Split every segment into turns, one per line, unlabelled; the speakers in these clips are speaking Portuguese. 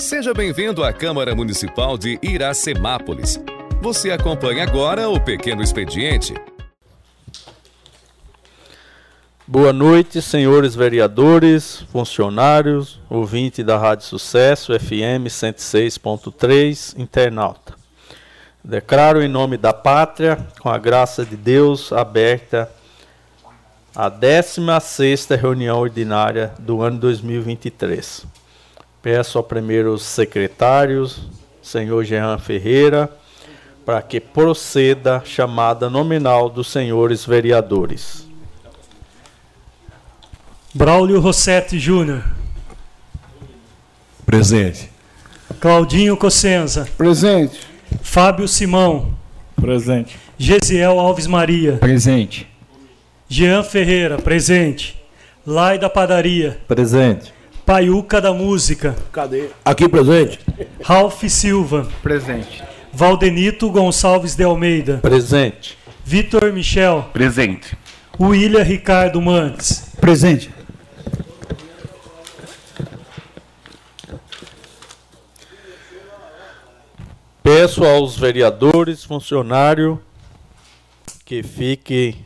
Seja bem-vindo à Câmara Municipal de Iracemápolis. Você acompanha agora o Pequeno Expediente.
Boa noite, senhores vereadores, funcionários, ouvinte da Rádio Sucesso FM 106.3, internauta. Declaro em nome da pátria, com a graça de Deus, aberta a 16ª reunião ordinária do ano 2023. Peço ao primeiro secretário, senhor Jean Ferreira, para que proceda a chamada nominal dos senhores vereadores.
Braulio Rossetti Júnior.
Presente.
Claudinho Cossenza.
Presente.
Fábio Simão.
Presente.
Gesiel Alves Maria.
Presente.
Jean Ferreira, presente. Lai da Padaria.
Presente.
Paiuca da Música.
Cadê? Aqui presente.
Ralph Silva.
Presente.
Valdenito Gonçalves de Almeida.
Presente.
Vitor Michel.
Presente.
William Ricardo Mantes.
Presente.
Peço aos vereadores, funcionários, que fiquem.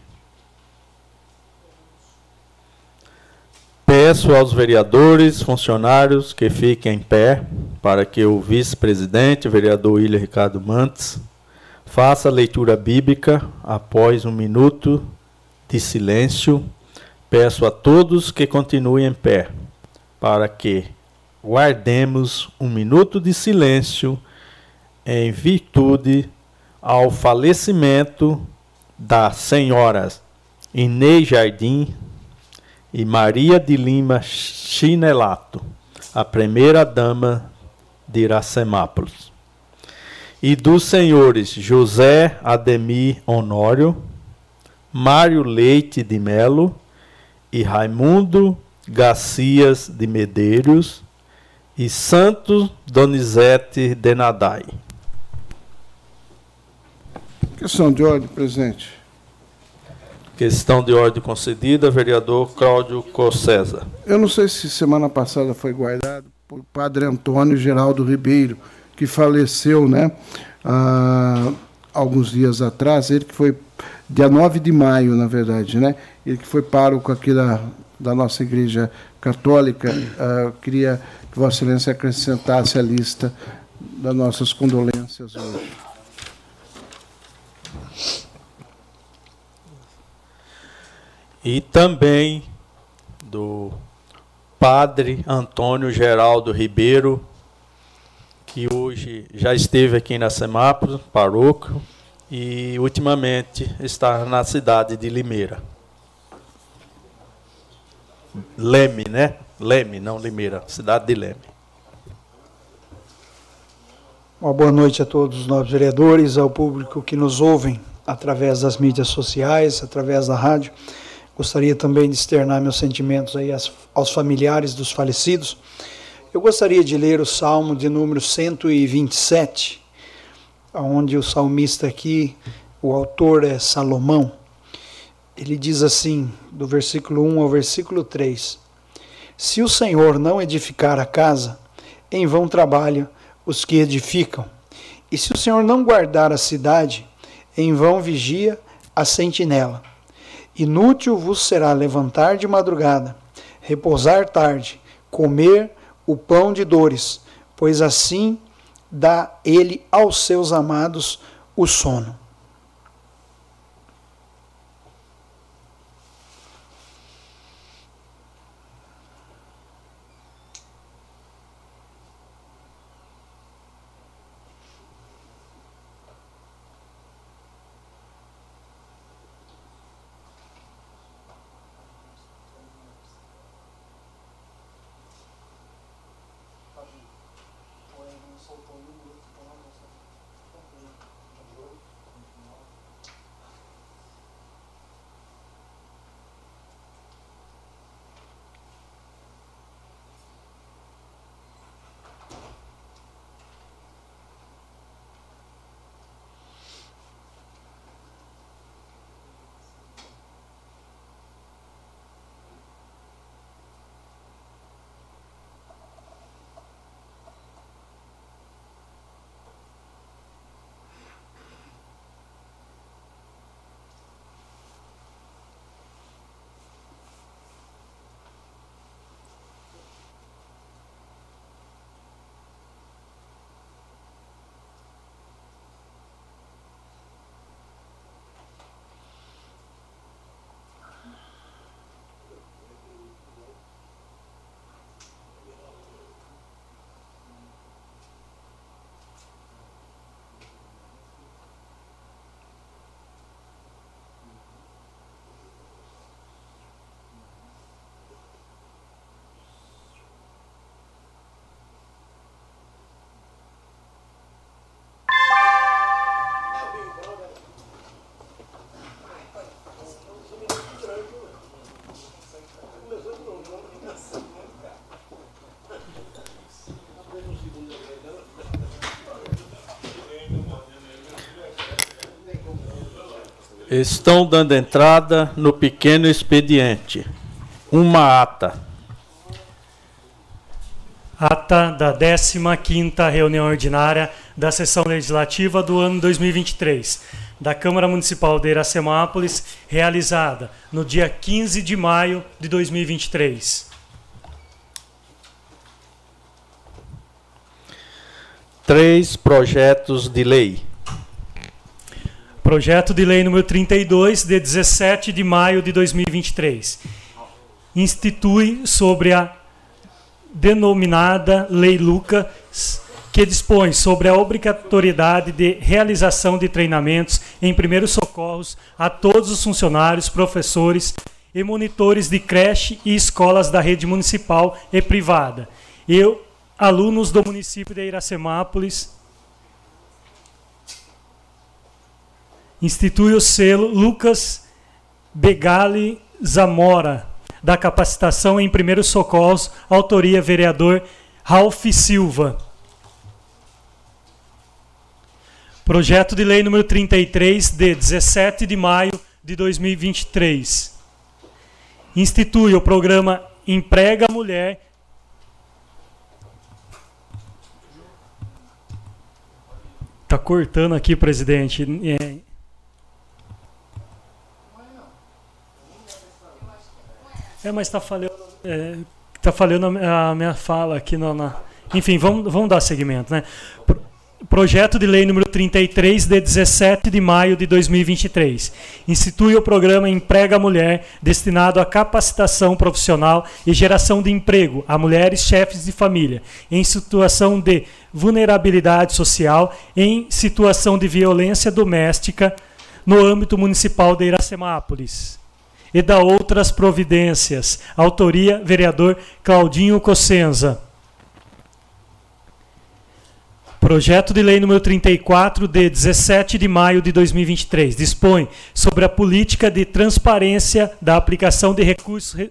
Peço aos vereadores, funcionários que fiquem em pé para que o vice-presidente, vereador William Ricardo Mantes, faça a leitura bíblica após um minuto de silêncio. Peço a todos que continuem em pé para que guardemos um minuto de silêncio em virtude ao falecimento das senhoras Inês Jardim e Maria de Lima Chinelato, a primeira dama de Iracemápolis, e dos senhores José Ademir Honório, Mário Leite de Melo e Raimundo Garcias de Medeiros e Santos Donizete de Nadai.
Questão de ordem, presidente.
Questão de ordem concedida, vereador Cláudio Cossesa.
Eu não sei se semana passada foi guardado por padre Antônio Geraldo Ribeiro, que faleceu, né? há alguns dias atrás, ele que foi dia 9 de maio, na verdade, né? Ele que foi pároco aqui da, da nossa igreja católica, ah, queria que Vossa Excelência acrescentasse a lista das nossas condolências hoje.
E também do padre Antônio Geraldo Ribeiro, que hoje já esteve aqui na Semápolis, paróquio, e ultimamente está na cidade de Limeira. Leme, né? Leme, não Limeira, cidade de Leme.
Uma boa noite a todos os nobres vereadores, ao público que nos ouvem através das mídias sociais, através da rádio. Gostaria também de externar meus sentimentos aí aos, familiares dos falecidos. Eu gostaria de ler o Salmo de número 127, onde o salmista aqui, o autor é Salomão. Ele diz assim, do versículo 1 ao versículo 3: Se o Senhor não edificar a casa, em vão trabalham os que edificam. E se o Senhor não guardar a cidade, em vão vigia a sentinela. Inútil vos será levantar de madrugada, repousar tarde, comer o pão de dores, pois assim dá ele aos seus amados o sono.
Estão dando entrada no pequeno expediente. Uma ata.
Ata da 15ª reunião ordinária da sessão legislativa do ano 2023 da Câmara Municipal de Iracemápolis, realizada no dia 15 de maio de 2023.
Três projetos de lei.
Projeto de Lei número 32, de 17 de maio de 2023. Institui sobre a denominada Lei Lucas, que dispõe sobre a obrigatoriedade de realização de treinamentos em primeiros socorros a todos os funcionários, professores e monitores de creche e escolas da rede municipal e privada. E alunos do município de Iracemápolis institui o selo Lucas Begali Zamora, da capacitação em primeiros socorros, autoria vereador Ralph Silva. Projeto de lei número 33, de 17 de maio de 2023. Institui o programa Emprega Mulher Tá cortando aqui, presidente. É, É, mas está falhando, é, tá falhando a minha fala aqui na. na... Enfim, vamos, vamos dar seguimento. Né? Projeto de Lei número 33, de 17 de maio de 2023. Institui o programa Emprega Mulher, destinado à capacitação profissional e geração de emprego a mulheres chefes de família, em situação de vulnerabilidade social, em situação de violência doméstica, no âmbito municipal de Iracemápolis e da outras providências. Autoria: vereador Claudinho Cossenza. Projeto de Lei número 34, de 17 de maio de 2023, dispõe sobre a política de transparência da aplicação de recursos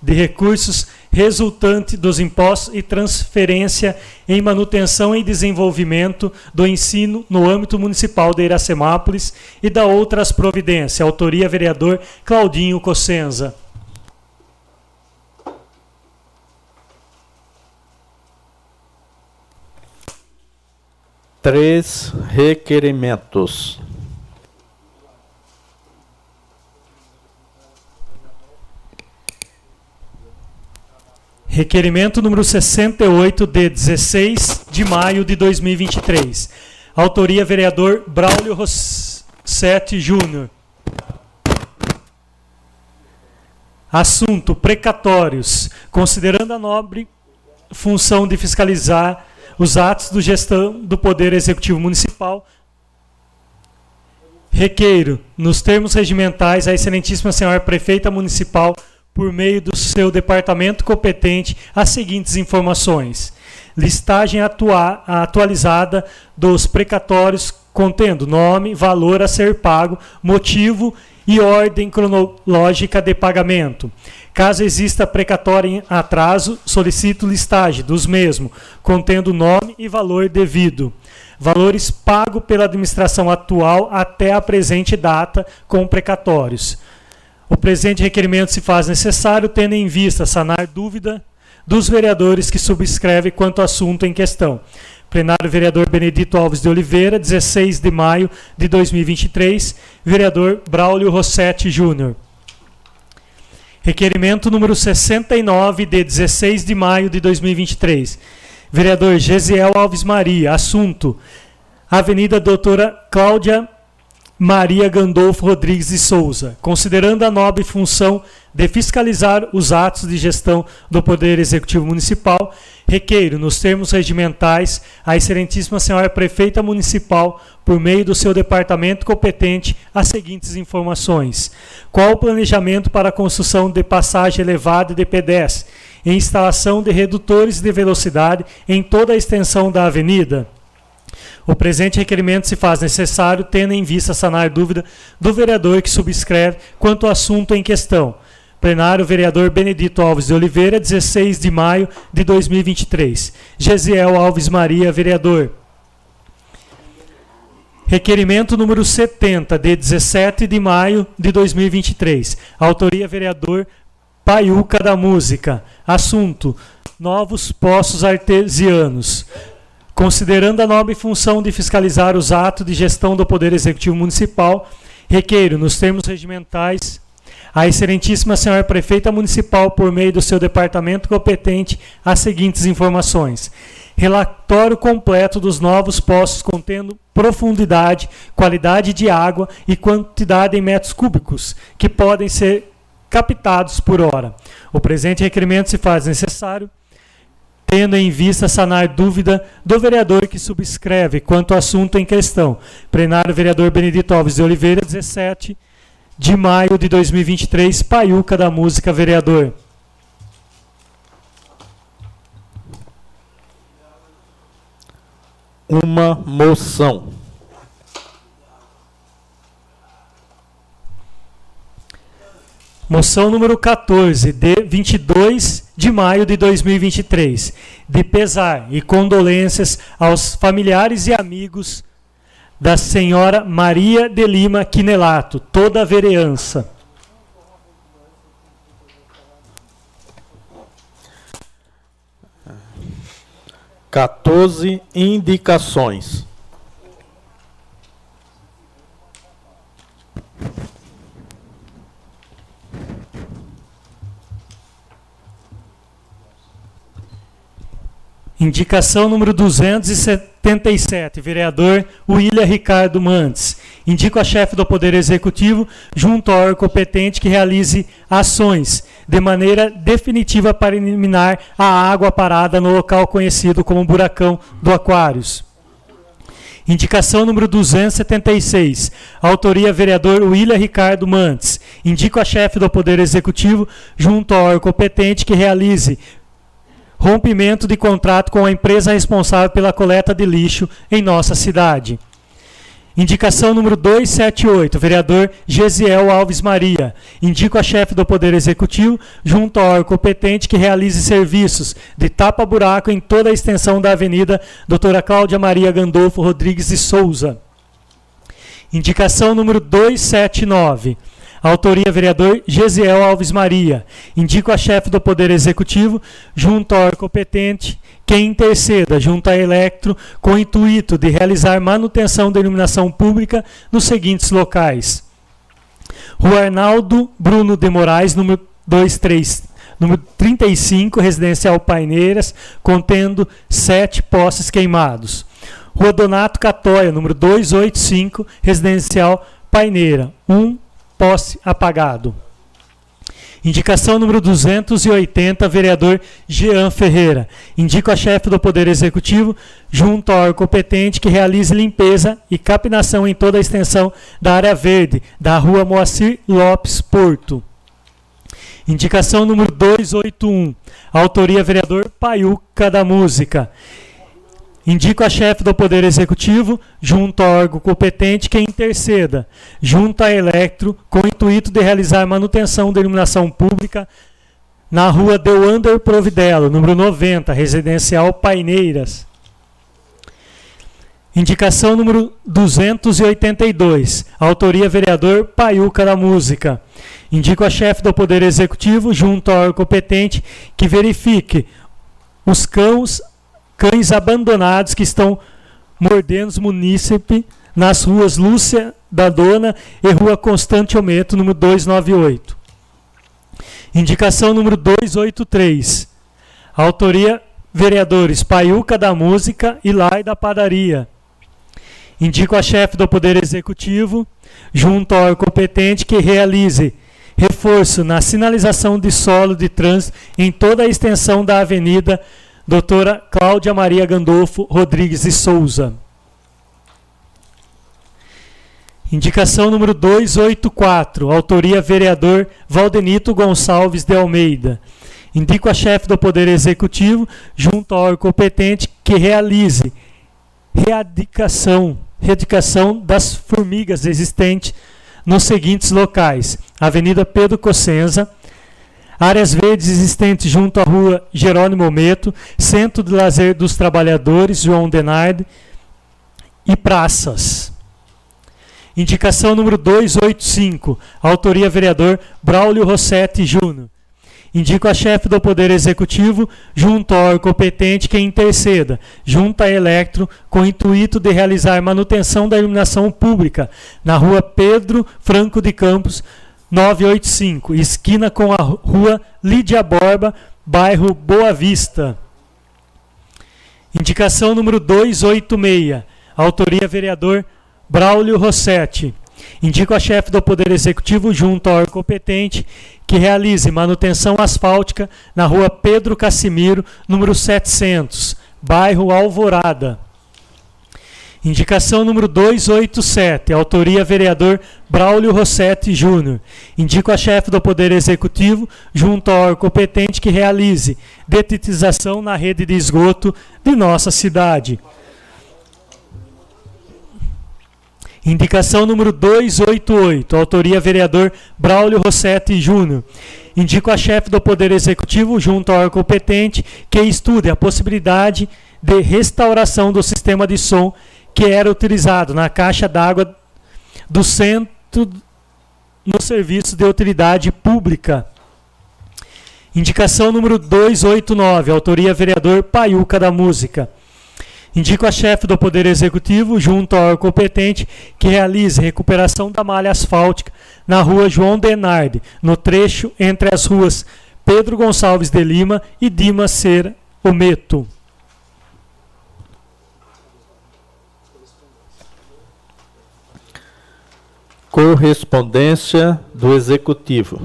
de recursos resultante dos impostos e transferência em manutenção e desenvolvimento do ensino no âmbito municipal de Iracemápolis e da outras providências. Autoria vereador Claudinho Cossenza.
Três requerimentos.
Requerimento número 68, de 16 de maio de 2023. Autoria vereador Braulio Rossetti Júnior. Assunto: precatórios. Considerando a nobre função de fiscalizar os atos de gestão do Poder Executivo Municipal, requeiro, nos termos regimentais, a Excelentíssima Senhora Prefeita Municipal por meio do seu departamento competente as seguintes informações: listagem atua atualizada dos precatórios contendo nome, valor a ser pago, motivo e ordem cronológica de pagamento. Caso exista precatório em atraso, solicito listagem dos mesmos, contendo nome e valor devido. Valores pagos pela administração atual até a presente data com precatórios. O presente requerimento se faz necessário, tendo em vista sanar dúvida dos vereadores que subscrevem quanto ao assunto em questão. Plenário vereador Benedito Alves de Oliveira, 16 de maio de 2023. Vereador Braulio Rossetti Júnior. Requerimento número 69, de 16 de maio de 2023. Vereador Gesiel Alves Maria. Assunto: Avenida Doutora Cláudia Maria Gandolfo Rodrigues de Souza, considerando a nobre função de fiscalizar os atos de gestão do Poder Executivo Municipal, requeiro, nos termos regimentais, a Excelentíssima Senhora Prefeita Municipal, por meio do seu departamento competente, as seguintes informações: qual o planejamento para a construção de passagem elevada de pedestre e instalação de redutores de velocidade em toda a extensão da avenida? O presente requerimento se faz necessário, tendo em vista sanar dúvida do vereador que subscreve quanto ao assunto em questão. Plenário Vereador Benedito Alves de Oliveira, 16 de maio de 2023. Gesiel Alves Maria, vereador. Requerimento número 70, de 17 de maio de 2023. Autoria vereador Paiuca da Música. Assunto: Novos poços artesianos. Considerando a nobre função de fiscalizar os atos de gestão do Poder Executivo Municipal, requeiro, nos termos regimentais, a Excelentíssima Senhora Prefeita Municipal, por meio do seu departamento competente, as seguintes informações relatório completo dos novos poços contendo profundidade, qualidade de água e quantidade em metros cúbicos que podem ser captados por hora. O presente requerimento se faz necessário tendo em vista sanar dúvida do vereador que subscreve quanto ao assunto em questão. Plenário vereador Benedito Alves de Oliveira, 17 de maio de 2023, Paiuca da Música, vereador.
uma moção.
Moção número 14, de 22 de maio de 2023. De pesar e condolências aos familiares e amigos da senhora Maria de Lima Quinelato, toda a vereança
14 indicações.
Indicação número 277, vereador William Ricardo Mantes. Indico a chefe do Poder Executivo, junto ao órgão competente, que realize ações de maneira definitiva para eliminar a água parada no local conhecido como Buracão do Aquários. Indicação número 276. Autoria vereador William Ricardo Mantes. Indico a chefe do Poder Executivo, junto ao órgão competente, que realize rompimento de contrato com a empresa responsável pela coleta de lixo em nossa cidade. Indicação número 278, vereador Gesiel Alves Maria. Indico a chefe do Poder Executivo, junto ao órgão competente, que realize serviços de tapa-buraco em toda a extensão da Avenida Doutora Cláudia Maria Gandolfo Rodrigues de Souza. Indicação número 279, Autoria vereador Gesiel Alves Maria. Indico a chefe do Poder Executivo, junto ao competente, que interceda junto à Electro com o intuito de realizar manutenção da iluminação pública nos seguintes locais. Rua Arnaldo Bruno de Moraes, número 23, número 35, residencial Paineiras, contendo sete postes queimados. Rua Donato Catóia, número 285, residencial Paineira, 1 posse apagado. Indicação número 280, vereador Jean Ferreira. Indico a chefe do Poder Executivo, junto ao órgão competente, que realize limpeza e capinação em toda a extensão da área verde da rua Moacir Lopes Porto. Indicação número 281, autoria vereador Paiuca da Música. Indico a chefe do Poder Executivo, junto ao órgão competente, que interceda, junto à Electro, com o intuito de realizar manutenção da iluminação pública na rua Deuander Providelo, número 90, residencial Paineiras. Indicação número 282, autoria vereador Paiuca da Música. Indico a chefe do Poder Executivo, junto ao órgão competente, que verifique os cães cães abandonados que estão mordendo os munícipes nas ruas Lúcia da Dona e Rua Constante Aumento, número 298. Indicação número 283. Autoria vereadores Paiuca da Música e Lai da Padaria. Indico a chefe do Poder Executivo, junto ao competente, que realize reforço na sinalização de solo de trânsito em toda a extensão da Avenida doutora Cláudia Maria Gandolfo Rodrigues de Souza. Indicação número 284, autoria vereador Valdenito Gonçalves de Almeida. Indico a chefe do Poder Executivo, junto ao órgão competente, que realize readicação, readicação das formigas existentes nos seguintes locais: Avenida Pedro Cossenza, áreas verdes existentes junto à rua Jerônimo Meto, Centro de Lazer dos Trabalhadores, João Denard e praças. Indicação número 285, autoria vereador Braulio Rossetti Júnior. Indico a chefe do Poder Executivo, junto ao órgão competente que interceda, junto à Electro, com o intuito de realizar manutenção da iluminação pública na rua Pedro Franco de Campos, 985, esquina com a rua Lídia Borba, bairro Boa Vista. Indicação número 286, autoria vereador Braulio Rossetti. Indico a chefe do Poder Executivo, junto ao órgão competente, que realize manutenção asfáltica na rua Pedro Cassimiro, número 700, bairro Alvorada. Indicação número 287, autoria vereador Braulio Rossetti Júnior. Indico a chefe do Poder Executivo, junto ao órgão competente, que realize detetização na rede de esgoto de nossa cidade. Indicação número 288, autoria vereador Braulio Rossetti Júnior. Indico a chefe do Poder Executivo, junto ao órgão competente, que estude a possibilidade de restauração do sistema de som que era utilizado na caixa d'água do centro no serviço de utilidade pública. Indicação número 289, autoria vereador Paiuca da Música. Indico a chefe do Poder Executivo, junto ao órgão competente, que realize recuperação da malha asfáltica na rua João Denardi, no trecho entre as ruas Pedro Gonçalves de Lima e Dimas Ser Ometo.
Correspondência do Executivo.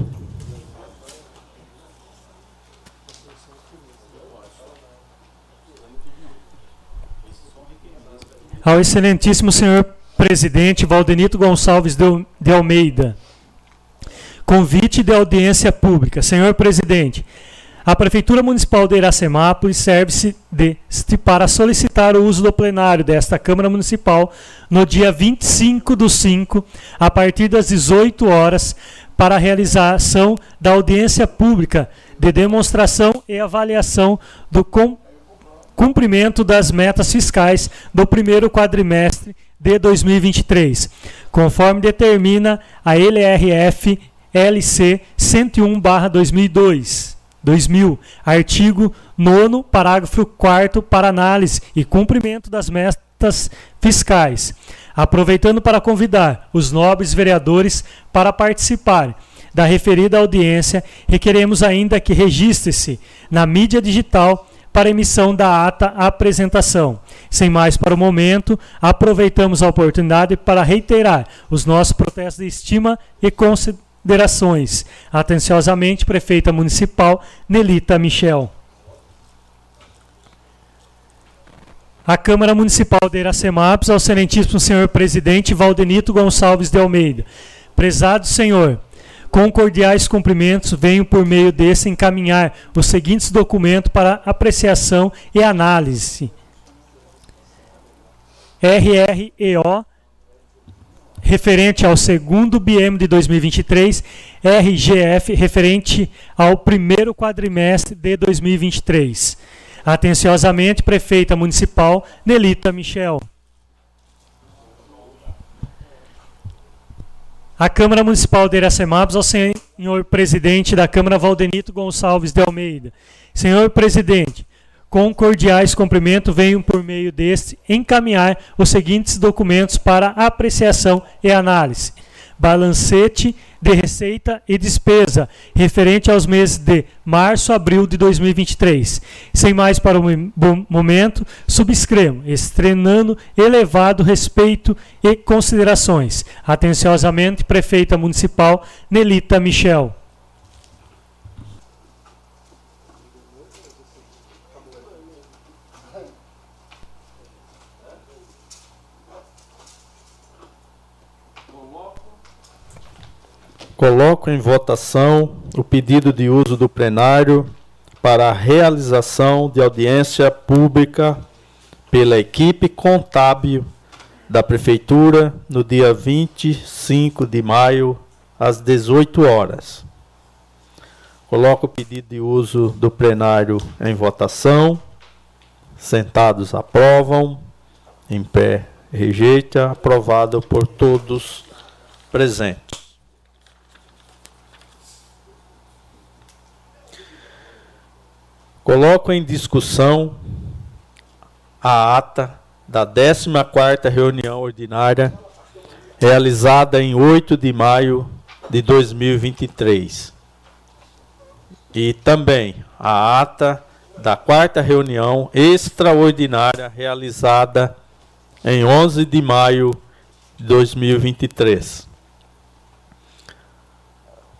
Ao excelentíssimo senhor presidente Valdenito Gonçalves de Almeida. Convite de audiência pública. Senhor presidente, a Prefeitura Municipal de Iracemápolis serve-se deste para solicitar o uso do plenário desta Câmara Municipal no dia 25 do 5, a partir das 18 horas, para a realização da audiência pública de demonstração e avaliação do cumprimento das metas fiscais do primeiro quadrimestre de 2023, conforme determina a LRF LC 101/2002. 2000, artigo 9 parágrafo 4 para análise e cumprimento das metas fiscais. Aproveitando para convidar os nobres vereadores para participar da referida audiência, requeremos ainda que registre-se na mídia digital para emissão da ata apresentação. Sem mais para o momento, aproveitamos a oportunidade para reiterar os nossos protestos de estima e considerações. Atenciosamente, Prefeita Municipal Nelita Michel. A Câmara Municipal de Iracemápolis, ao excelentíssimo senhor presidente Valdenito Gonçalves de Almeida. Prezado senhor, com cordiais cumprimentos, venho por meio desse encaminhar os seguintes documentos para apreciação e análise. RREO, referente ao segundo biênio de 2023, RGF, referente ao primeiro quadrimestre de 2023. Atenciosamente, Prefeita Municipal Nelita Michel. A Câmara Municipal de Iracemápolis, ao senhor presidente da Câmara Valdenito Gonçalves de Almeida. Senhor presidente, com cordiais cumprimentos, venho por meio deste encaminhar os seguintes documentos para apreciação e análise. Balancete de receita e despesa referente aos meses de março a abril de 2023. Sem mais para o momento, subscrevo, estrenando elevado respeito e considerações. Atenciosamente, Prefeita Municipal Nelita Michel.
Coloco em votação o pedido de uso do plenário para a realização de audiência pública pela equipe contábil da Prefeitura no dia 25 de maio, às 18 horas. Coloco o pedido de uso do plenário em votação. Sentados aprovam, em pé rejeita, aprovado por todos presentes. Coloco em discussão a ata da 14ª reunião ordinária realizada em 8 de maio de 2023. E também a ata da quarta reunião extraordinária realizada em 11 de maio de 2023.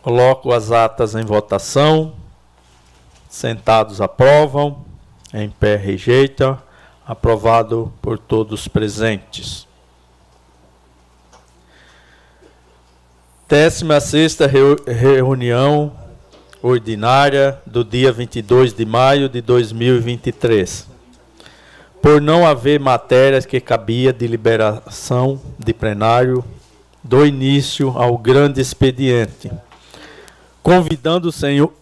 Coloco as atas em votação. Sentados aprovam, em pé rejeita, aprovado por todos presentes. Décima sexta reunião ordinária do dia 22 de maio de 2023. Por não haver matérias que cabia de liberação de plenário, do início ao grande expediente, convidando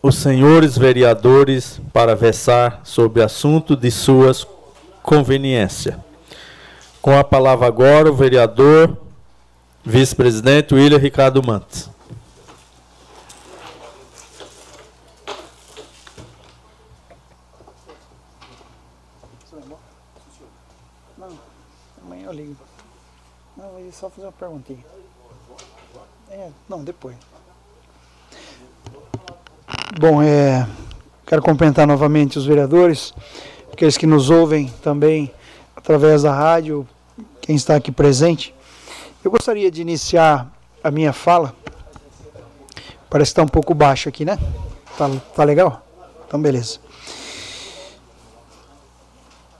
os senhores vereadores para versar sobre assunto de suas conveniência. Com a palavra agora o vereador vice-presidente William Ricardo Mantes.
só fazer uma perguntinha. É, não, depois. Bom, é, quero cumprimentar novamente os vereadores, aqueles que nos ouvem também através da rádio, quem está aqui presente. Eu gostaria de iniciar a minha fala. Parece que está um pouco baixo aqui, né? Tá, tá legal? Então, beleza.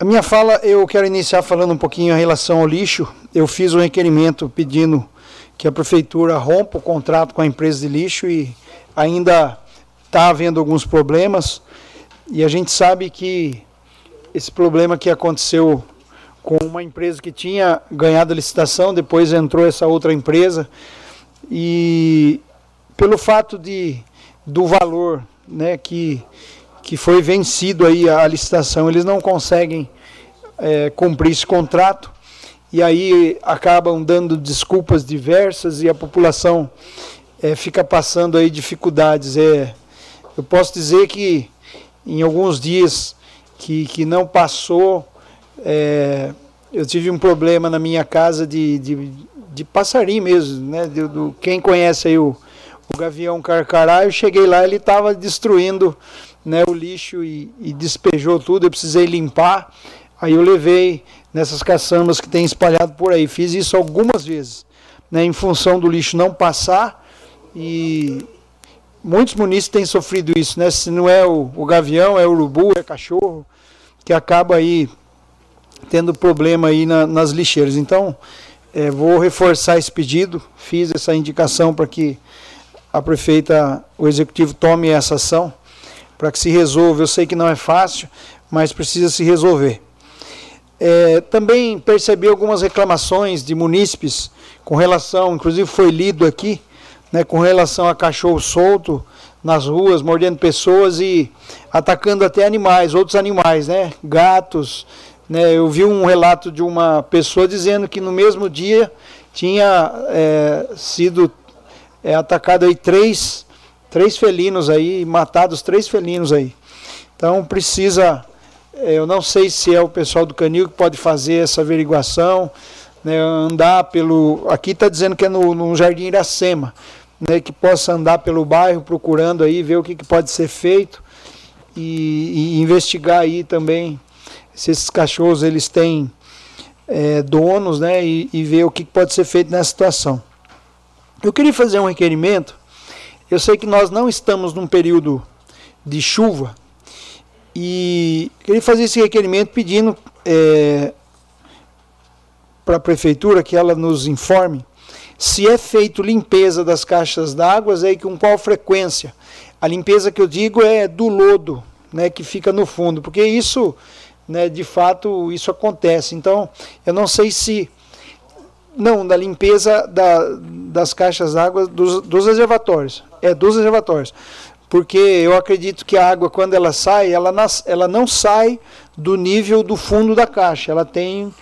A minha fala eu quero iniciar falando um pouquinho em relação ao lixo. Eu fiz um requerimento pedindo que a prefeitura rompa o contrato com a empresa de lixo e ainda está havendo alguns problemas. E a gente sabe que esse problema que aconteceu com uma empresa que tinha ganhado a licitação, depois entrou essa outra empresa e pelo fato de do valor, né, que que foi vencido aí a licitação, eles não conseguem é, cumprir esse contrato e aí acabam dando desculpas diversas e a população é, fica passando aí dificuldades. É, eu posso dizer que em alguns dias que, que não passou, é, eu tive um problema na minha casa de, de, de passarinho mesmo, né? Do, do, quem conhece aí o, o Gavião Carcará, eu cheguei lá, ele estava destruindo né, o lixo e, e, despejou tudo, eu precisei limpar. Aí eu levei nessas caçambas que tem espalhado por aí. Fiz isso algumas vezes, né, em função do lixo não passar. E muitos munícipes têm sofrido isso, né? Se não é o, o gavião, é o urubu, é cachorro, que acaba aí tendo problema aí na, nas lixeiras. Então, é, vou reforçar esse pedido, fiz essa indicação para que a prefeita, o executivo tome essa ação para que se resolva. Eu sei que não é fácil, mas precisa se resolver. É, também percebi algumas reclamações de munícipes com relação, inclusive foi lido aqui, né, com relação a cachorro solto nas ruas, mordendo pessoas e atacando até animais, outros animais, né, gatos. Né, eu vi um relato de uma pessoa dizendo que no mesmo dia tinha é, sido é, atacado aí três três felinos aí, matados três felinos aí. Então precisa, eh, eu não sei se é o pessoal do Canil que pode fazer essa averiguação, né, andar pelo. Aqui está dizendo que é no, no Jardim Iracema, né, que possa andar pelo bairro procurando aí, ver o que, que pode ser feito e, e, investigar aí também se esses cachorros eles têm é, donos, né, e, e ver o que, que pode ser feito nessa situação. Eu queria fazer um requerimento eu sei que nós não estamos num período de chuva e queria fazer esse requerimento pedindo é, para a prefeitura que ela nos informe se é feito limpeza das caixas d'água e com qual frequência. A limpeza que eu digo é do lodo, né, que fica no fundo, porque isso, né, de fato, isso acontece. Então, eu não sei se não, da limpeza da, das caixas d'água dos, dos reservatórios é dos reservatórios. Porque eu acredito que a água, quando ela sai, ela, nas, ela não sai do nível do fundo da caixa. Ela tem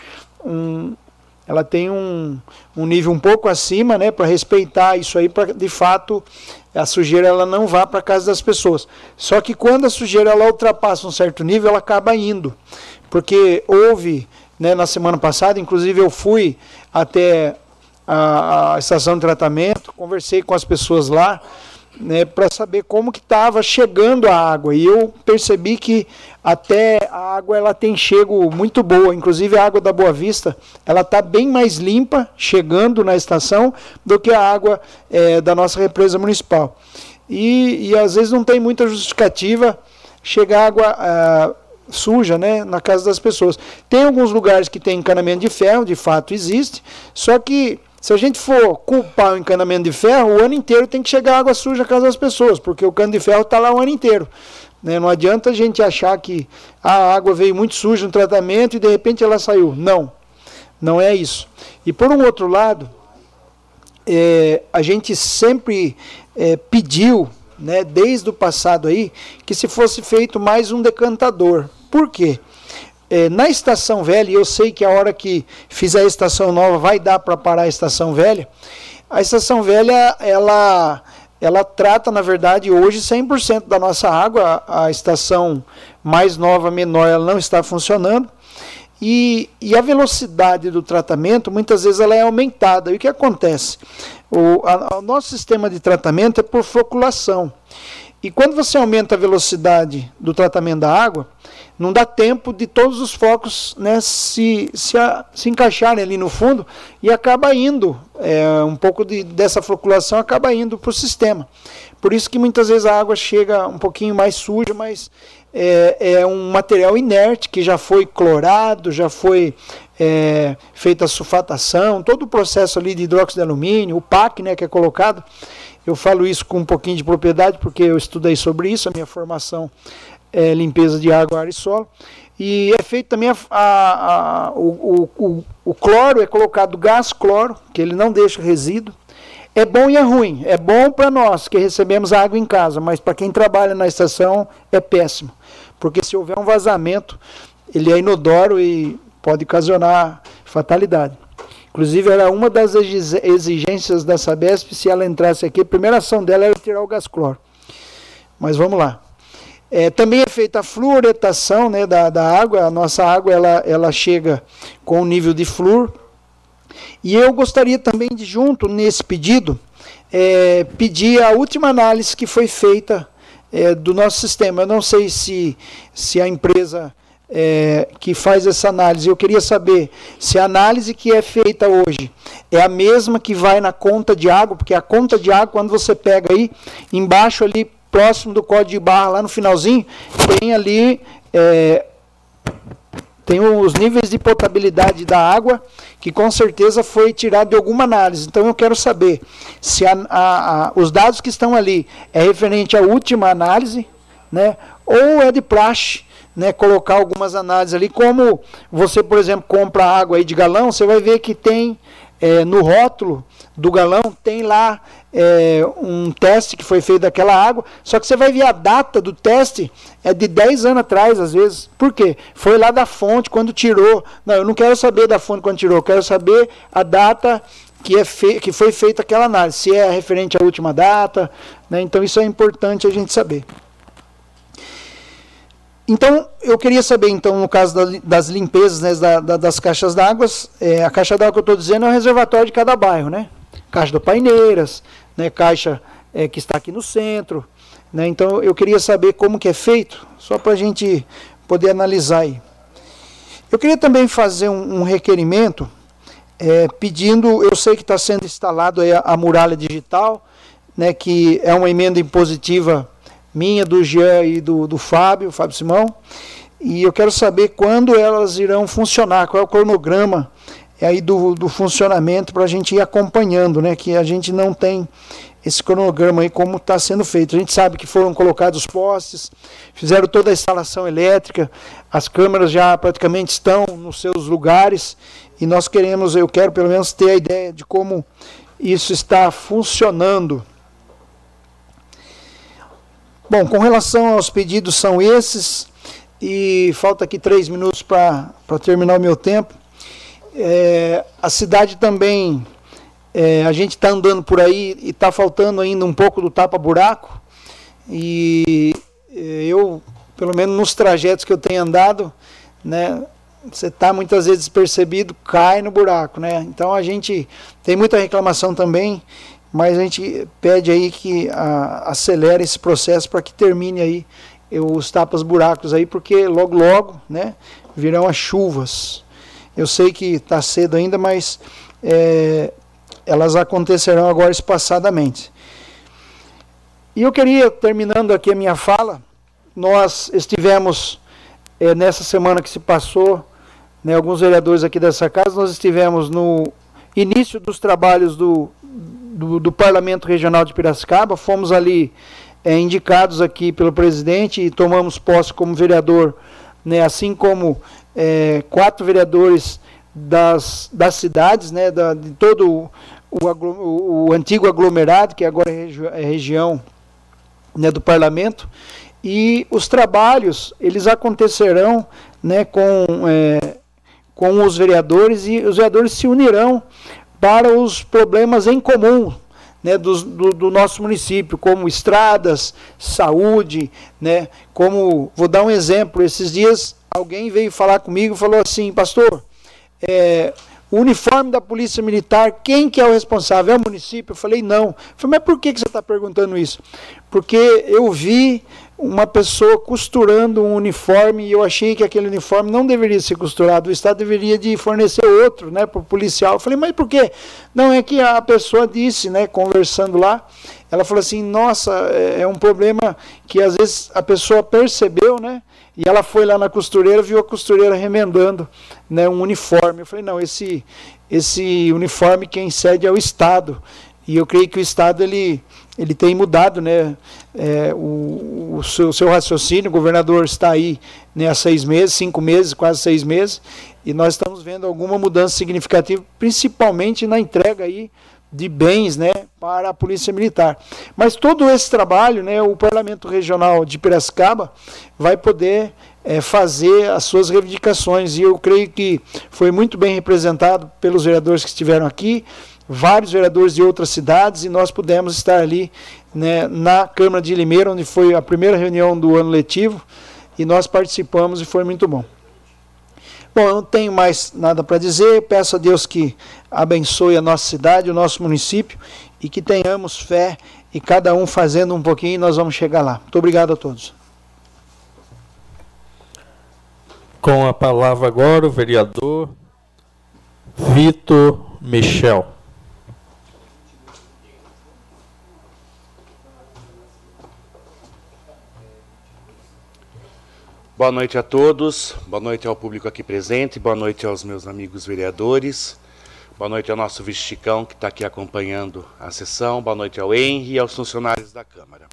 um, ela tem um, um nível um pouco acima, né, para respeitar isso aí, para de fato a sujeira ela não vá para casa das pessoas. Só que quando a sujeira ela ultrapassa um certo nível, ela acaba indo, porque houve, né, na semana passada, inclusive eu fui até a, a estação de tratamento, conversei com as pessoas lá, né, para saber como que estava chegando a água. E eu percebi que até a água ela tem chego muito boa. Inclusive a água da Boa Vista ela está bem mais limpa chegando na estação do que a água é, da nossa represa municipal. E, e, às vezes não tem muita justificativa chegar água ah, suja né, na casa das pessoas. Tem alguns lugares que tem encanamento de ferro, de fato existe, só que se a gente for culpar o encanamento de ferro, o ano inteiro tem que chegar água suja na casa das pessoas, porque o cano de ferro está lá o ano inteiro. Né? Não adianta a gente achar que a água veio muito suja no tratamento e de repente ela saiu. Não, não é isso. E por um outro lado, é, a gente sempre é, pediu, né, desde o passado aí, que se fosse feito mais um decantador. Por quê? É, na estação velha, eu sei que a hora que fizer a estação nova vai dar para parar a estação velha, a estação velha, ela, ela trata, na verdade, hoje 100% da nossa água, a, a estação mais nova, menor, ela não está funcionando, e, e, a velocidade do tratamento, muitas vezes, ela é aumentada. E o que acontece? O, a, o nosso sistema de tratamento é por floculação. E quando você aumenta a velocidade do tratamento da água, não dá tempo de todos os focos né, se, se, a, se encaixarem ali no fundo e acaba indo, é, um pouco de, dessa floculação acaba indo para o sistema. Por isso que muitas vezes a água chega um pouquinho mais suja, mas é, é um material inerte que já foi clorado, já foi é, feita a sulfatação, todo o processo ali de hidróxido de alumínio, o PAC né, que é colocado. Eu falo isso com um pouquinho de propriedade porque eu estudei sobre isso, a minha formação é, limpeza de água, ar e solo. E é feito também a, a, a, o, o, o, cloro, é colocado gás cloro, que ele não deixa resíduo. É bom e é ruim. É bom para nós que recebemos água em casa, mas para quem trabalha na estação é péssimo. Porque se houver um vazamento, ele é inodoro e pode ocasionar fatalidade. Inclusive, era uma das exigências da Sabesp, se ela entrasse aqui, a primeira ação dela era tirar o gás cloro. Mas vamos lá. É, também é feita a fluoretação né, da, da água, a nossa água ela, ela chega com o nível de flúor. E eu gostaria também de, junto nesse pedido, é, pedir a última análise que foi feita é, do nosso sistema. Eu não sei se, se a empresa é, que faz essa análise, eu queria saber se a análise que é feita hoje é a mesma que vai na conta de água, porque a conta de água, quando você pega aí, embaixo ali próximo do código de barra, lá no finalzinho, tem ali é, tem os níveis de potabilidade da água, que com certeza foi tirado de alguma análise. Então eu quero saber se a, a, a, os dados que estão ali é referente à última análise, né, ou é de praxe, né, colocar algumas análises ali, como você, por exemplo, compra água aí de galão, você vai ver que tem é, no rótulo do galão, tem lá é, um teste que foi feito daquela água, só que você vai ver a data do teste é de 10 anos atrás, às vezes. Por quê? Foi lá da fonte quando tirou. Não, eu não quero saber da fonte quando tirou, eu quero saber a data que, é que foi feita aquela análise, se é referente à última data. Né? Então isso é importante a gente saber. Então, eu queria saber, então, no caso das limpezas né, da, da, das caixas d'água, é, a caixa d'água que eu estou dizendo é o reservatório de cada bairro, né? Caixa do Paineiras, né, caixa é, que está aqui no centro. Né, então eu queria saber como que é feito, só para a gente poder analisar aí. Eu queria também fazer um, um requerimento é, pedindo, eu sei que está sendo instalado a, a, muralha digital, né, que é uma emenda impositiva minha, do Jean e do, do Fábio, Fábio Simão, e eu quero saber quando elas irão funcionar, qual é o cronograma aí do, do funcionamento para a gente ir acompanhando, né? Que a gente não tem esse cronograma aí como está sendo feito. A gente sabe que foram colocados postes, fizeram toda a instalação elétrica, as câmeras já praticamente estão nos seus lugares e nós queremos, eu quero pelo menos ter a ideia de como isso está funcionando. Bom, com relação aos pedidos são esses e falta aqui três minutos para terminar o meu tempo. É, a cidade também, é, a gente está andando por aí e está faltando ainda um pouco do tapa-buraco. E é, eu, pelo menos nos trajetos que eu tenho andado, né, você está muitas vezes percebido, cai no buraco, né? Então a gente tem muita reclamação também, mas a gente pede aí que a, acelere esse processo para que termine aí os tapas buracos aí, porque logo logo, né, virão as chuvas. Eu sei que está cedo ainda, mas é, elas acontecerão agora espaçadamente. E eu queria, terminando aqui a minha fala, nós estivemos, é, nessa semana que se passou, né, alguns vereadores aqui dessa casa, nós estivemos no início dos trabalhos do, do, do Parlamento Regional de Piracicaba, fomos ali é, indicados aqui pelo presidente e tomamos posse como vereador, né, assim como é, quatro vereadores das, das cidades, né, da, de todo o, o, o, antigo aglomerado, que agora é, regi é região né, do parlamento, e os trabalhos eles acontecerão né, com, é, com os vereadores e os vereadores se unirão para os problemas em comum né, do, do, do, nosso município, como estradas, saúde, né, como, vou dar um exemplo, esses dias alguém veio falar comigo e falou assim, pastor, é, o uniforme da Polícia Militar, quem que é o responsável? É o município? Eu falei, não. Eu falei, mas por que, que você está perguntando isso? Porque eu vi uma pessoa costurando um uniforme e eu achei que aquele uniforme não deveria ser costurado, o Estado deveria de fornecer outro, né, para o policial. Eu falei, mas por quê? Não, é que a pessoa disse, né, conversando lá, ela falou assim, nossa, é, é um problema que às vezes a pessoa percebeu, né, e ela foi lá na costureira, viu a costureira remendando, né, um uniforme. Eu falei, não, esse, esse uniforme quem cede é o Estado. E eu creio que o Estado, ele ele tem mudado né, é, o, o seu, seu, raciocínio. O governador está aí né, há seis meses, cinco meses, quase seis meses, e nós estamos vendo alguma mudança significativa, principalmente na entrega aí de bens né, para a Polícia Militar. Mas todo esse trabalho, né, o Parlamento Regional de Piracicaba vai poder é, fazer as suas reivindicações, e eu creio que foi muito bem representado pelos vereadores que estiveram aqui, vários vereadores de outras cidades e nós pudemos estar ali né, na Câmara de Limeira, onde foi a primeira reunião do ano letivo, e nós participamos e foi muito bom. Bom, eu não tenho mais nada para dizer, peço a Deus que abençoe a nossa cidade, o nosso município, e que tenhamos fé e cada um fazendo um pouquinho, nós vamos chegar lá. Muito obrigado a todos.
Com a palavra agora o vereador Vitor Michel.
Boa noite a todos, boa noite ao público aqui presente, boa noite aos meus amigos vereadores, boa noite ao nosso Visticão que está aqui acompanhando a sessão, boa noite ao Henry e aos funcionários da Câmara.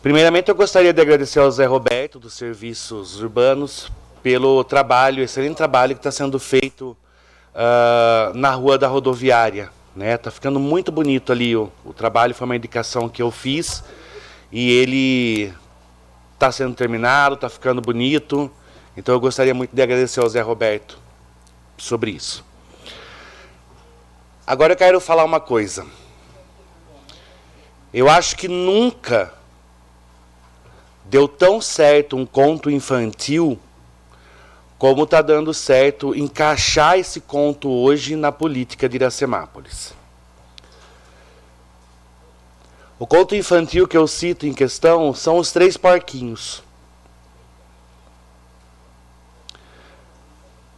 Primeiramente, eu gostaria de agradecer ao Zé Roberto, dos Serviços Urbanos, pelo trabalho, excelente trabalho que está sendo feito uh, na rua da rodoviária. Né? Tá ficando muito bonito ali o, o trabalho, foi uma indicação que eu fiz e ele está sendo terminado, está ficando bonito. Então eu gostaria muito de agradecer ao Zé Roberto sobre isso. Agora eu quero falar uma coisa. Eu acho que nunca deu tão certo um conto infantil como está dando certo encaixar esse conto hoje na política de Iracemápolis. O conto infantil que eu cito em questão são os três porquinhos.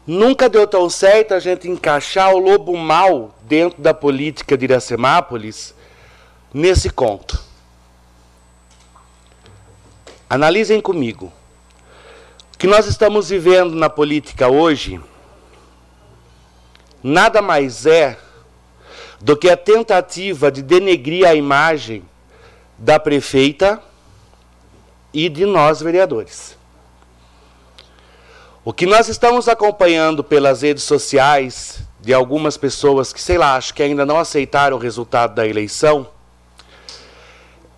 Nunca deu tão certo a gente encaixar o lobo mal dentro da política de Iracemápolis nesse conto. Analisem comigo. O que nós estamos vivendo na política hoje nada mais é do que a tentativa de denegrir a imagem da prefeita e de nós vereadores. O que nós estamos acompanhando pelas redes sociais de algumas pessoas que, sei lá, acho que ainda não aceitaram o resultado da eleição,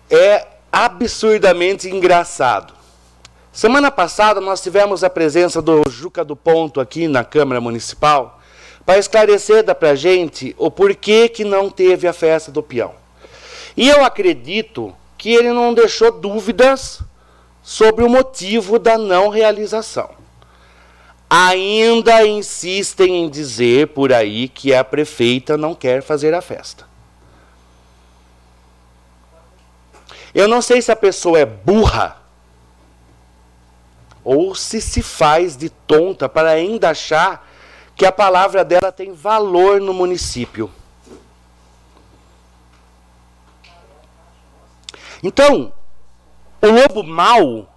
é absurdamente engraçado. Semana passada nós tivemos a presença do Juca do Ponto aqui na Câmara Municipal para esclarecer para a gente o porquê que não teve a festa do peão. E eu acredito que ele não deixou dúvidas sobre o motivo da não realização. Ainda insistem em dizer por aí que a prefeita não quer fazer a festa. Eu não sei se a pessoa é burra ou se se faz de tonta para ainda achar que a palavra dela tem valor no município. Então, o lobo mau,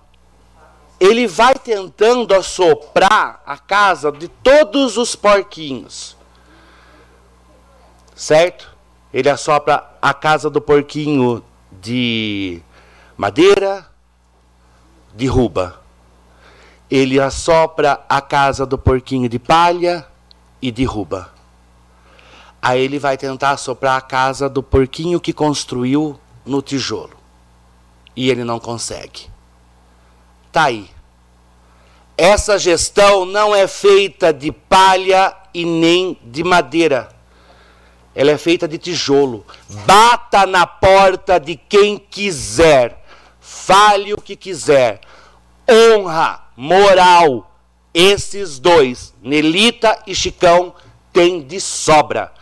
ele vai tentando assoprar a casa de todos os porquinhos. Certo? Ele assopra a casa do porquinho de madeira, derruba. Ele assopra a casa do porquinho de palha e derruba. Aí ele vai tentar assoprar a casa do porquinho que construiu no tijolo. E ele não consegue. Tá aí. Essa gestão não é feita de palha e nem de madeira. Ela é feita de tijolo. Bata na porta de quem quiser. Fale o que quiser. Honra, moral. Esses dois, Nelita e Chicão, têm de sobra.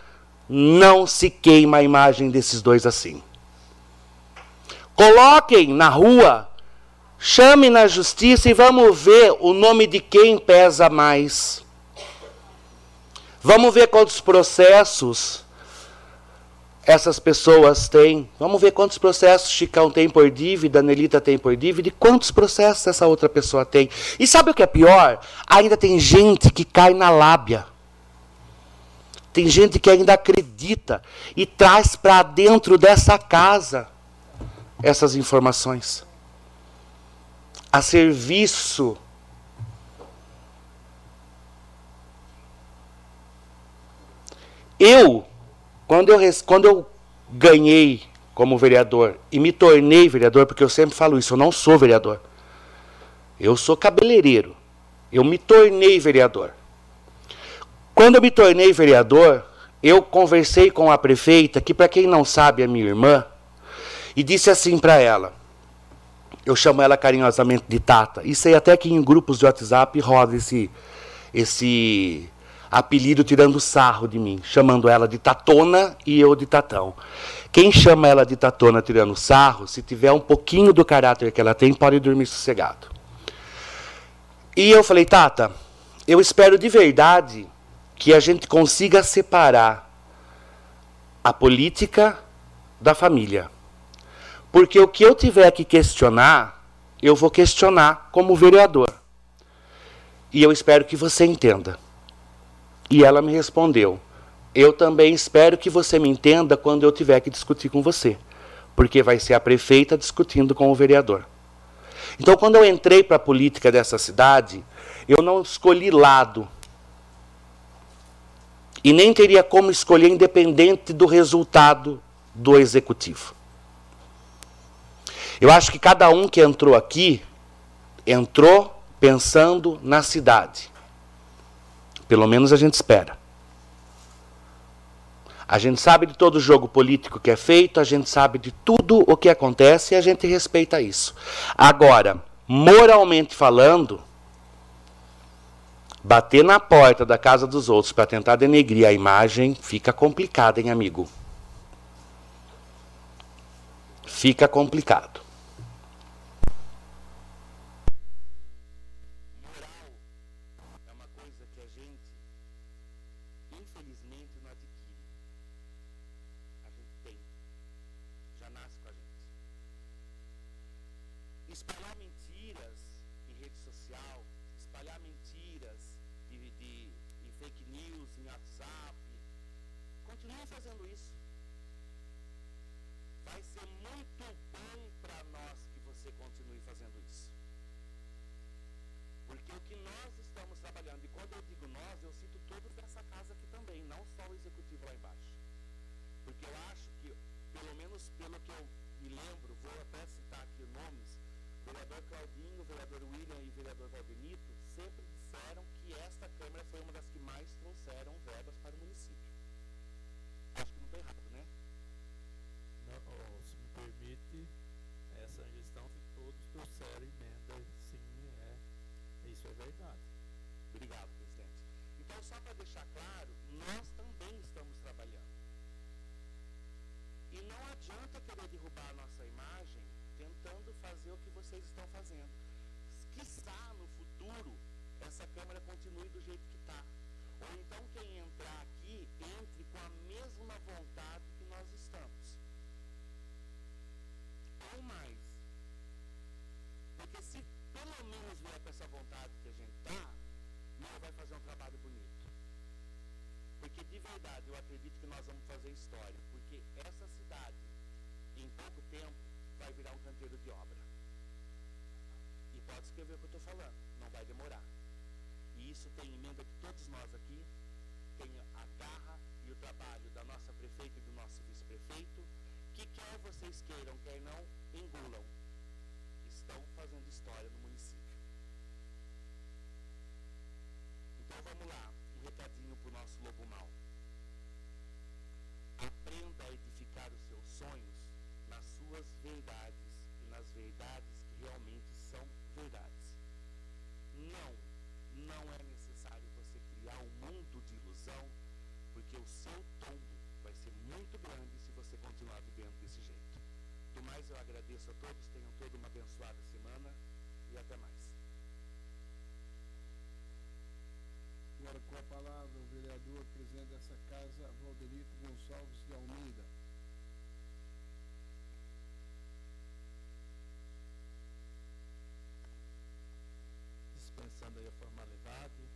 Não se queima a imagem desses dois assim. Coloquem na rua, chame na justiça e vamos ver o nome de quem pesa mais. Vamos ver quantos processos essas pessoas têm. Vamos ver quantos processos Chicão tem por dívida, Nelita tem por dívida e quantos processos essa outra pessoa tem. E sabe o que é pior? Ainda tem gente que cai na lábia. Tem gente que ainda acredita e traz para dentro dessa casa essas informações. A serviço Eu, quando eu, quando eu ganhei como vereador e me tornei vereador, porque eu sempre falo isso, eu não sou vereador. Eu sou cabeleireiro. Eu me tornei vereador. Quando eu me tornei vereador, eu conversei com a prefeita, que para quem não sabe é minha irmã, e disse assim para ela. Eu chamo ela carinhosamente de Tata. E sei até que em grupos de WhatsApp roda esse, esse apelido tirando sarro de mim, chamando ela de Tatona e eu de Tatão. Quem chama ela de Tatona tirando sarro, se tiver um pouquinho do caráter que ela tem, pode dormir sossegado. E eu falei, Tata, eu espero de verdade que a gente consiga separar a política da família. Porque o que eu tiver que questionar, eu vou questionar como vereador. E eu espero que você entenda. E ela me respondeu: Eu também espero que você me entenda quando eu tiver que discutir com você. Porque vai ser a prefeita discutindo com o vereador. Então, quando eu entrei para a política dessa cidade, eu não escolhi lado. E nem teria como escolher independente do resultado do executivo. Eu acho que cada um que entrou aqui entrou pensando na cidade. Pelo menos a gente espera. A gente sabe de todo o jogo político que é feito, a gente sabe de tudo o que acontece e a gente respeita isso. Agora, moralmente falando, bater na porta da casa dos outros para tentar denegrir a imagem fica complicado, hein, amigo? Fica complicado.
Canteiro de obra. E pode escrever o que eu estou falando, não vai demorar. E isso tem emenda de todos nós aqui, tem a garra e o trabalho da nossa prefeita e do nosso vice-prefeito, que quer vocês queiram, quer não, engulam. Estão fazendo história no município. Então vamos lá, um recadinho para o nosso lobo mal. Aprenda a edificar os seus sonhos nas suas verdades verdades que realmente são verdades. Não, não é necessário você criar um mundo de ilusão, porque o seu tombo vai ser muito grande se você continuar vivendo desse jeito. Do mais, eu agradeço a todos, tenham toda uma abençoada semana e até mais.
Agora com a palavra o vereador, presidente dessa casa, Valdenito Gonçalves de Almeida.
Dispensando aí a formalidade.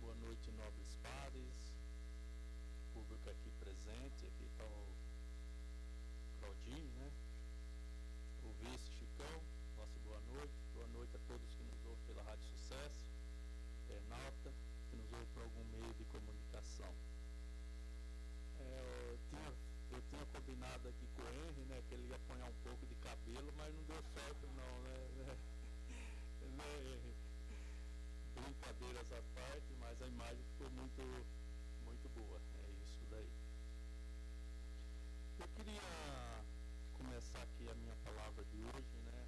Boa noite, nobres pares, público aqui presente, aqui está o Claudinho, né? O vice Chicão, nossa boa noite. Boa noite a todos que nos ouvem pela Rádio Sucesso, internauta, que nos ouve por algum meio de comunicação. É, eu, tinha, eu tinha combinado aqui com o Henry, né, que ele ia apanhar um pouco de cabelo, mas não deu certo não, né? né? Brincadeiras à parte, mas a imagem ficou muito, muito boa. É isso daí. Eu queria começar aqui a minha palavra de hoje, né?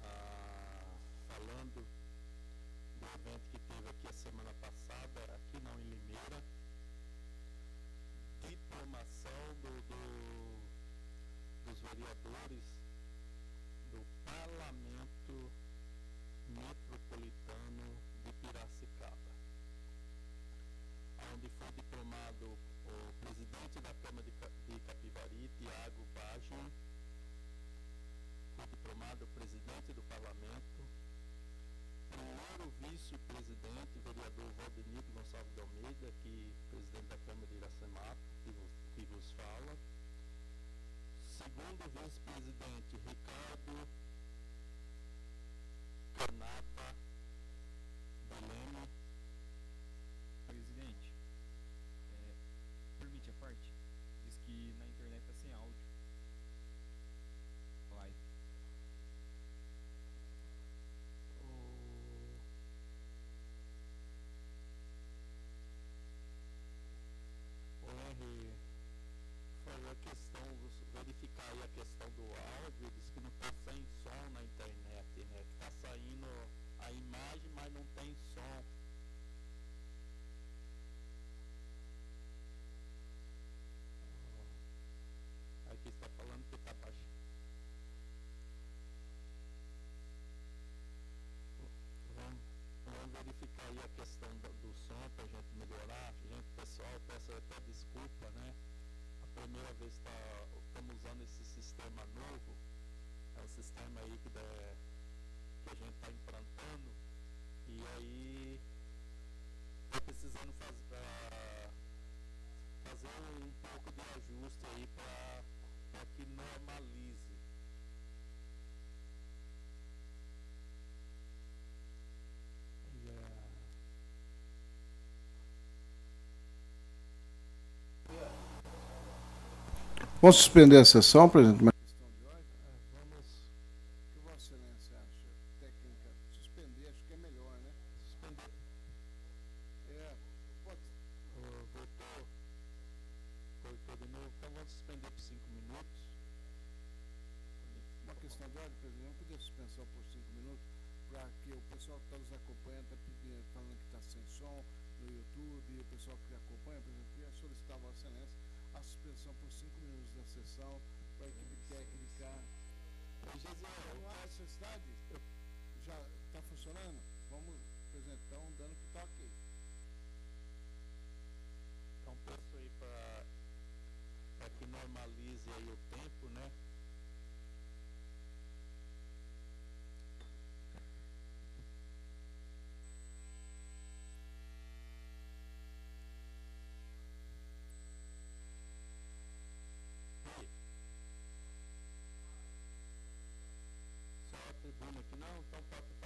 Ah, falando do evento que teve aqui a semana passada, aqui não em Limeira, diplomação do, do, dos vereadores do Parlamento Metropolitano de Piracicaba, onde foi diplomado o presidente da Câmara de, Capivari, Tiago Baggio, foi diplomado presidente do Parlamento, primeiro vice-presidente, vereador Valdenito Gonçalves de Almeida, que presidente da Câmara de Iracemato, que que vos fala. Segundo vice-presidente, Ricardo Canata Belemo.
Presidente, é, permite a parte? Diz que na internet tá sem áudio. Vai.
O Henry falou a questão, dos- verificar aí a questão do áudio, diz que não está sem som na internet, né? Que está saindo a imagem, mas não tem som. Ah, Aqui está falando que está baixo. Vamos, vamos verificar aí a questão do, do som para a gente melhorar. Gente, pessoal, peço até desculpa, né? A primeira vez que tá, estamos usando esse sistema novo. É um sistema aí que, dá- que a gente está implantando. E aí está precisando fazer, pra, fazer um pouco ajuste aí para que normalize.
Vamos suspender a sessão, presidente? não
são próprios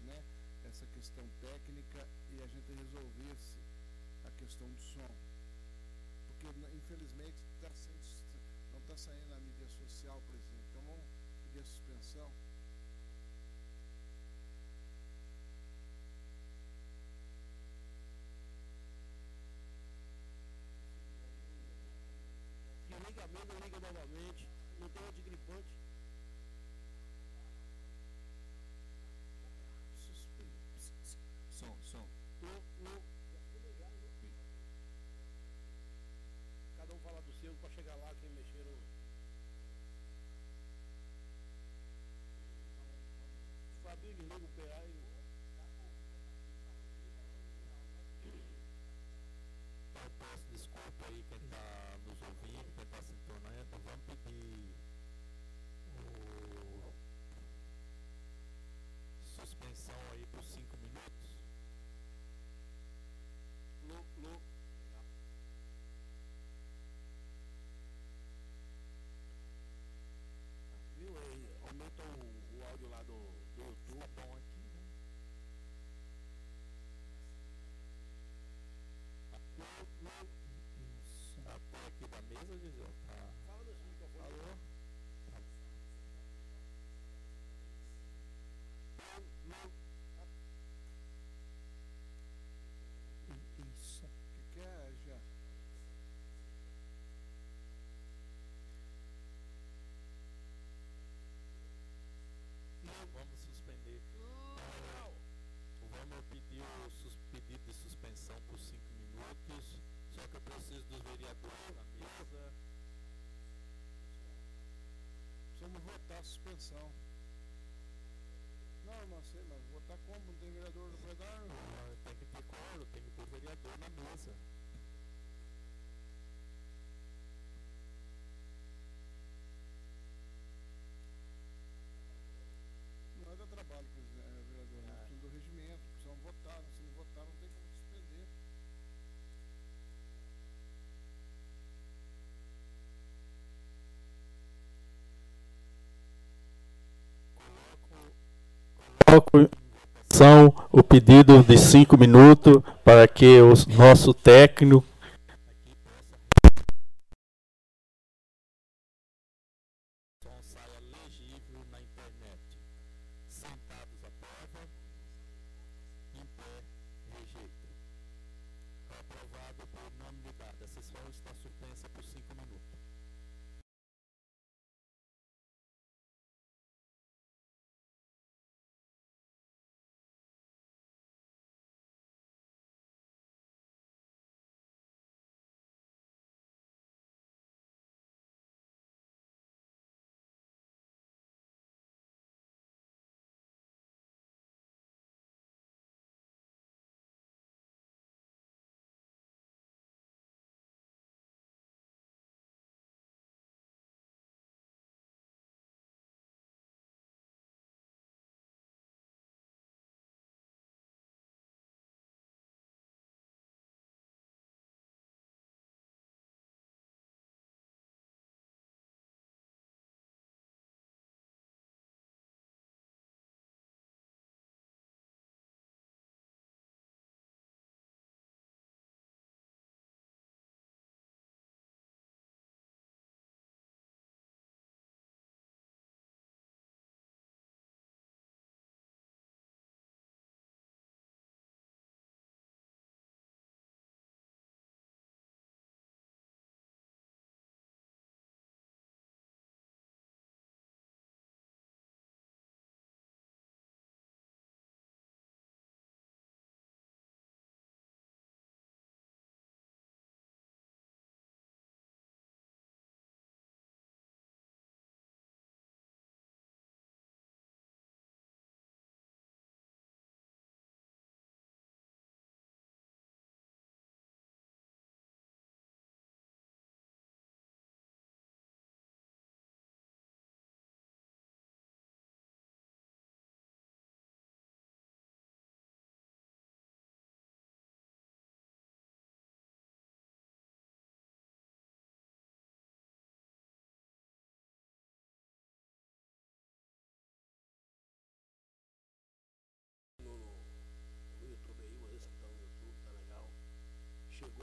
né,
essa questão técnica e a gente resolvesse a questão do som. Porque, né, infelizmente, tá sendo, não está saindo na mídia social, por exemplo. Então, vamos pedir a suspensão.
Que liga a liga novamente. Não tem antigripante. do
it mansão.
Não,
não sei, mas votar como? Não tem vereador no plenário?
Tem que ter coro, tem que ter vereador na mesa. são o pedido de cinco minutos para que o nosso técnico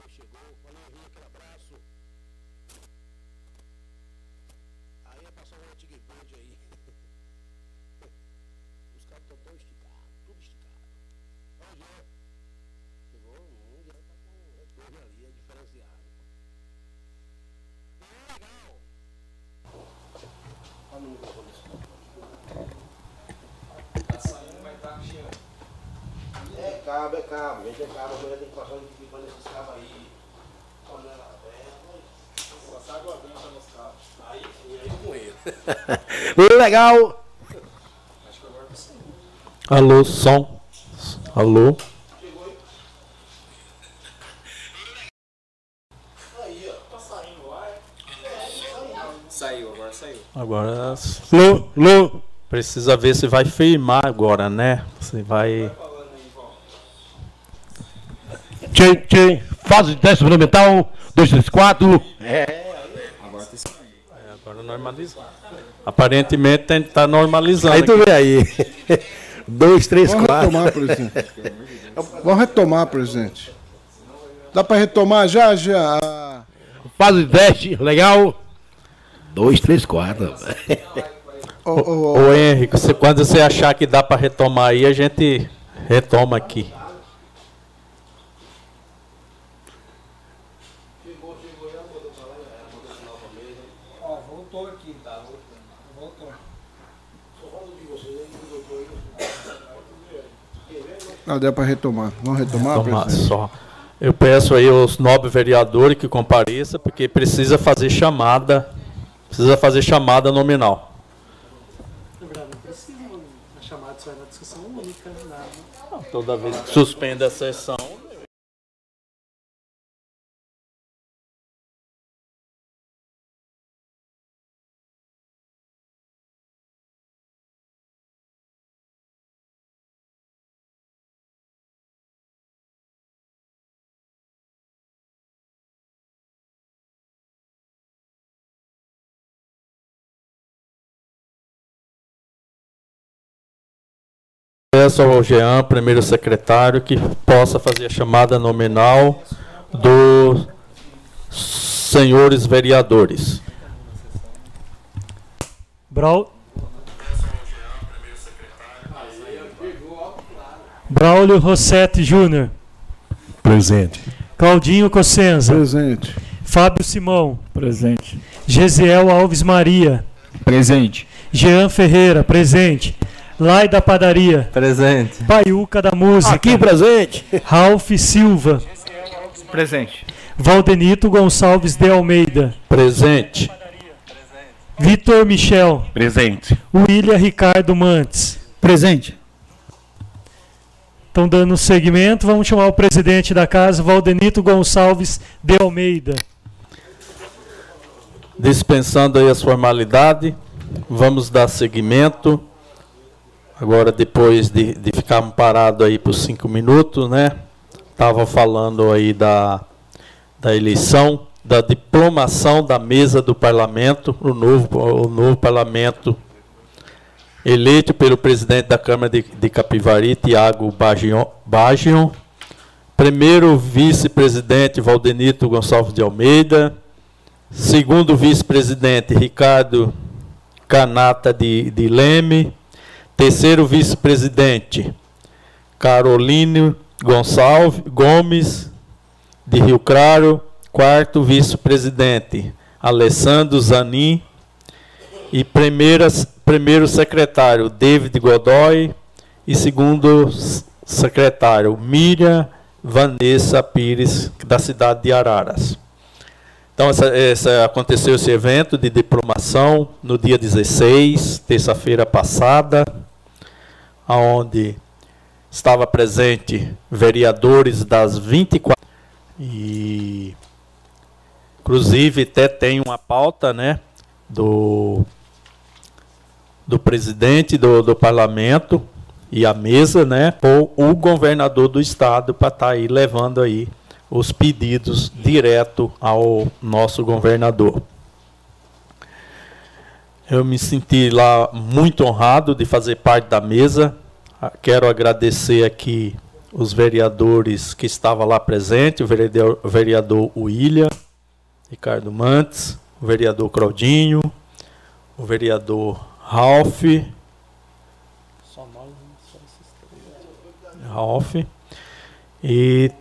chegou. Valeu, Henrique, aquele abraço. Aí é passar um antigo beijo aí. Os caras estão tão esticados, tudo esticado. Olha o Jean. Chegou um, já tá com o retorno ali, é diferenciado. É legal. Olha o microfone desse É cabo, é cabo. Gente, é cabo. Amanhã tem que passar um pipi nesses cabos aí. Olha lá, é. Passar água branca nos cabos. Aí sim, aí com ele. Legal.
Alô, som. Alô.
Saiu, agora saiu.
Agora
Lô, Lô.
precisa ver se vai firmar agora, né? Se vai.
Tchê, tchê. Fase de teste fundamental. 2, 3, 4. É.
Agora normalizar. Aparentemente tem que estar normalizando.
Aí tu vê aí. 2, 3,
Vamos
4.
retomar, presidente. Vamos retomar, presidente. Dá para retomar já, já?
Fase de teste. Legal. 2, 3, 4.
Ô, ô, ô,
Ô Henrique, você- quando você achar que dá para retomar aí, a gente retoma aqui.
Não, dá para retomar. Vamos retomar,
Tomar
presidente?
só. Eu peço aí aos nobres vereadores que compareçam, porque precisa fazer chamada, precisa fazer chamada nominal.
Lembrando, não precisa, a chamada só é na discussão única. Na...
Toda vez que suspende a sessão. Peço ao Jean, primeiro secretário, que possa fazer a chamada nominal dos senhores vereadores.
Brau... Braulio Rossetti Júnior.
Presente.
Claudinho Cossenza.
Presente.
Fábio Simão.
Presente.
Gesiel Alves Maria.
Presente.
Jean Ferreira, presente. Lai da Padaria.
Presente.
Paiuca da Música.
Aqui presente.
Ralph Silva.
Presente.
Valdenito Gonçalves de Almeida.
Presente.
Vitor Michel.
Presente.
William Ricardo Mantes.
Presente.
Estão dando segmento. Vamos chamar o presidente da casa, Valdenito Gonçalves de Almeida.
Dispensando aí as formalidades, vamos dar seguimento. Agora, depois de, de ficarmos parados aí por cinco minutos, né? Estava falando aí da, da eleição, da diplomação da mesa do parlamento, o novo, o novo parlamento eleito pelo presidente da Câmara de, de Capivari, Tiago Bagion, Bagion. Primeiro vice-presidente, Valdenito Gonçalves de Almeida. Segundo vice-presidente, Ricardo Canata de, de Leme. Terceiro vice-presidente, Carolíneo Gonçalves Gomes, de Rio Claro. Quarto vice-presidente, Alessandro Zanin. E primeiras, primeiro secretário, David Godoy. E segundo secretário, Miriam Vanessa Pires, da cidade de Araras. Então, essa, essa- aconteceu esse evento de diplomação no dia 16, terça-feira passada, onde estava presente vereadores das 24 e inclusive até tem uma pauta, né, do do presidente do, do parlamento e a mesa, né, ou o governador do estado para estar aí levando aí os pedidos direto ao nosso governador. Eu me senti lá muito honrado de fazer parte da mesa. Ah, Quero agradecer aqui os vereadores que estavam lá presentes, o vereador, o vereador William, Ricardo Mantes, o vereador Claudinho, o vereador Ralph, Ralph, e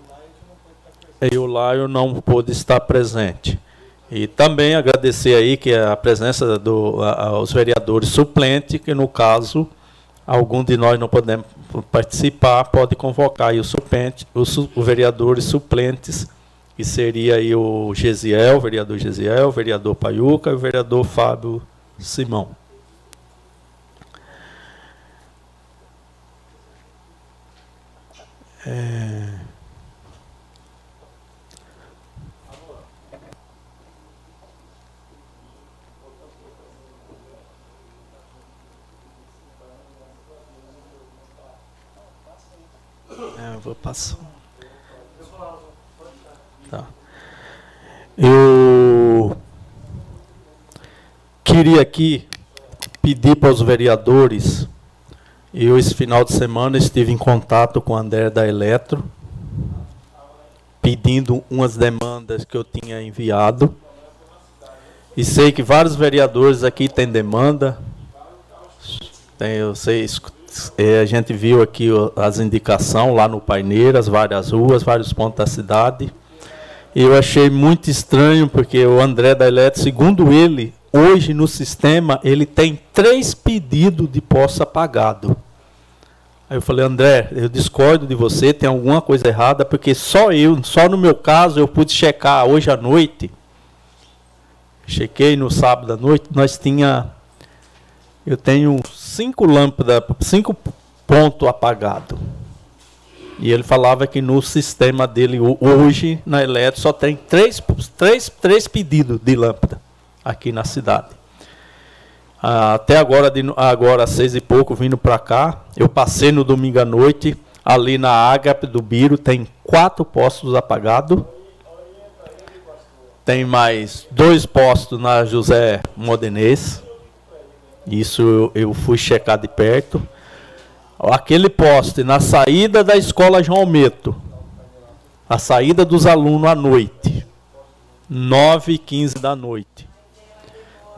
lá eu não pude estar presente. E também agradecer aí que a presença dos vereadores suplentes, que no caso algum de nós não podemos participar, pode convocar o suplente, os vereadores suplentes, que seria aí o Gesiel, o vereador Gesiel, o vereador Paiuca e o vereador Fábio Simão. É... É, vou passar. Tá. Eu queria aqui pedir para os vereadores. Eu, esse final de semana, estive em contato com o André da Eletro, pedindo umas demandas que eu tinha enviado. E sei que vários vereadores aqui têm demanda. Tem, eu sei, é, a gente viu aqui as indicações lá no Paineiras, várias ruas, vários pontos da cidade. Eu achei muito estranho, porque o André da Eletro, segundo ele, hoje no sistema, ele tem três pedidos de posse apagado. Aí eu falei, André, eu discordo de você, tem alguma coisa errada, porque só eu, só no meu caso, eu pude checar hoje à noite. Chequei no sábado à noite, nós tinha eu tenho cinco lâmpadas, cinco pontos apagados. E ele falava que no sistema dele hoje, na Eletro, só tem três, três, três pedidos de lâmpada aqui na cidade. Até agora, de, agora seis e pouco, vindo para cá, eu passei no domingo à noite, ali na Ágape do Biro, tem quatro postos apagados. Tem mais dois postos na José Modenês. Isso eu, eu fui checar de perto. Aquele poste na saída da escola João Meto, a saída dos alunos à noite, 9 e 15 da noite.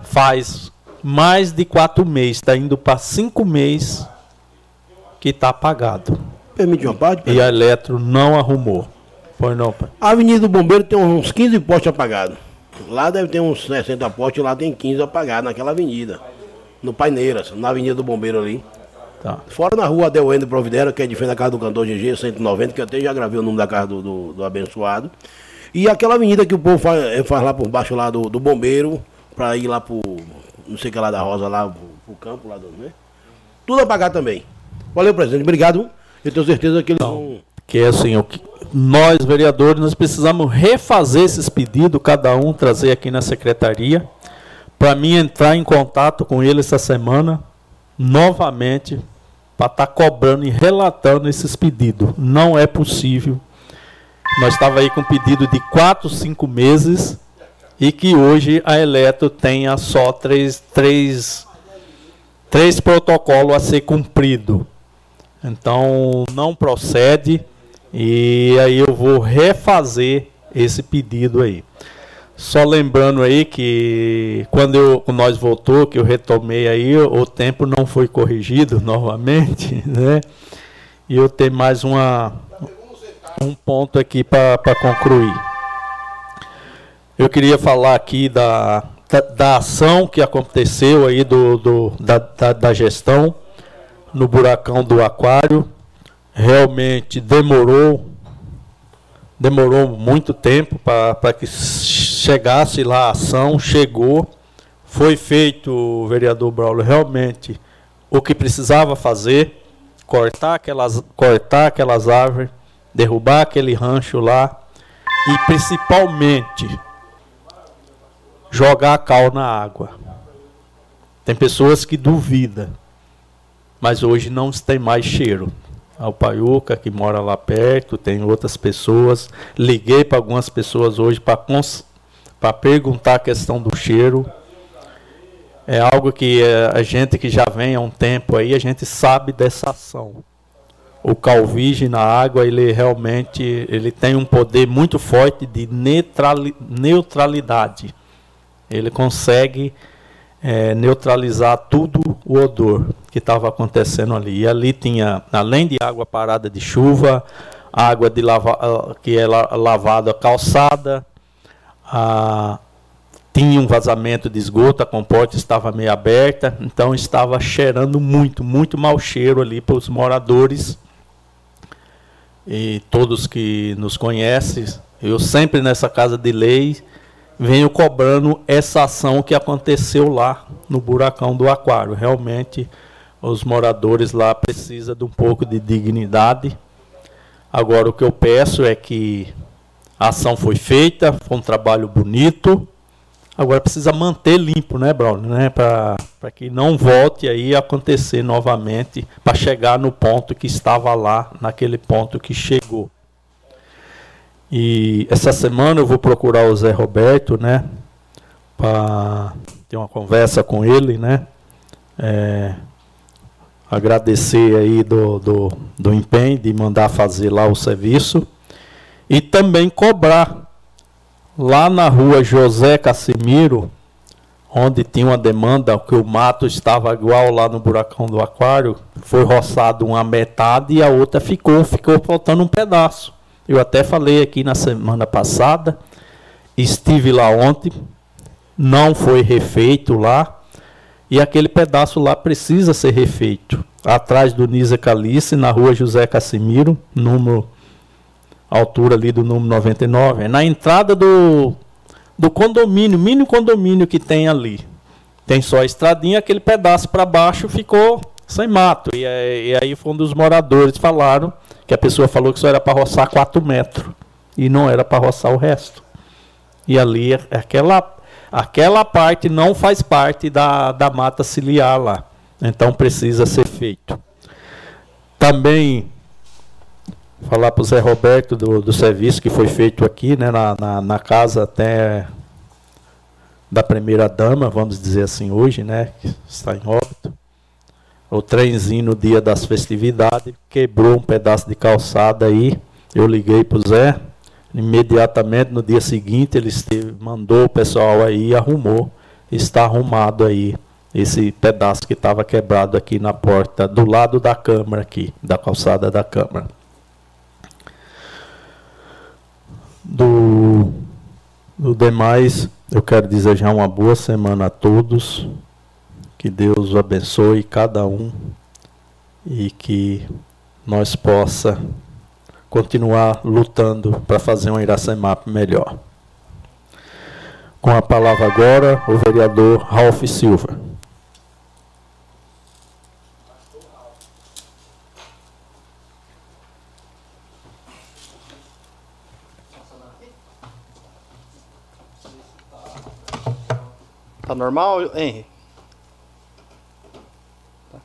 Faz mais de quatro meses, está indo para cinco meses que está apagado.
Permite uma parte?
E a Eletro não arrumou. Pois não, pai.
A Avenida do Bombeiro tem uns 15 postes apagados. Lá deve ter uns 60 postes, lá tem 15 apagados naquela avenida no Paineiras, na Avenida do Bombeiro ali. Tá. Fora na rua Adelwendo Providera, que é de frente à casa do cantor GG, 190, que eu até já gravei o nome da casa do, do, do abençoado. E aquela avenida que o povo faz, eh, faz lá por baixo lá do, do bombeiro, para ir lá pro. não sei o que lá da Rosa, lá pro, pro campo lá do. Né? Tudo apagado também. Valeu, presidente. Obrigado. Eu tenho certeza que eles Não, vão.
Que é assim, o que nós, vereadores, nós precisamos refazer esses pedidos, cada um trazer aqui na secretaria para mim entrar em contato com ele essa semana, novamente, para estar tá cobrando e relatando esses pedidos. Não é possível. Nós estava aí com pedido de 4, 5 meses e que hoje a Eletro tenha só três, três, três protocolos a ser cumprido. Então não procede e aí eu vou refazer esse pedido aí. Só lembrando aí que quando eu, nós voltou, que eu retomei aí, o tempo não foi corrigido novamente, né? E eu tenho mais uma, um ponto aqui para concluir. Eu queria falar aqui da, da, da, ação que aconteceu aí do, do da, da, da gestão no buracão do aquário. Realmente demorou, demorou muito tempo para que chegasse lá a ação, chegou, foi feito, vereador Braulio, realmente o que precisava fazer, cortar aquelas, cortar aquelas árvores, derrubar aquele rancho lá e principalmente jogar a cal na água. Tem pessoas que duvidam, mas hoje não tem mais cheiro. Ao Paiuca, que mora lá perto, tem outras pessoas. Liguei para algumas pessoas hoje para para perguntar a questão do cheiro. É algo que é, a gente que já vem há um tempo aí, a gente sabe dessa ação. o calvige na água, ele realmente ele tem um poder muito forte de neutrali neutralidade. Ele consegue é, neutralizar tudo o odor que estava acontecendo ali. E ali tinha, além de água parada de chuva, água de lava, ah, que é lavada calçada, a, tinha um vazamento de esgoto, a comporta estava meio aberta, então estava cheirando muito, muito mau cheiro ali para os moradores e todos que nos conhecem. Eu sempre nessa casa de lei venho cobrando essa ação que aconteceu lá no buracão do aquário. Realmente os moradores lá precisam de um pouco de dignidade. Agora o que eu peço é que a ação foi feita, foi um trabalho bonito Agora precisa manter limpo, né, Braulio? Né? Para que não volte aí a acontecer novamente, para chegar no ponto que estava lá, naquele ponto que chegou. E essa semana eu vou procurar o Zé Roberto, né? Para ter uma conversa com ele, né? É, agradecer aí do, do, do empenho de mandar fazer lá o serviço. E também cobrar Lá na rua José Casimiro, onde tinha uma demanda que o mato estava igual lá no buracão do aquário, foi roçado uma metade e a outra ficou, ficou faltando um pedaço. Eu até falei aqui na semana passada, estive lá ontem, não foi refeito lá, e aquele pedaço lá precisa ser refeito. Atrás do Nisa Calice, na rua José Casimiro, número altura ali do número 99, é na entrada do, do condomínio, mini condomínio que tem ali. Tem só a estradinha, aquele pedaço para baixo ficou sem mato. E, e, aí foi um dos moradores falaram que a pessoa falou que só era para roçar 4 metros. E não era para roçar o resto. E ali, aquela, aquela parte não faz parte da, da mata ciliar lá. Então precisa ser feito. Também falar para o Zé Roberto do, do serviço que foi feito aqui, né, na, na, na, casa até da primeira dama, vamos dizer assim hoje, né, que está em óbito. O trenzinho no dia das festividades quebrou um pedaço de calçada aí. Eu liguei para o Zé. Imediatamente no dia seguinte ele esteve, mandou o pessoal aí e arrumou. Está arrumado aí esse pedaço que estava quebrado aqui na porta, do lado da câmara aqui, da calçada da câmara. Do, do demais, eu quero desejar uma boa semana a todos. Que Deus abençoe cada um e que nós possa continuar lutando para fazer um Iracemap melhor. Com a palavra agora, o vereador Ralph Silva.
Tá normal, Henry? Tá.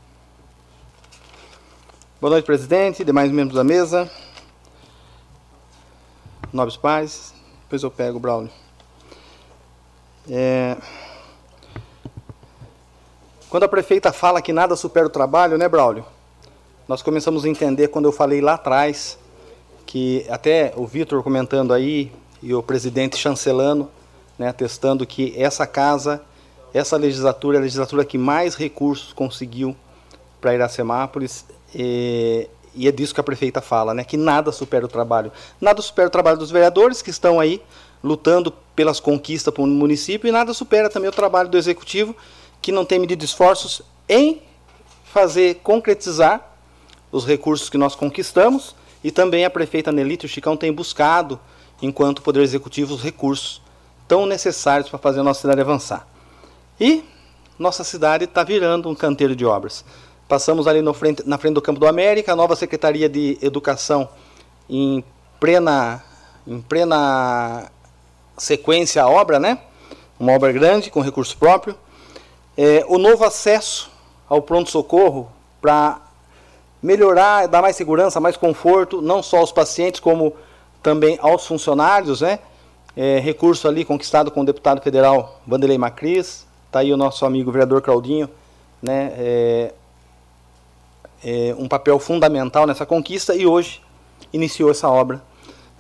Boa noite, presidente, demais membros da mesa. Nobres pais. Depois eu pego o Braulio. É... Quando a prefeita fala que nada supera o trabalho, né, Braulio? Nós começamos a entender quando eu falei lá atrás, que até o Vitor comentando aí, e o presidente chancelando, né, atestando que essa casa, essa legislatura é a legislatura que mais recursos conseguiu para Iracemápolis, e, e, é disso que a prefeita fala, né, que nada supera o trabalho. Nada supera o trabalho dos vereadores que estão aí lutando pelas conquistas para o município, e nada supera também o trabalho do executivo, que não tem medido esforços em fazer concretizar os recursos que nós conquistamos, e também a prefeita Nelita e o Chicão têm buscado, enquanto Poder Executivo, os recursos tão necessários para fazer a nossa cidade avançar. E nossa cidade está virando um canteiro de obras. Passamos ali frente, na frente do Campo do América, a nova Secretaria de Educação em plena, em plena sequência à obra, né? Uma obra grande, com recurso próprio. É, o novo acesso ao pronto-socorro para melhorar, dar mais segurança, mais conforto, não só aos pacientes, como também aos funcionários, né? É, recurso ali conquistado com o deputado federal Vanderlei Macris, está aí o nosso amigo vereador Claudinho, né, é, é, um papel fundamental nessa conquista e hoje iniciou essa obra.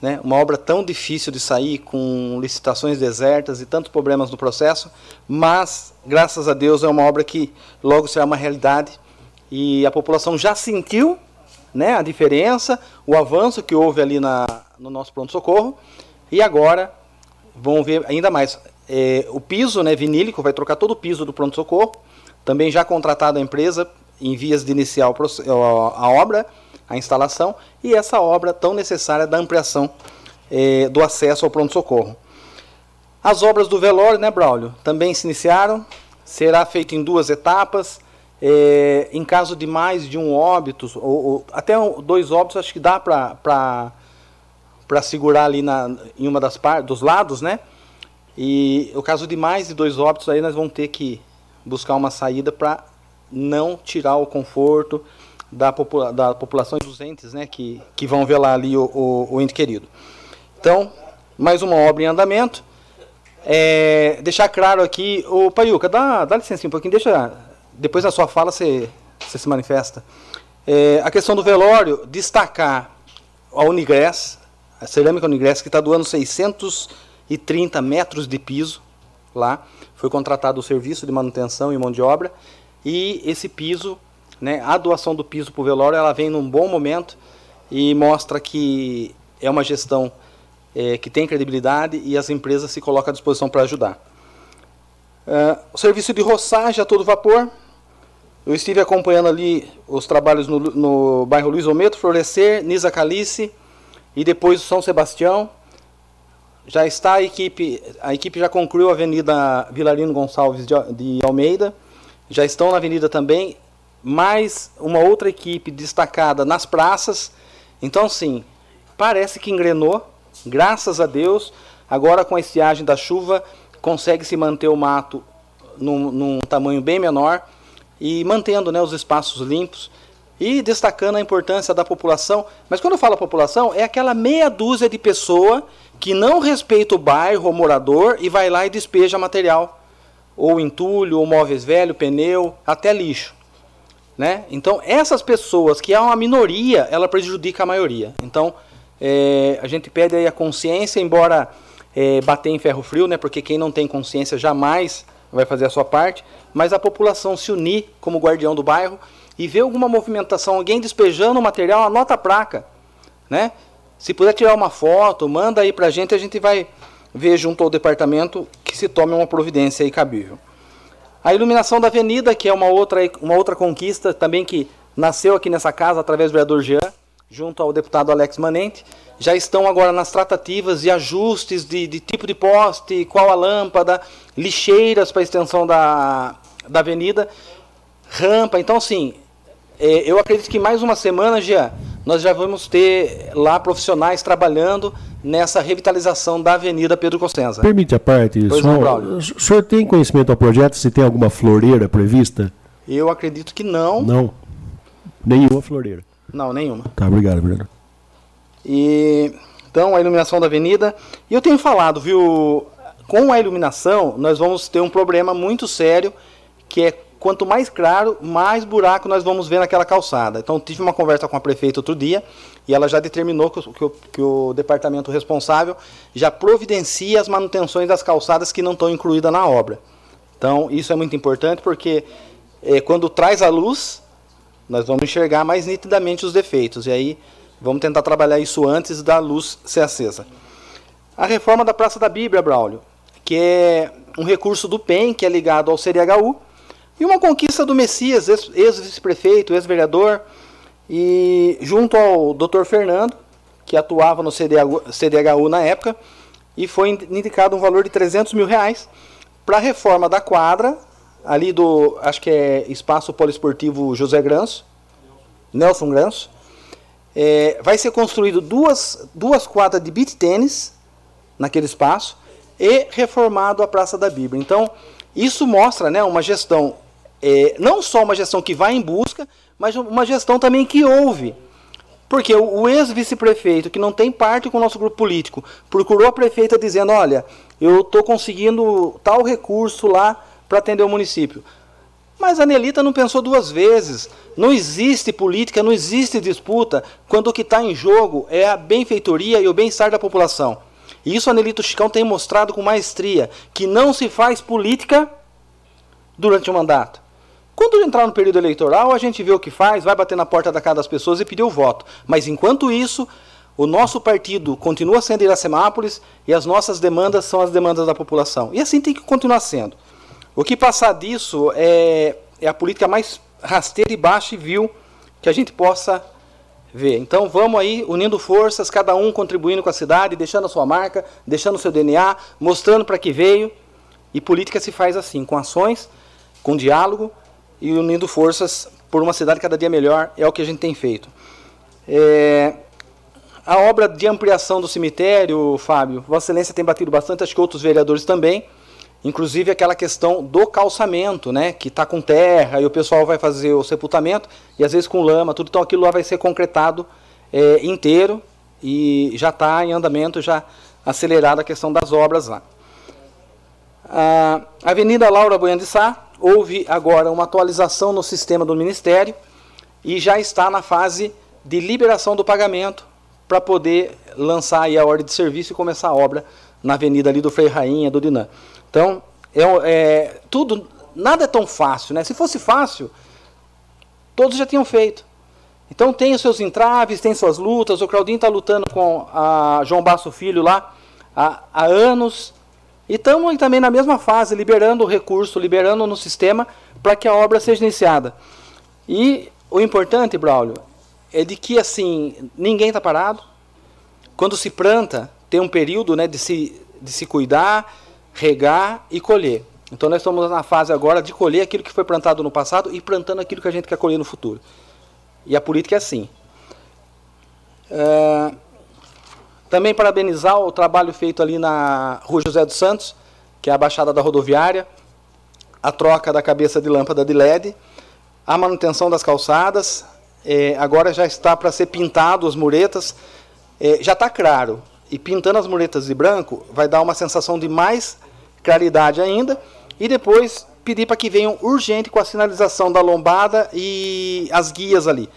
Né? Uma obra tão difícil de sair, com licitações desertas e tantos problemas no processo, mas, graças a Deus, é uma obra que logo será uma realidade e a população já sentiu né, a diferença, o avanço que houve ali na, no nosso pronto-socorro e agora vão ver ainda mais. É, o piso né, vinílico vai trocar todo o piso do pronto-socorro, também já contratado a empresa em vias de iniciar a obra, a instalação, e essa obra tão necessária da ampliação eh, do acesso ao pronto-socorro. As obras do velório, né, Braulio, também se iniciaram, será feito em duas etapas, eh, em caso de mais de um óbito, ou, ou até dois óbitos, acho que dá para segurar ali na, em uma das partes, dos lados, né? E no caso de mais de dois óbitos, aí nós vamos ter que buscar uma saída para não tirar o conforto da, popula da população dos entes né, que, que vão lá ali o, o, o ente querido. Então, mais uma obra em andamento. É, deixar claro aqui, o Paiuca, dá, dá licença um pouquinho, deixa. Depois da sua fala você, você se manifesta. É, a questão do velório, destacar a Unigress, a cerâmica Unigress, que está doando 630 metros de piso lá. Foi contratado o serviço de manutenção e mão de obra. E esse piso, né, a doação do piso para o velório, ela vem num bom momento e mostra que é uma gestão é, que tem credibilidade e as empresas se colocam à disposição para ajudar. Uh, o serviço de roçagem a todo vapor. Eu estive acompanhando ali os trabalhos no, no bairro Luiz Ometo, Florescer, Nisa Calice e depois São Sebastião. Já está a equipe, a equipe já concluiu a Avenida Vilarino Gonçalves de, de Almeida já estão na avenida também, mais uma outra equipe destacada nas praças. Então, sim, parece que engrenou, graças a Deus. Agora, com a estiagem da chuva, consegue se manter o mato num, num tamanho bem menor e mantendo né, os espaços limpos e destacando a importância da população. Mas quando eu falo população, é aquela meia dúzia de pessoa que não respeita o bairro ou morador e vai lá e despeja material ou entulho, ou móveis velhos, pneu, até lixo. Né? Então, essas pessoas, que é uma minoria, ela prejudica a maioria. Então, é, a gente pede aí a consciência, embora é, bater em ferro frio, né? porque quem não tem consciência jamais vai fazer a sua parte, mas a população se unir como guardião do bairro e ver alguma movimentação, alguém despejando o material, anota a placa. Né? Se puder tirar uma foto, manda aí para a gente, a gente vai ver junto ao departamento que se tome uma providência aí cabível. A iluminação da avenida, que é uma outra, uma outra conquista também que nasceu aqui nessa casa através do vereador Jean, junto ao deputado Alex Manente, já estão agora nas tratativas e ajustes de, de tipo de poste, qual a lâmpada, lixeiras para extensão da, da avenida, rampa. Então, sim, é, eu acredito que mais uma semana, Jean, nós já vamos ter lá profissionais trabalhando nessa revitalização da Avenida Pedro Costenza.
Permite a parte, pois só, não, o senhor tem conhecimento do projeto, se tem alguma floreira prevista?
Eu acredito que não.
Não, nenhuma floreira?
Não, nenhuma.
Tá, obrigado, Bruno.
E, então, a iluminação da avenida. E eu tenho falado, viu, com a iluminação, nós vamos ter um problema muito sério, que é quanto mais claro, mais buraco nós vamos ver naquela calçada. Então, tive uma conversa com a prefeita outro dia e ela já determinou que o, que o, que o departamento responsável já providencia as manutenções das calçadas que não estão incluídas na obra. Então, isso é muito importante porque é, quando traz a luz, nós vamos enxergar mais nitidamente os defeitos. E aí, vamos tentar trabalhar isso antes da luz ser acesa. A reforma da Praça da Bíblia, Braulio, que é um recurso do PEN, que é ligado ao CDHU, e uma conquista do Messias, ex-vice-prefeito, ex-vereador, e junto ao Dr. Fernando, que atuava no CDHU, na época, e foi indicado um valor de 300 mil reais para a reforma da quadra, ali do, acho que é Espaço Poliesportivo José Granço, Nelson Granço. É, vai ser construído duas, duas quadras de beat tênis naquele espaço e reformado a Praça da Bíblia. Então, isso mostra né, uma gestão é, não só uma gestão que vai em busca, mas uma gestão também que ouve. Porque o, ex-vice-prefeito, que não tem parte com o nosso grupo político, procurou a prefeita dizendo: Olha, eu estou conseguindo tal recurso lá para atender o município. Mas a Nelita não pensou duas vezes. Não existe política, não existe disputa quando o que está em jogo é a benfeitoria e o bem-estar da população. E isso a Nelito Chicão tem mostrado com maestria, que não se faz política durante o mandato. Quando entrar no período eleitoral, a gente vê o que faz, vai bater na porta da casa das pessoas e pedir o voto. Mas enquanto isso, o nosso partido continua sendo Iracemápolis e as nossas demandas são as demandas da população. E assim tem que continuar sendo. O que passar disso é, é a política mais rasteira e baixa e vil que a gente possa ver. Então vamos aí unindo forças, cada um contribuindo com a cidade, deixando a sua marca, deixando o seu DNA, mostrando para que veio. E política se faz assim, com ações, com diálogo e unindo forças por uma cidade cada dia melhor, é o que a gente tem feito. É, a obra de ampliação do cemitério, Fábio, Vossa Excelência tem batido bastante, acho que outros vereadores também, inclusive aquela questão do calçamento, né, que está com terra e o pessoal vai fazer o sepultamento e às vezes com lama, tudo, então aquilo lá vai ser concretado é, inteiro e já está em andamento, já acelerada a questão das obras lá. A Avenida Laura Bueno de Sá, houve agora uma atualização no sistema do Ministério e já está na fase de liberação do pagamento para poder lançar aí a ordem de serviço e começar a obra na avenida ali do Frei Rainha, do Dinã. Então, é, é, tudo, nada é tão fácil, né? Se fosse fácil, todos já tinham feito. Então tem os seus entraves, tem suas lutas. O Claudinho está lutando com a João Basso Filho lá há, há anos. E estamos também na mesma fase, liberando o recurso, liberando no sistema para que a obra seja iniciada. E o importante, Braulio, é de que assim ninguém está parado. Quando se planta, tem um período né, de, se, de se cuidar, regar e colher. Então nós estamos na fase agora de colher aquilo que foi plantado no passado e plantando aquilo que a gente quer colher no futuro. E a política é assim. É, também parabenizar o trabalho feito ali na Rua José dos Santos, que é a baixada da rodoviária, a troca da cabeça de lâmpada de LED, a manutenção das calçadas, é, agora já está para ser pintado as muretas, é, já está claro. E pintando as muretas de branco vai dar uma sensação de mais claridade ainda. E depois pedir para que venham urgente com a sinalização da lombada e as guias ali.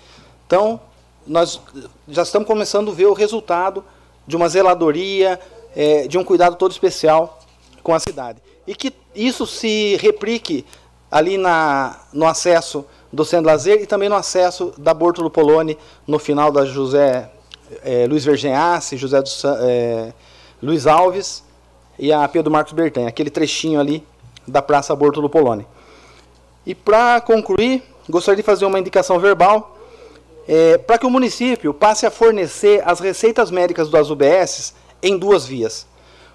Então, nós já estamos começando a ver o resultado de uma zeladoria, é, de um cuidado todo especial com a cidade. E que isso se replique ali na, no acesso do Centro Lazer e também no acesso da Bortolo Poloni, no final da José é, Luiz Vergenhasse, José do, é, Luiz Alves e a Pedro Marcos Bertanha, aquele trechinho ali da Praça Bortolo Poloni. E para concluir, gostaria de fazer uma indicação verbal é, para que o município passe a fornecer as receitas médicas das UBS em duas vias.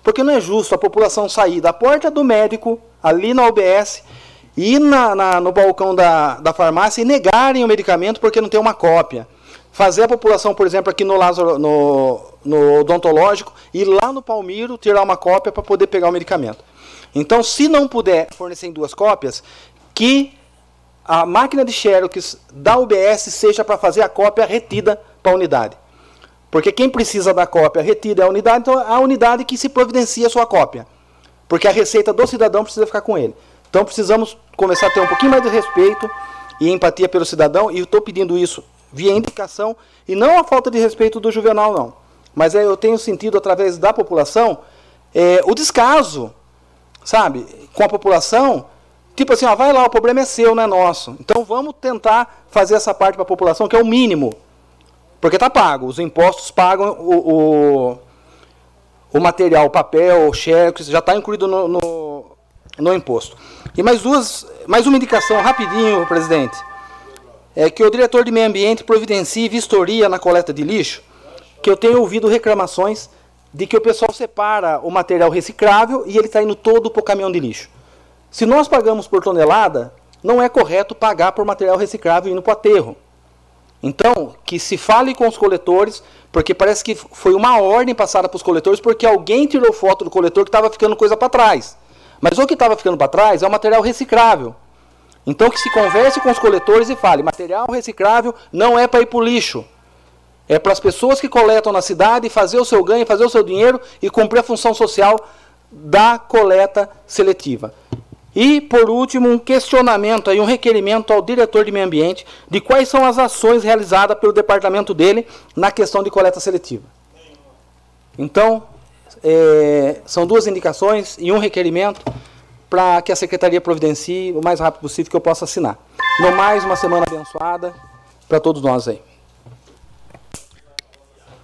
Porque não é justo a população sair da porta do médico, ali na UBS, ir na, na, no balcão da, da farmácia e negarem o medicamento porque não tem uma cópia. Fazer a população, por exemplo, aqui no, Lázaro, no, no odontológico, ir lá no Palmiro tirar uma cópia para poder pegar o medicamento. Então, se não puder fornecer duas cópias, que a máquina de Xerox da UBS seja para fazer a cópia retida para a unidade. Porque quem precisa da cópia retida é a unidade, então é a unidade que se providencia a sua cópia. Porque a receita do cidadão precisa ficar com ele. Então precisamos começar a ter um pouquinho mais de respeito e empatia pelo cidadão, e estou pedindo isso via indicação, e não a falta de respeito do Juvenal, não. Mas é, eu tenho sentido, através da população, é, o descaso, sabe, com a população, tipo assim, ó, vai lá, o problema é seu, não é nosso. Então vamos tentar fazer essa parte para a população, que é o mínimo. Porque está pago, os impostos pagam o, o, o material, o papel, o cheque, já está incluído no, no, no imposto. E mais duas, mais uma indicação rapidinho, presidente. É que o diretor de meio ambiente providencie vistoria na coleta de lixo, que eu tenho ouvido reclamações de que o pessoal separa o material reciclável e ele está indo todo para o caminhão de lixo. Se nós pagamos por tonelada, não é correto pagar por material reciclável indo para o aterro. Então, que se fale com os coletores, porque parece que foi uma ordem passada para os coletores, porque alguém tirou foto do coletor que estava ficando coisa para trás. Mas o que estava ficando para trás é o material reciclável. Então que se converse com os coletores e fale, material reciclável não é para ir para o lixo. É para as pessoas que coletam na cidade fazer o seu ganho, fazer o seu dinheiro e cumprir a função social da coleta seletiva. E, por último, um questionamento e um requerimento ao diretor de meio ambiente de quais são as ações realizadas pelo departamento dele na questão de coleta seletiva. Então, é, são duas indicações e um requerimento para que a secretaria providencie o mais rápido possível que eu possa assinar. No mais, uma semana abençoada para todos nós aí.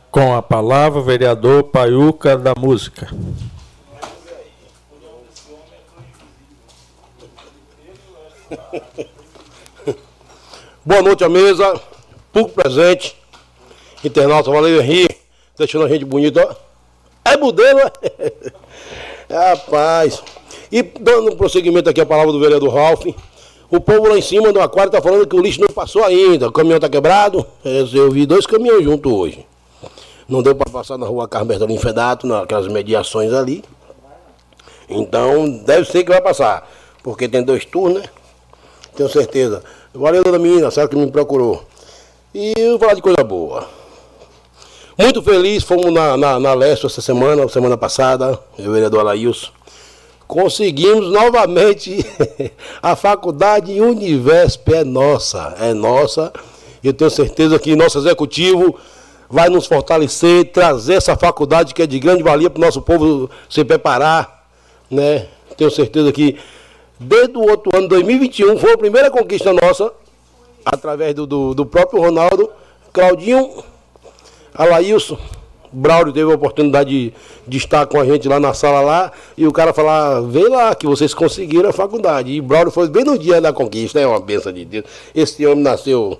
Com a palavra, o vereador Paiuca da Música.
Boa noite à mesa, público presente, internauta Valeu Henrique, deixando a gente bonita. É modelo, é? Rapaz. E dando prosseguimento aqui a palavra do vereador Ralph, o povo lá em cima do aquário está falando que o lixo não passou ainda, o caminhão está quebrado. É, Eu vi dois caminhões juntos hoje. Não deu para passar na rua Carlos Bertolini Fedato, naquelas mediações ali. Então, deve ser que vai passar, porque tem dois turnos, né? Tenho certeza. Valeu, dona Mina, a senhora que me procurou. E eu vou falar de coisa boa. Muito feliz, fomos na, na, na Leste essa semana, semana passada, eu e vereador Alailson. Conseguimos novamente a faculdade Univesp é nossa, é nossa. Eu tenho certeza que nosso executivo vai nos fortalecer, trazer essa faculdade que é de grande valia para o nosso povo se preparar, né? Tenho certeza que desde o outro ano, 2021, foi a primeira conquista nossa, através do, do, do próprio Ronaldo, Claudinho, Alailson, Braulio teve a oportunidade de, de estar com a gente lá na sala lá, e o cara falar, vê lá que vocês conseguiram a faculdade. E Braulio foi bem no dia da conquista, é uma benção de Deus. Esse homem nasceu,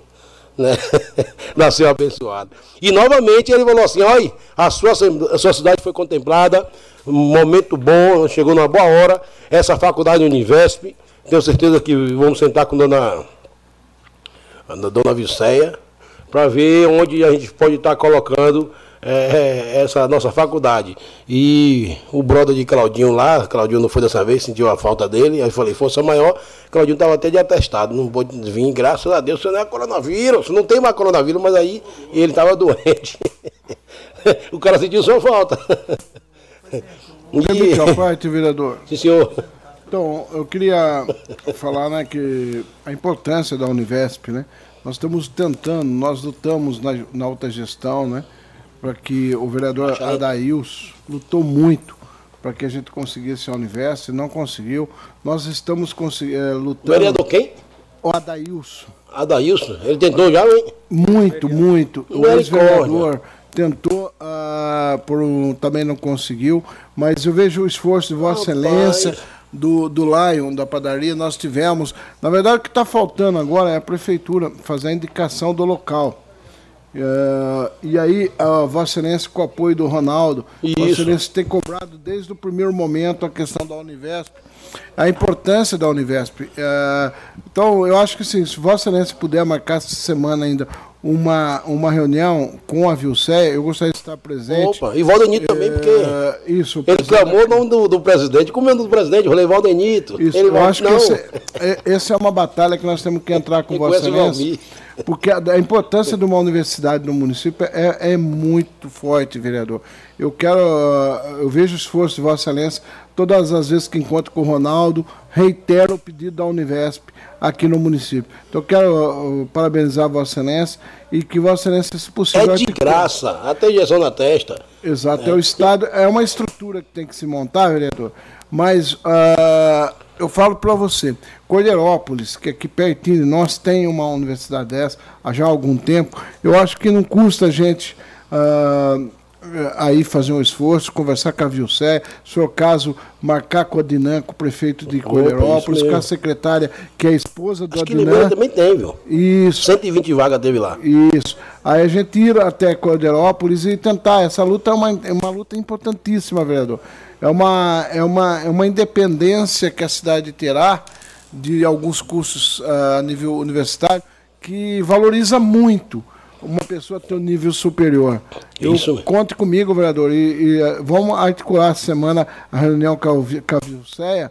né? nasceu abençoado. E novamente ele falou assim, olha, a sua, a sua cidade foi contemplada, momento bom, chegou numa boa hora, essa faculdade Univesp, tenho certeza que vamos sentar com dona, a dona Viceia, para ver onde a gente pode estar colocando é, é, essa nossa faculdade. E o brother de Claudinho lá, Claudinho não foi dessa vez, sentiu a falta dele, aí falei, força maior, Claudinho estava até de atestado, não pôde vir, graças a Deus, você não é coronavírus, não tem mais coronavírus, mas aí ele estava doente. o cara sentiu sua falta.
Permite a parte, vereador?
Sim, senhor.
Então, eu queria falar né, que a importância da Univesp, né? Nós estamos tentando, nós lutamos na, na alta gestão, né? Para que o vereador Adails lutou muito para que a gente conseguisse a Univesp, não conseguiu. Nós estamos eh, lutando.
Vereador quem?
O Adailson.
Adailson, ele tentou já, hein?
Muito, muito. O ex-vereador tentou, ah, por um- também não conseguiu, mas eu vejo o esforço de Vossa Excelência, do, do Lion, da padaria, nós tivemos. Na verdade, o que está faltando agora é a prefeitura fazer a indicação do local. Eh, e aí, a Vossa Excelência, com o apoio do Ronaldo, Vossa
Isso.
Excelência tem cobrado desde o primeiro momento a questão da Univesp, a importância da Univesp. Eh, então, eu acho que assim, se Vossa Excelência puder marcar essa semana ainda uma, uma reunião com a Vilcé, eu gostaria de estar presente.
Opa, e Valdenito também, porque
isso,
ele clamou o nome do, do presidente, como é o nome do presidente, eu falei Valdenito.
Isso,
ele
eu
vai-
acho que
não.
esse, é, essa é uma batalha que nós temos que entrar com Vossa Excelência. Porque a, a importância de uma universidade no município é, é muito forte, vereador. Eu quero, eu vejo o esforço de Vossa Excelência todas as vezes que encontro com o Ronaldo, reitero o pedido da Univesp aqui no município. Então eu quero ah, parabenizar Vossa Excelência e que Vossa Excelência, se possível,
É de graça, até injeção na testa.
Exato, é. o Estado, é uma estrutura que tem que se montar, vereador. Mas ah, eu falo para você, Cordeirópolis, que aqui pertinho de nós tem uma universidade dessa há já algum tempo, eu acho que não custa a gente ah, aí fazer um esforço, conversar com a Vilcé, se for o caso, marcar com a Dinan, com o prefeito de Cordeirópolis,
isso
com a secretária, que é a esposa do
Acho que. Limeira também tem, viu?
Isso.
120 vagas teve lá.
Isso. Aí a gente ir até Cordeirópolis e tentar. Essa luta é uma, é uma luta importantíssima, vereador. É uma, é, uma, é uma independência que a cidade terá de alguns cursos ah, a nível universitário que valoriza muito uma pessoa ter um nível superior. Eu,
Isso.
conte comigo, vereador, e, e, eh, vamos articular essa semana a reunião com a Vilceia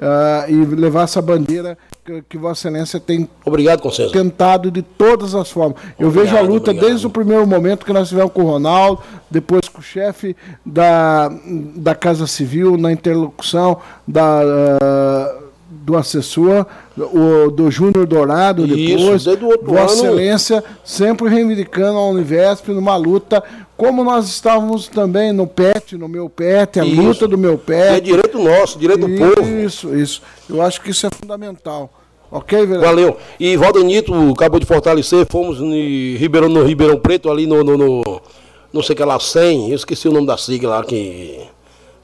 ah, e levar essa bandeira que, que Vossa Excelência tem
Obrigado,
tentado de todas as formas. Eu vejo a luta
obrigado.
desde o primeiro momento que nós tivemos com o Ronaldo, depois com o chefe da, da Casa Civil, na interlocução da, ah, do assessor, o, do Júnior Dourado
Isso,
depois.
desde o outro
Vossa. Excelência sempre reivindicando a Univesp numa luta, como nós estávamos também no PET, no meu PET, a
Isso.
luta do meu PET.
É direito nosso, direito do povo.
Isso, isso. Eu acho que isso é fundamental. Ok, vereador?
Valeu. E Valdenito acabou de fortalecer, fomos em Ribeirão, no Ribeirão Preto, ali no, no, no- não sei o que lá, 100, eu esqueci o nome da sigla lá, que,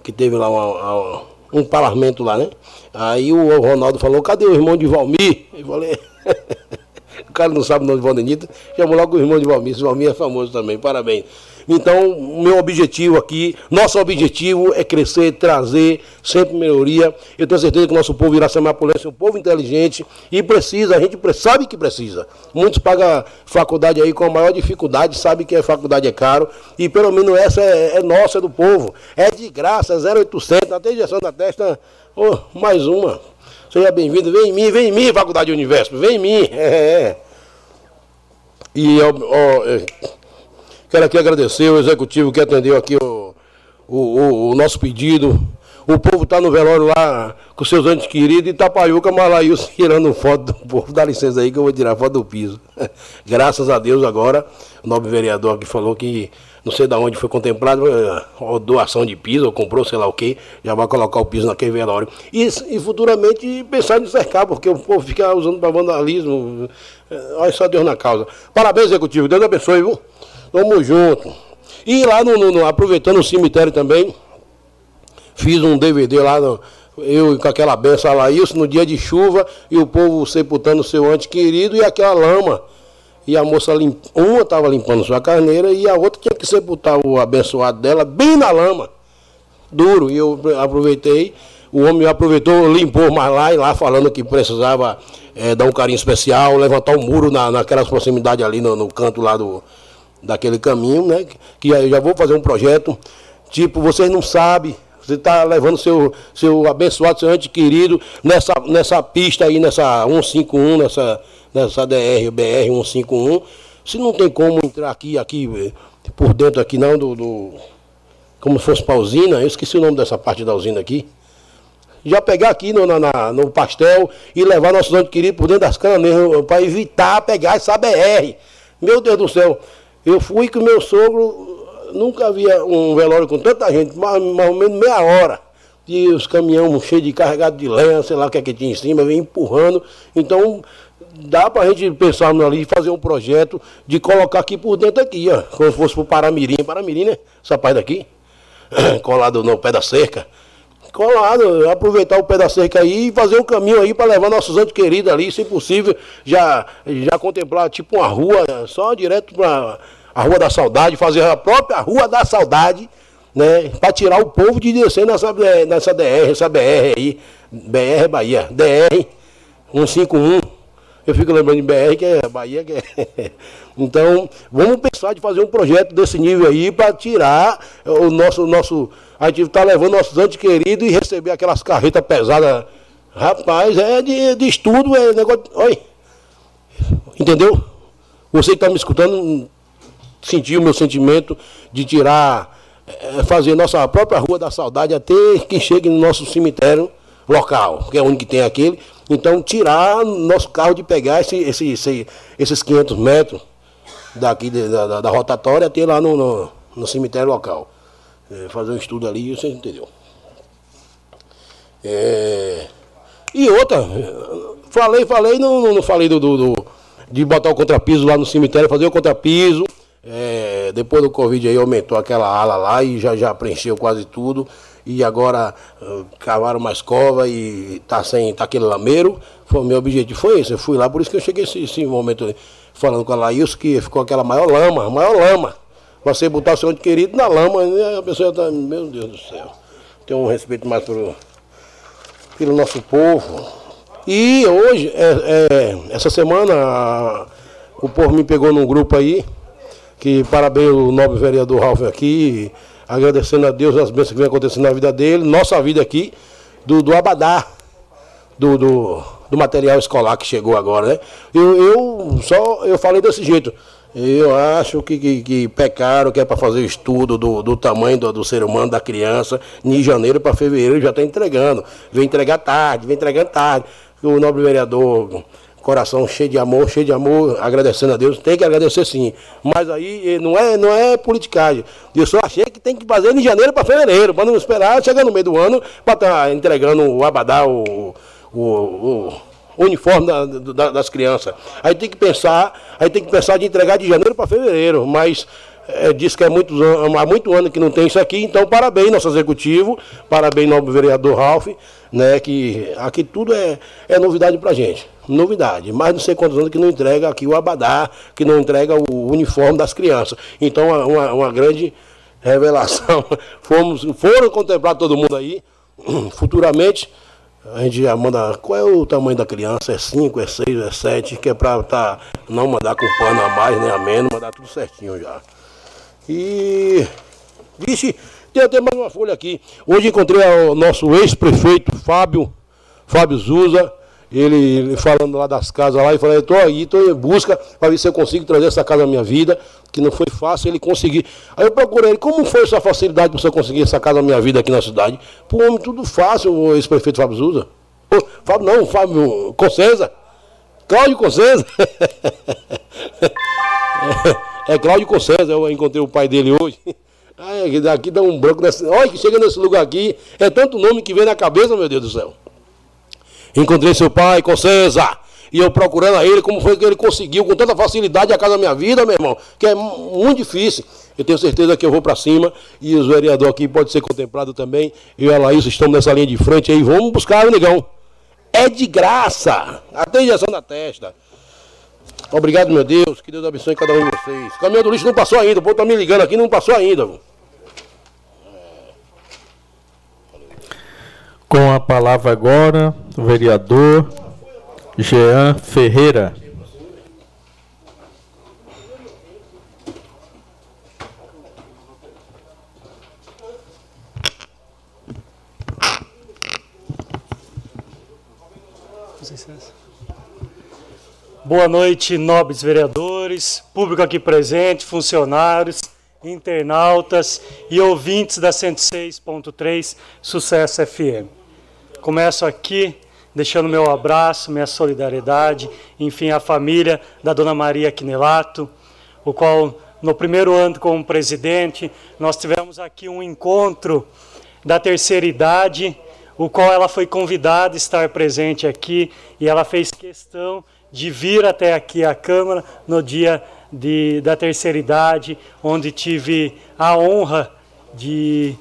que teve lá uma- uma- um parlamento lá, né? Aí o Ronaldo falou, cadê o irmão de Valmir? Eu falei, o cara não sabe o nome de Valdenito, chamou logo o irmão de Valmir, esse Valmir é famoso também, parabéns. Então, meu objetivo aqui, nosso objetivo é crescer, trazer sempre melhoria. Eu tenho certeza que o nosso povo irá ser mapulense, um povo inteligente e precisa, a gente sabe que precisa. Muitos pagam faculdade aí com a maior dificuldade, sabe que a faculdade é caro e pelo menos essa é, é nossa, é do povo. É de graça, é 0800, até injeção da testa, oh, mais uma. Seja bem-vindo, vem em mim, vem em mim, Faculdade Universo, vem em mim. É, é. E ó, ó, é, quero aqui agradecer o executivo que atendeu aqui o, o, o- nosso pedido. O povo está no velório lá com seus entes queridos e Tapaiuca, Malaíus tirando foto do povo. Dá licença aí que eu vou tirar foto do piso. Graças a Deus agora, o nobre vereador aqui falou que não sei de onde foi contemplado, doação de piso, ou comprou sei lá o que, já vai colocar o piso naquele velório. E, e futuramente pensar em cercar, porque o povo fica usando para vandalismo. Olha só Deus na causa. Parabéns, executivo. Deus abençoe, viu? Tamo junto. E lá no, no- no- aproveitando o cemitério também, fiz um DVD lá, no- eu com aquela benção lá, isso no dia de chuva, e o povo sepultando seu ante querido e aquela lama. E a moça, uma estava limpando sua carneira e a outra tinha que sepultar o abençoado dela bem na lama. Duro. E eu aproveitei, o homem aproveitou, limpou mais lá e lá falando que precisava eh, dar um carinho especial, levantar um muro na, naquelas proximidades ali no, no canto lá do, daquele caminho, né? Que eu já vou fazer um projeto. Tipo, vocês não sabem, você está levando seu, seu abençoado, seu ente querido nessa, nessa pista aí, nessa 151, nessa, nessa DR, BR 151. Se não tem como entrar aqui, aqui, por dentro aqui não, do, do- como se fosse para a usina, eu esqueci o nome dessa parte da usina aqui. Já pegar aqui no, na- no pastel e levar nossos entes queridos por dentro das canas, para evitar pegar essa BR. Meu Deus do céu, eu fui com meu sogro, nunca havia um velório com tanta gente, mais, mais ou menos meia hora. E os caminhões cheios de carregado de lenha, sei lá o que é que tinha em cima, vem empurrando. Então, dá pra gente pensar ali fazer um projeto de colocar aqui por dentro aqui, ó. Como se fosse pro Paramirim. Paramirim, né? Essa parte daqui. Colado no pé da cerca. Colado, aproveitar o pé da aí e fazer um caminho aí para levar nossos entes queridos ali, se possível, já, já contemplar tipo uma rua, só direto para a Rua da Saudade, fazer a própria Rua da Saudade, né? Para tirar o povo de descer nessa, eh, nessa DR, essa BR aí, BR Bahia, DR 151. Eu fico lembrando de BR, que é Bahia, que é. Então, vamos pensar de fazer um projeto desse nível aí para tirar o nosso, nosso. A gente está levando nossos entes queridos e receber aquelas carretas pesadas. Rapaz, é de, de estudo, é negócio. Oi. Entendeu? Você que está me escutando, sentiu o meu sentimento de tirar, eh, fazer nossa própria Rua da Saudade até que chegue no nosso cemitério local, que é o único que tem aquele. Então, tirar nosso carro de pegar esse, esse, esse- esses 500 metros daqui de- da, da- rotatória até lá no, no, no cemitério local. Eh, fazer um estudo ali, você entendeu. É, E outra, falei, falei, não, não- não falei do, do- do- de botar o contrapiso lá no cemitério, fazer o contrapiso. É, depois do Covid aí aumentou aquela ala lá e já, já preencheu quase tudo. E agora ah, cavaram mais cova e tá sem tá aquele lameiro. Foi, meu objetivo foi esse. Eu fui lá, por isso que eu cheguei esse, esse momento aí, falando com a Laís que ficou aquela maior lama, maior lama. Você botar o seu querido na lama, né, a pessoa tá. Meu Deus do céu. Tem um respeito mais pro, pelo nosso povo. E hoje, é, é, essa semana, a- o povo me pegou num grupo aí, que parabéns o nobre vereador Ralf aqui, agradecendo a Deus as bênçãos que vem acontecendo na vida dele, nossa vida aqui, do, do Abadá, do, do, do material escolar que chegou agora, né? Eu, eu só eu falei desse jeito. Eu acho que, que, que pecaram, que é para fazer estudo do, do tamanho do, do, ser humano, da criança, de janeiro para fevereiro já está entregando. Vem entregar tarde, vem entregando tarde. O nobre vereador, coração cheio de amor, cheio de amor, agradecendo a Deus, tem que agradecer sim. Mas aí eh, não é, não é politicagem. Eu só achei que tem que fazer de janeiro para fevereiro, para não esperar chegar no meio do ano para estar tá entregando o abadá, o, o, o uniforme da, da, das crianças. Aí tem que pensar, aí tem que pensar de entregar de janeiro para fevereiro, mas é, diz que é muito, há muito ano que não tem isso aqui, então parabéns nosso executivo, parabéns novo vereador Ralph, né, que aqui tudo é, é novidade pra gente. Novidade. Mais não sei quantos anos que não entrega aqui o abadá, que não entrega o uniforme das crianças. Então, uma, uma grande revelação. Fomos, foram contemplados todo mundo aí. Futuramente, a gente já manda. Qual é o tamanho da criança? É 5, é 6, é 7, que é para tá, não mandar com pano a mais nem a menos, mandar tudo certinho já. E. Vixe, tem até mais uma folha aqui. Hoje encontrei o nosso ex-prefeito Fábio, Fábio Zuza, ele falando lá das casas lá, e falei, estou aí, estou em busca para ver se eu consigo trazer essa casa na minha vida, que não foi fácil ele conseguir. Aí eu procurei ele, como foi essa facilidade para você conseguir essa casa na minha vida aqui na cidade? Pô, homem, tudo fácil, o ex-prefeito Fábio. Pô, Fábio não, Fábio Concesa. Cláudio Concesa. é, é Cláudio Concesa, eu encontrei o pai dele hoje. Ai, daqui dá um branco nessa. Olha que chega nesse lugar aqui, é tanto nome que vem na cabeça, meu Deus do céu. Encontrei seu pai com César. E eu procurando a ele, como foi que ele conseguiu com tanta facilidade a casa da minha vida, meu irmão, que é muito difícil. Eu tenho certeza que eu vou para cima e os vereadores aqui pode ser contemplado também. Eu e a Laís estamos nessa linha de frente aí, vamos buscar o negão. É de graça, até injeção na testa. Obrigado, meu Deus, que Deus abençoe cada um de vocês. O caminhão do lixo não passou ainda, o povo está me ligando aqui, não passou ainda.
Com a palavra agora, vereador Jean Ferreira.
Boa noite, nobres vereadores, público aqui presente, funcionários, internautas e ouvintes da 106.3 Sucesso FM. Começo aqui deixando meu abraço, minha solidariedade, enfim, à família da Dona Maria Quinelato, o qual no primeiro ano como presidente, nós tivemos aqui um encontro da terceira idade, o qual ela foi convidada a estar presente aqui e ela fez questão de vir até aqui à Câmara no dia de, da terceira idade, onde tive a honra de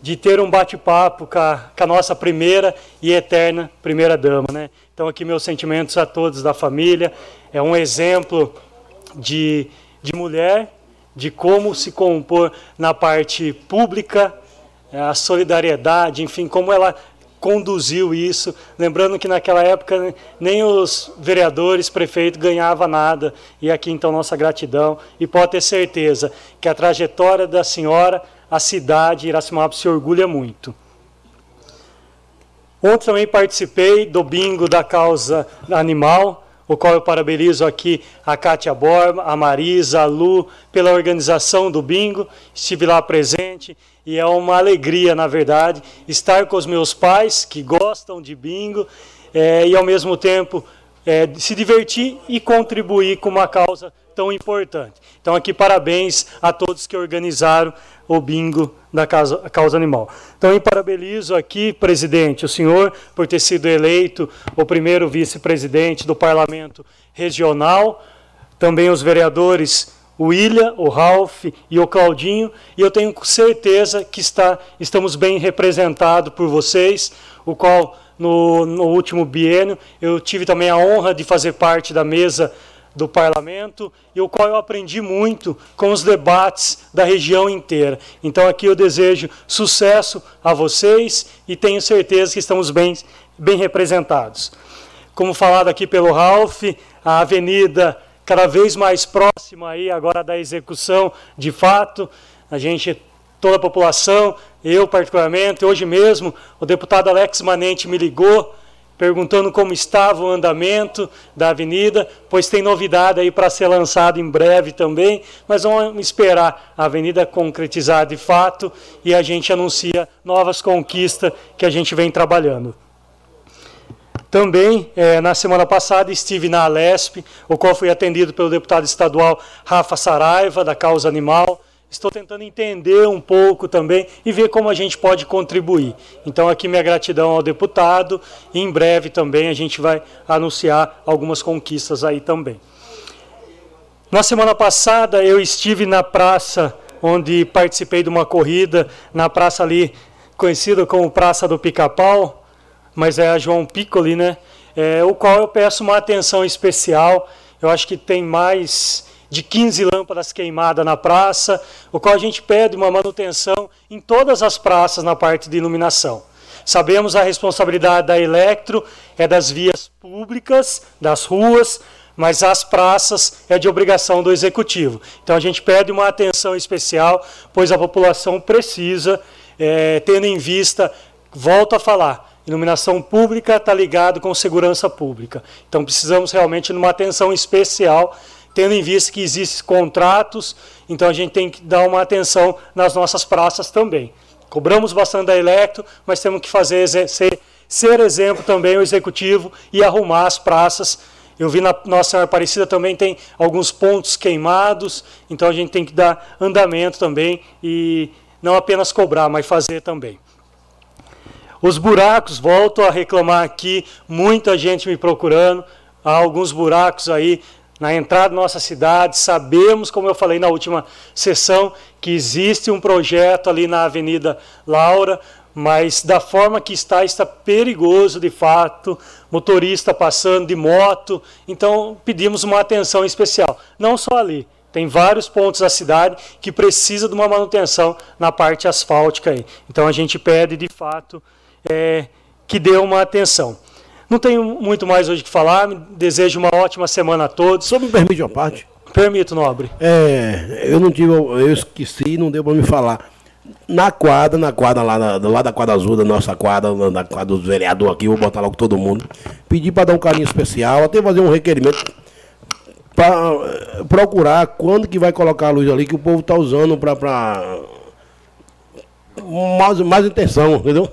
de ter um bate-papo com, com, a nossa primeira e eterna primeira-dama. Né? Então, aqui, meus sentimentos a todos da família. É um exemplo de, de mulher, de como se compor na parte pública, a solidariedade, enfim, como ela conduziu isso. Lembrando que naquela época nem os vereadores, prefeitos ganhavam nada. E aqui, então, nossa gratidão. E pode ter certeza que a trajetória da senhora a cidade Iracemápolis se orgulha muito. Ontem também participei do bingo da causa animal, o qual eu parabenizo aqui a Kátia Borba, a Marisa, a Lu, pela organização do bingo. Estive lá presente e é uma alegria, na verdade, estar com os meus pais que gostam de bingo é, e, ao mesmo tempo, é, se divertir e contribuir com uma causa tão importante. Então, aqui, parabéns a todos que organizaram o bingo da causa, causa animal. Então, eu parabenizo aqui, presidente, o senhor, por ter sido eleito o primeiro vice-presidente do Parlamento Regional, também os vereadores o William, o Ralph e o Claudinho, e eu tenho certeza que está, estamos bem representados por vocês, o qual no, no último biênio eu tive também a honra de fazer parte da mesa do parlamento e o qual eu aprendi muito com os debates da região inteira. Então aqui eu desejo sucesso a vocês e tenho certeza que estamos bem, bem representados. Como falado aqui pelo Ralph, a avenida cada vez mais próxima aí agora da execução de fato, a gente toda a população, eu particularmente, hoje mesmo, o deputado Alex Manente me ligou perguntando como estava o andamento da avenida, pois tem novidade aí para ser lançado em breve também, mas vamos esperar a avenida concretizar de fato e a gente anuncia novas conquistas que a gente vem trabalhando. Também, eh, na semana passada, estive na Alesp, o qual fui atendido pelo deputado estadual Rafa Saraiva, da Causa Animal, Estou tentando entender um pouco também e ver como a gente pode contribuir. Então, aqui minha gratidão ao deputado. E em breve também a gente vai anunciar algumas conquistas aí também. Na semana passada eu estive na praça onde participei de uma corrida, na praça ali conhecida como Praça do Pica-Pau, mas é a João Piccoli, né? É, o qual eu peço uma atenção especial. Eu acho que tem mais de 15 lâmpadas queimadas na praça, o qual a gente pede uma manutenção em todas as praças na parte de iluminação. Sabemos a responsabilidade da Electro é das vias públicas, das ruas, mas as praças é de obrigação do executivo. Então a gente pede uma atenção especial, pois a população precisa, é, tendo em vista, volto a falar, iluminação pública está ligado com segurança pública. Então precisamos realmente de uma atenção especial tendo em vista que existem contratos, então a gente tem que dar uma atenção nas nossas praças também. Cobramos bastante da Electro, mas temos que fazer ser, ser exemplo também o executivo e arrumar as praças. Eu vi na Nossa Senhora Aparecida também tem alguns pontos queimados, então a gente tem que dar andamento também e não apenas cobrar, mas fazer também. Os buracos, volto a reclamar aqui, muita gente me procurando, há alguns buracos aí na entrada da nossa cidade. Sabemos, como eu falei na última sessão, que existe um projeto ali na Avenida Laura, mas da forma que está, está perigoso de fato, motorista passando de moto, então pedimos uma atenção especial. Não só ali, tem vários pontos da cidade que precisa de uma manutenção na parte asfáltica aí. Então a gente pede de fato é, que dê uma atenção. Não tenho muito mais hoje que falar. Desejo uma ótima semana a todos.
Só me permite uma parte?
Permito, nobre.
É, eu não tive, eu esqueci, não deu para me falar. Na quadra, na quadra lá, na, lá da quadra azul, da nossa quadra, na quadra dos vereadores aqui, vou botar logo todo mundo. Pedi para dar um carinho especial, até fazer um requerimento para eh, procurar quando que vai colocar a luz ali que o povo está usando para mais, mais intenção, entendeu?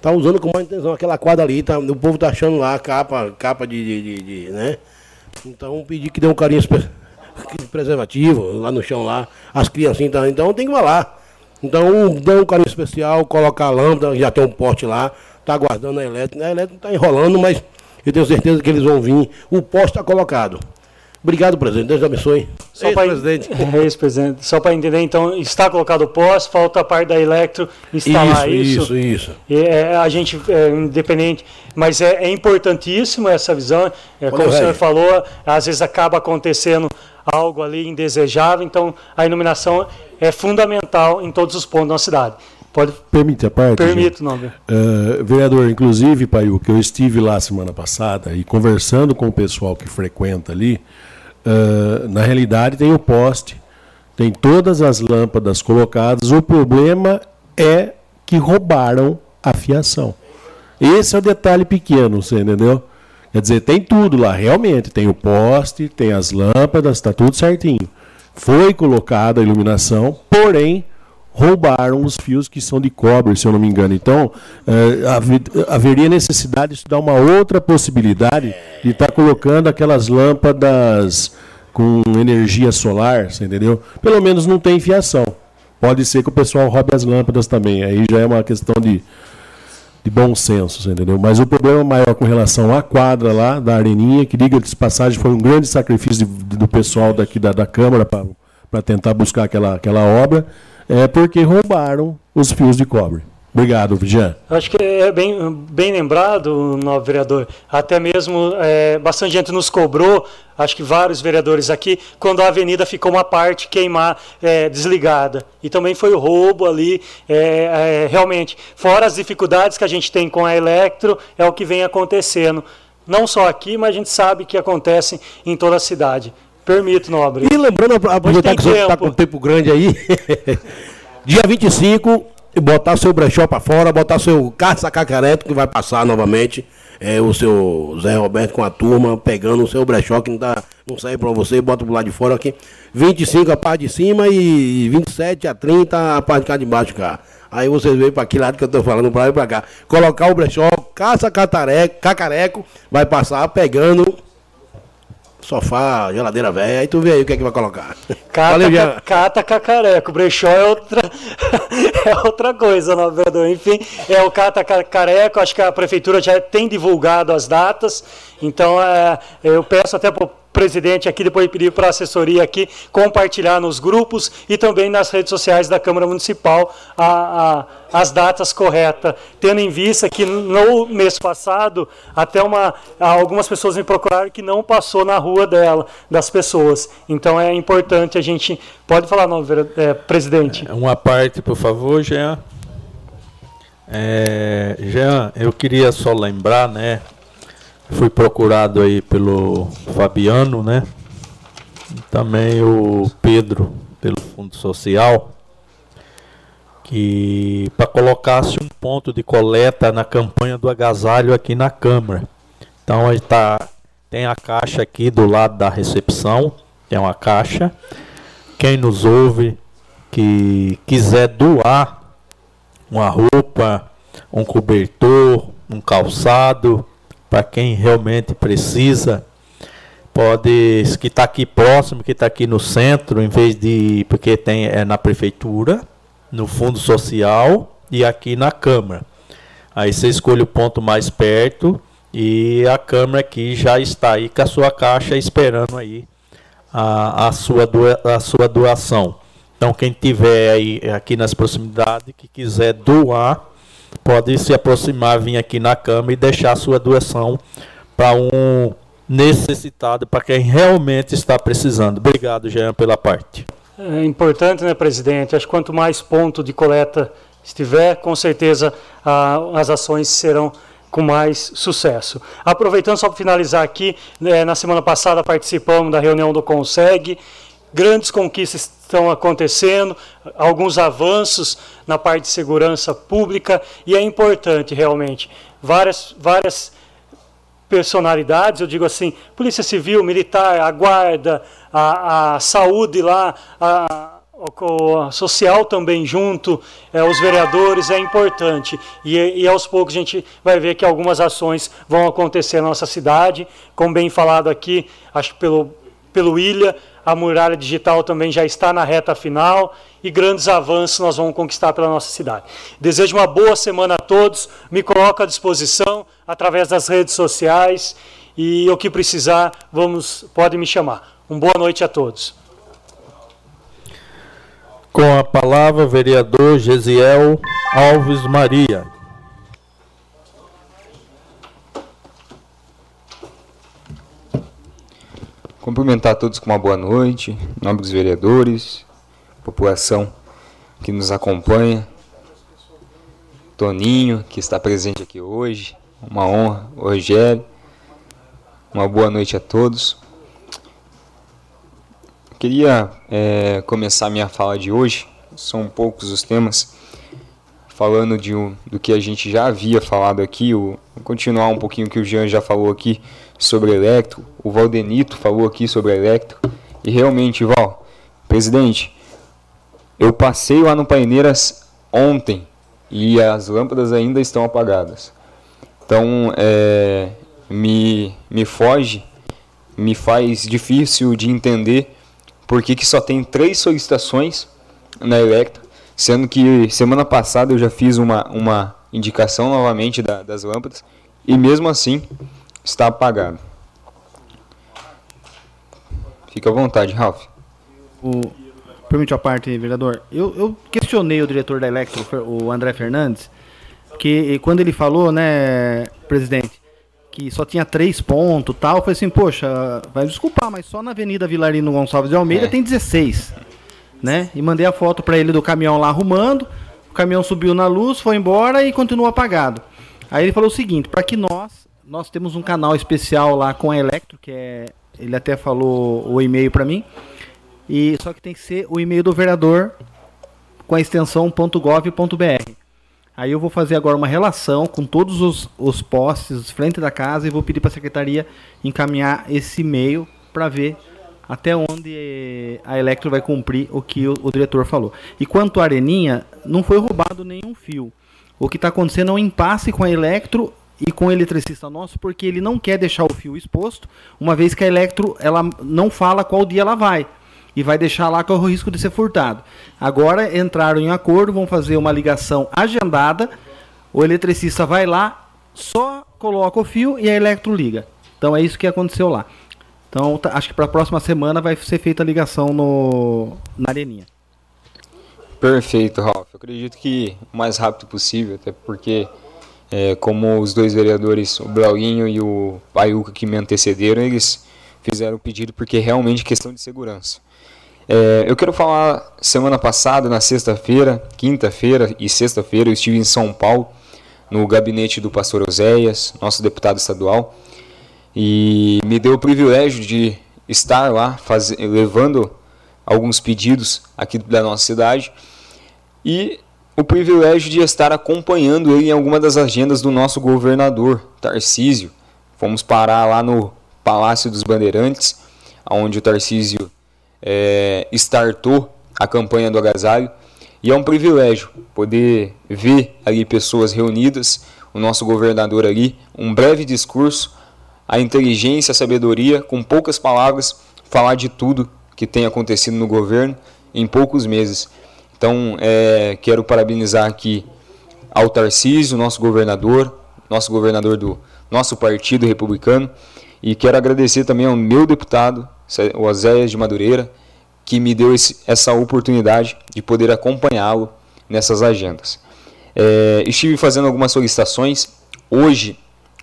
Tá usando com mais intenção aquela quadra ali, tá, o povo tá achando lá capa, capa de, de, de, de né? Então pedi que dê um carinho preservativo lá no chão lá, as criancinhas tá, então tem que falar. Então dê um carinho especial, colocar a lâmpada, já tem um poste lá, tá aguardando a elétrica. A elétrica tá enrolando, mas eu tenho certeza que eles vão vir. O poste está colocado. Obrigado, presidente. Deus abençoe.
Só para presidente. Ex-presidente. Só para entender, então, está colocado o pós, falta a parte da Electro instalar
isso. Isso, isso.
E, é, a gente é independente, mas é, é importantíssimo essa visão. É, como o senhor falou, às vezes acaba acontecendo algo ali indesejável, então a iluminação é fundamental em todos os pontos da cidade. Pode...
Permite a parte?
Permito, não.
Uh, vereador, inclusive, Paiu, que eu estive lá semana passada e conversando com o pessoal que frequenta ali, uh, na realidade tem o poste, tem todas as lâmpadas colocadas, o problema é que roubaram a fiação. Esse é o detalhe pequeno, você entendeu? Quer dizer, tem tudo lá, realmente. Tem o poste, tem as lâmpadas, está tudo certinho. Foi colocada a iluminação, porém roubaram os fios que são de cobre, se eu não me engano. Então, eh, haveria necessidade de estudar uma outra possibilidade de estar tá colocando aquelas lâmpadas com energia solar, você entendeu? Pelo menos não tem fiação. Pode ser que o pessoal roube as lâmpadas também. Aí já é uma questão de, de bom senso, você entendeu? Mas o problema maior com relação à quadra lá, da Areninha, que diga de passagem, foi um grande sacrifício de, do pessoal daqui da, da Câmara para tentar buscar aquela, aquela obra é porque roubaram os fios de cobre. Obrigado, Vigian.
Acho que é bem, bem lembrado, novo vereador. Até mesmo é, bastante gente nos cobrou, acho que vários vereadores aqui, quando a avenida ficou uma parte queimar, é, desligada. E também foi o roubo ali, é, é, realmente. Fora as dificuldades que a gente tem com a Electro, é o que vem acontecendo. Não só aqui, mas a gente sabe que acontece em toda a cidade. Permito, nobre.
E lembrando, aproveitar que você está com tempo grande aí, dia 25, e botar seu brechó para fora, botar seu caça cacareto que vai passar novamente. É, o seu Zé Roberto com a turma pegando o seu brechó que não, dá, não sai para você, bota pro lado de fora aqui. 25 a parte de cima e 27 a 30 a parte de cá de baixo, cá. Aí vocês veem para aquele lado que eu tô falando, para lá e pra cá. Colocar o brechó, caça catareco, cacareco, vai passar pegando sofá, geladeira velha, aí tu vê aí o que é que vai colocar.
Cata,
Valeu, Jean.
cata cacareco, brechó é outra, é outra coisa, não, vereador. Enfim, é o cata cacareco, acho que a prefeitura já tem divulgado as datas, então é, eu peço até para presidente aqui, depois pedir para a assessoria aqui, compartilhar nos grupos e também nas redes sociais da Câmara Municipal a, a, as datas corretas, tendo em vista que no mês passado, até uma, algumas pessoas me procuraram que não passou na rua dela, das pessoas. Então é importante a gente. Pode falar, não, é, presidente?
Uma parte, por favor, Jean. É, Jean, eu queria só lembrar, né? Fui procurado aí pelo Fabiano, né? E também o Pedro, pelo Fundo Social, que para colocasse um ponto de coleta na campanha do agasalho aqui na Câmara. Então aí tá, tem a caixa aqui do lado da recepção, tem uma caixa. Quem nos ouve que quiser doar uma roupa, um cobertor, um calçado, para quem realmente precisa, pode, que está aqui próximo, que está aqui no centro, em vez de, porque tem é na prefeitura, no fundo social e aqui na Câmara. Aí você escolhe o ponto mais perto e a Câmara aqui já está aí com a sua caixa esperando aí a, a, sua, doa, a sua doação. Então quem tiver aí aqui nas proximidades que quiser doar, pode se aproximar, vir aqui na Câmara e deixar a sua doação para um necessitado, para quem realmente está precisando. Obrigado, Jean, pela parte.
É importante, né, presidente? Acho que quanto mais ponto de coleta estiver, com certeza ah, as ações serão com mais sucesso. Aproveitando só para finalizar aqui, né, na semana passada participamos da reunião do Conseg, grandes conquistas estão acontecendo, alguns avanços na parte de segurança pública e é importante realmente várias várias personalidades, eu digo assim, polícia civil, militar, a guarda, a, a saúde lá, a, a social também junto, é, os vereadores, é importante. E, e aos poucos a gente vai ver que algumas ações vão acontecer na nossa cidade, como bem falado aqui, acho que pelo, pelo Ilha, a muralha digital também já está na reta final e grandes avanços nós vamos conquistar pela nossa cidade. Desejo uma boa semana a todos, me coloco à disposição através das redes sociais e o que precisar, vamos, pode me chamar. Uma boa noite a todos.
Com a palavra, vereador Gesiel Alves Maria.
Cumprimentar todos com uma boa noite, nobres vereadores, população que nos acompanha, Toninho, que está presente aqui hoje, uma honra, Rogério, uma boa noite a todos. Queria é, começar minha fala de hoje, são poucos os temas, falando de do que a gente já havia falado aqui, o, continuar um pouquinho o que o Jean já falou aqui sobre Electro, o Valdenito falou aqui sobre Electro, e realmente, Val, presidente, eu passei lá no Paineiras ontem e as lâmpadas ainda estão apagadas. Então, é, me, me foge, me faz difícil de entender por que, que só tem três solicitações na Electro, sendo que semana passada eu já fiz uma, uma indicação novamente da, das lâmpadas e mesmo assim está apagado. Fica à vontade, Ralph.
O, permite a parte, vereador. Eu, eu questionei o diretor da Electro, o André Fernandes, que quando ele falou, né, presidente, que só tinha três pontos tal, eu falei assim, poxa, vai desculpar, mas só na Avenida Vilarino Gonçalves de Almeida
É.
tem 16. Né? E mandei a foto para ele do caminhão lá arrumando. O caminhão subiu na luz, foi embora e continuou apagado. Aí ele falou o seguinte, para que nós, nós temos um canal especial lá com a Electro, que é, ele até falou o e-mail para mim. E só que tem que ser o e-mail do vereador com a extensão .gov.br. Aí eu vou fazer agora uma relação com todos os, os postes frente da casa e vou pedir para a secretaria encaminhar esse e-mail para ver até onde a Electro vai cumprir o que o, o, diretor falou. E quanto à Areninha, não foi roubado nenhum fio. O que está acontecendo é um impasse com a Electro e com o eletricista nosso, porque ele não quer deixar o fio exposto, uma vez que a Electro ela não fala qual dia ela vai. E vai deixar lá com o risco de ser furtado. Agora entraram em acordo, vão fazer uma ligação agendada. O eletricista vai lá, só coloca o fio e a Electro liga. Então é isso que aconteceu lá. Então tá, acho que para a próxima semana vai ser feita a ligação no, na areninha.
Perfeito, Ralf. Eu acredito que o mais rápido possível, até porque é, como os dois vereadores, o Blauinho e o Paiuca que me antecederam, eles fizeram o pedido porque é realmente questão de segurança. É, eu quero falar, semana passada, na sexta-feira, quinta-feira e sexta-feira, eu estive em São Paulo, no gabinete do pastor Oséias, nosso deputado estadual, e me deu o privilégio de estar lá faz... levando alguns pedidos aqui da nossa cidade e o privilégio de estar acompanhando ele em alguma das agendas do nosso governador, Tarcísio. Fomos parar lá no Palácio dos Bandeirantes, onde o Tarcísio é, startou a campanha do agasalho. E é um privilégio poder ver ali pessoas reunidas, o nosso governador ali, um breve discurso a inteligência, a sabedoria, com poucas palavras, falar de tudo que tem acontecido no governo em poucos meses. Então, é, quero parabenizar aqui ao Tarcísio, nosso governador, nosso governador do nosso partido republicano, e quero agradecer também ao meu deputado, o Oséias de Madureira, que me deu esse, essa oportunidade de poder acompanhá-lo nessas agendas. É, estive fazendo algumas solicitações. Hoje,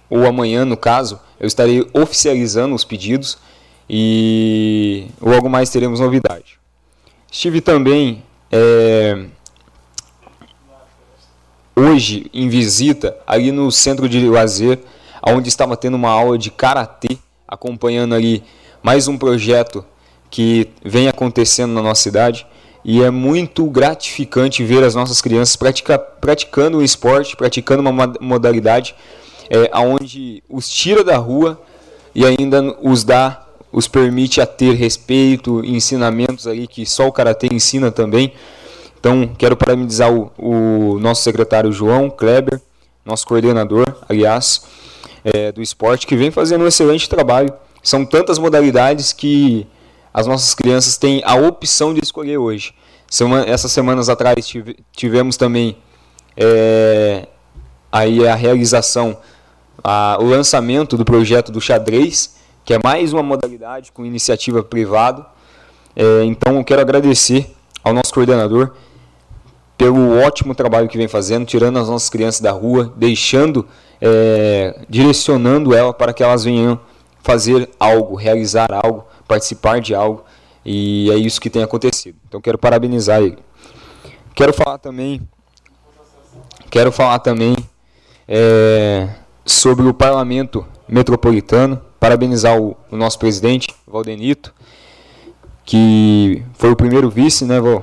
ou amanhã, no caso, eu estarei oficializando os pedidos e logo mais teremos novidade. Estive também é, hoje em visita ali no centro de lazer, onde estava tendo uma aula de karatê, acompanhando ali mais um projeto que vem acontecendo na nossa cidade. E é muito gratificante ver as nossas crianças pratica, praticando o esporte, praticando uma modalidade é, onde os tira da rua e ainda os dá, os permite a ter respeito, ensinamentos aí que só o karatê ensina também. Então, quero parabenizar o, o nosso secretário João Kleber, nosso coordenador, aliás, é, do esporte, que vem fazendo um excelente trabalho. São tantas modalidades que as nossas crianças têm a opção de escolher hoje. Semana, essas semanas atrás tivemos também é, aí a realização a, o lançamento do projeto do xadrez, que é mais uma modalidade com iniciativa privada. É, então, eu quero agradecer ao nosso coordenador pelo ótimo trabalho que vem fazendo, tirando as nossas crianças da rua, deixando, é, direcionando ela para que elas venham fazer algo, realizar algo, participar de algo, e é isso que tem acontecido. Então, quero parabenizar ele. Quero falar também, quero falar também é, sobre o parlamento metropolitano, parabenizar o, o nosso presidente, Valdenito, que foi o primeiro vice, né, Val?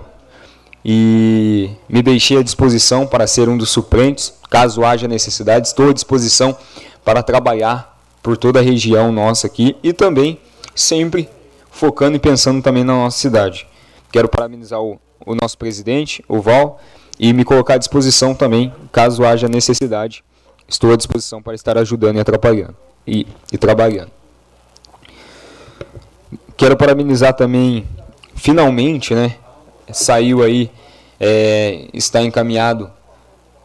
E me deixei à disposição para ser um dos suplentes, caso haja necessidade, estou à disposição para trabalhar por toda a região nossa aqui e também sempre focando e pensando também na nossa cidade. Quero parabenizar o, o nosso presidente, o Val, e me colocar à disposição também, caso haja necessidade Estou à disposição para estar ajudando e atrapalhando e, e trabalhando. Quero parabenizar também, finalmente, né? Saiu aí, é, está encaminhado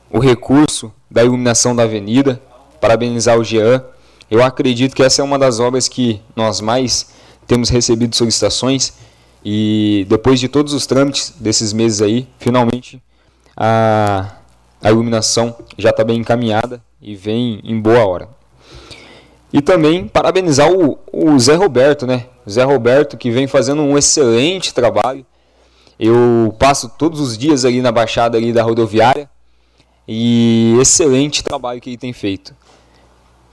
o recurso da iluminação da avenida. Parabenizar o Jean. Eu acredito que essa é uma das obras que nós mais temos recebido solicitações e depois de todos os trâmites desses meses aí, finalmente a, a iluminação já está bem encaminhada e vem em boa hora. E também parabenizar o, o Zé Roberto, né? O Zé Roberto que vem fazendo um excelente trabalho. Eu passo todos os dias ali na baixada ali da rodoviária e excelente trabalho que ele tem feito.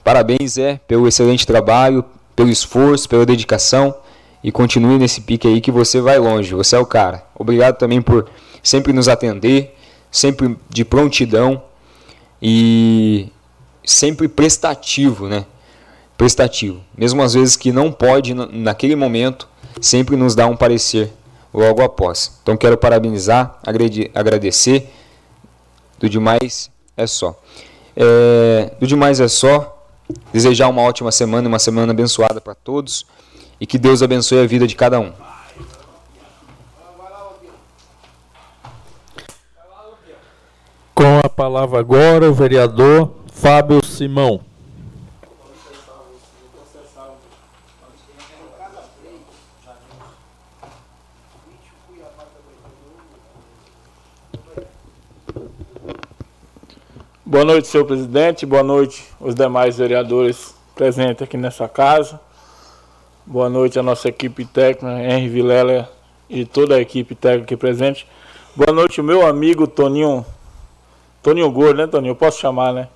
Parabéns, Zé, pelo excelente trabalho, pelo esforço, pela dedicação e continue nesse pique aí que você vai longe, você é o cara. Obrigado também por sempre nos atender, sempre de prontidão e sempre prestativo, né? Prestativo. Mesmo às vezes que não pode naquele momento, sempre nos dá um parecer logo após. Então quero parabenizar, agradecer. Do demais é só. É, do demais é só. Desejar uma ótima semana, uma semana abençoada para todos e que Deus abençoe a vida de cada um.
Com a palavra agora o vereador Fábio Simão.
Boa noite, senhor presidente. Boa noite, os demais vereadores presentes aqui nessa casa. Boa noite à nossa equipe técnica, Henri Vilela e toda a equipe técnica aqui presente. Boa noite, meu amigo Toninho. Toninho Gordo, né, Toninho? Eu posso chamar, né?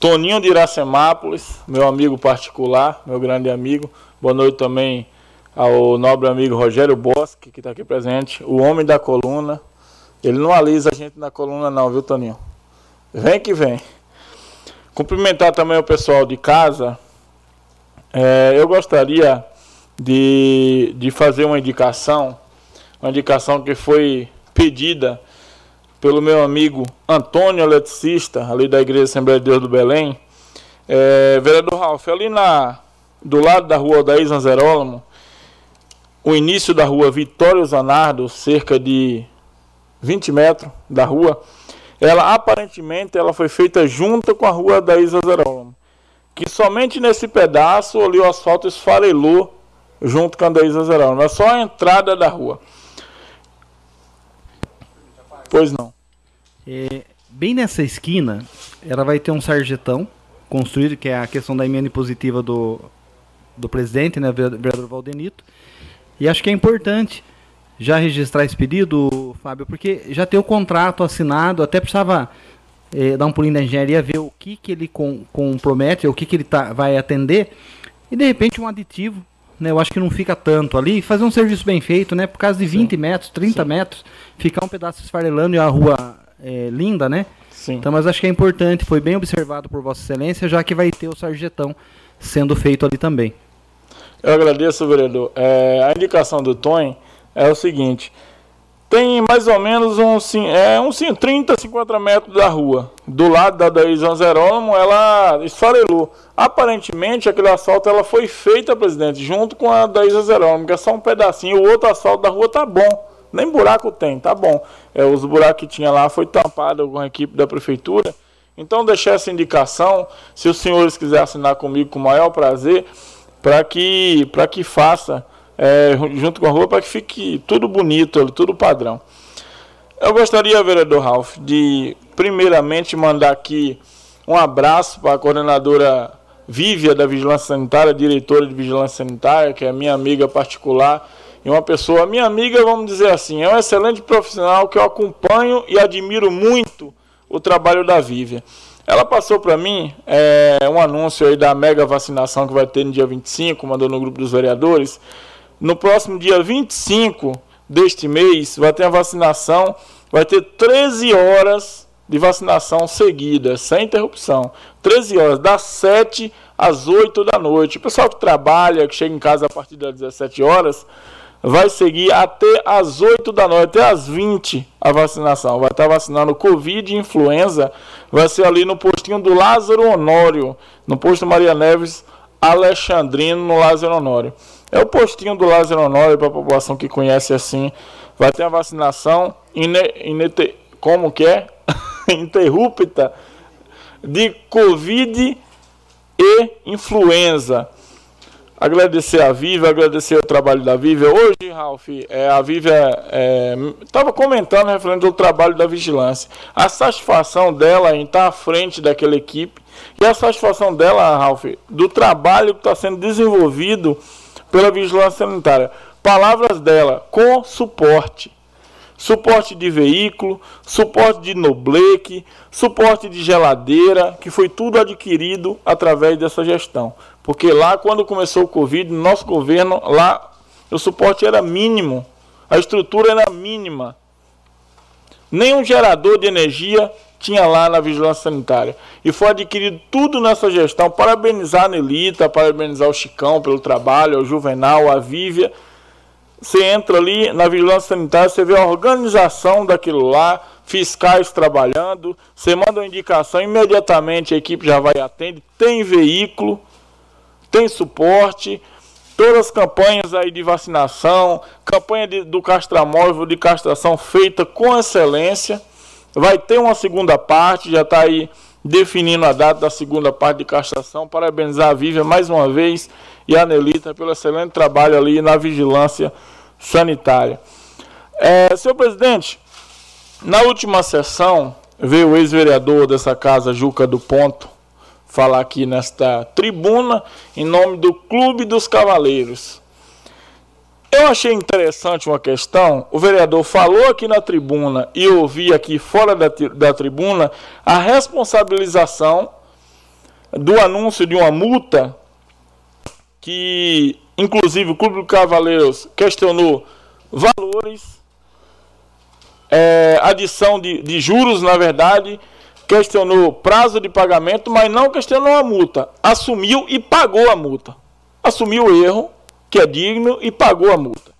Toninho de Iracemápolis, meu amigo particular, meu grande amigo. Boa noite também ao nobre amigo Rogério Bosque, que está aqui presente, o homem da coluna. Ele não alisa a gente na coluna, não, viu, Toninho? Vem que vem. Cumprimentar também o pessoal de casa. É, eu gostaria de, de fazer uma indicação, uma indicação que foi pedida pelo meu amigo Antônio Eletricista, ali da Igreja Assembleia de Deus do Belém. É, vereador Ralf, ali na, do lado da rua Odaí Zanzerólamo, o início da rua Vitório Zanardo, cerca de 20 metros da rua, ela aparentemente ela foi feita junto com a rua da Isa Zerolamo, que somente nesse pedaço ali o asfalto esfarelou junto com a da Isa Zerolamo, é só a entrada da rua. Pois não.
É, bem nessa esquina, ela vai ter um sarjetão construído, que é a questão da emenda positiva do, do presidente, né, vereador Valdenito. E acho que é importante já registrar esse pedido, Fábio, porque já tem o contrato assinado, até precisava eh, dar um pulinho da engenharia, ver o que, que ele com, compromete, o que, que ele tá, vai atender, e de repente um aditivo, né, eu acho que não fica tanto ali, fazer um serviço bem feito, né, por causa de 20 Sim. metros, 30 Sim. metros, ficar um pedaço esfarelando e a rua é, linda, né? Sim. Então, mas acho que é importante, foi bem observado por Vossa Excelência, já que vai ter o sarjetão sendo feito ali também.
Eu agradeço, vereador. É, a indicação do Tony é o seguinte: tem mais ou menos uns é, uns 30, 50 metros da rua. Do lado da Daí João Jerônimo, ela esfarelou. Aparentemente, aquele asfalto ela foi feita, presidente, junto com a Daí João Jerônimo, que é só um pedacinho. O outro asfalto da rua tá bom. Nem buraco tem, tá bom. É, os buracos que tinha lá foi tampado com a equipe da prefeitura. Então, deixei essa indicação. Se os senhores quiserem assinar comigo com o maior prazer, para que, que faça é, junto com a rua para que fique tudo bonito, tudo padrão. Eu gostaria, vereador Ralph, de primeiramente mandar aqui um abraço para a coordenadora Vívia da Vigilância Sanitária, diretora de Vigilância Sanitária, que é minha amiga particular e uma pessoa, minha amiga, vamos dizer assim, é um excelente profissional que eu acompanho e admiro muito o trabalho da Vívia. Ela passou para mim é, um anúncio aí da mega vacinação que vai ter no dia 25, mandou no grupo dos vereadores. No próximo dia 25 deste mês, vai ter a vacinação, vai ter 13 horas de vacinação seguida, sem interrupção. 13 horas, das 7 às 8 da noite. O pessoal que trabalha, que chega em casa a partir das 17 horas, vai seguir até às 8 da noite, até às 20 a vacinação. Vai estar vacinando Covid e influenza. Vai ser ali no postinho do Lázaro Honório, no posto Maria Neves Alexandrino, no Lázaro Honório. É o postinho do Lázaro Honório para a população que conhece assim. Vai ter a vacinação inete, como que é? interrupta de Covid e influenza. Agradecer a Viva, agradecer o trabalho da Viva. Hoje, Ralf, é, a Viva estava é, comentando referente ao trabalho da vigilância. A satisfação dela em estar à frente daquela equipe e a satisfação dela, Ralf, do trabalho que está sendo desenvolvido pela vigilância sanitária. Palavras dela, com suporte. Suporte de veículo, suporte de nobleque, suporte de geladeira, que foi tudo adquirido através dessa gestão. Porque lá, quando começou o Covid, no nosso governo, lá o suporte era mínimo, a estrutura era mínima. Nenhum gerador de energia tinha lá na vigilância sanitária. E foi adquirido tudo nessa gestão. Parabenizar a Nelita, parabenizar o Chicão pelo trabalho, o Juvenal, a Vívia. Você entra ali na vigilância sanitária, você vê a organização daquilo lá, fiscais trabalhando, você manda uma indicação, imediatamente a equipe já vai atender, tem veículo, tem suporte, todas as campanhas aí de vacinação, campanha de, do castramóvel de castração feita com excelência. Vai ter uma segunda parte, já está aí definindo a data da segunda parte de castração. Parabenizar a Vívia mais uma vez e a Nelita pelo excelente trabalho ali na vigilância sanitária. É, senhor presidente, na última sessão veio o ex-vereador dessa casa, Juca do Ponto, falar aqui nesta tribuna em nome do Clube dos Cavaleiros. Eu achei interessante uma questão. O vereador falou aqui na tribuna e eu ouvi aqui fora da, da tribuna a responsabilização do anúncio de uma multa que, inclusive, o Clube dos Cavaleiros questionou valores, é, adição de, de juros, na verdade, questionou prazo de pagamento, mas não questionou a multa. Assumiu e pagou a multa. Assumiu o erro que é digno e pagou a multa.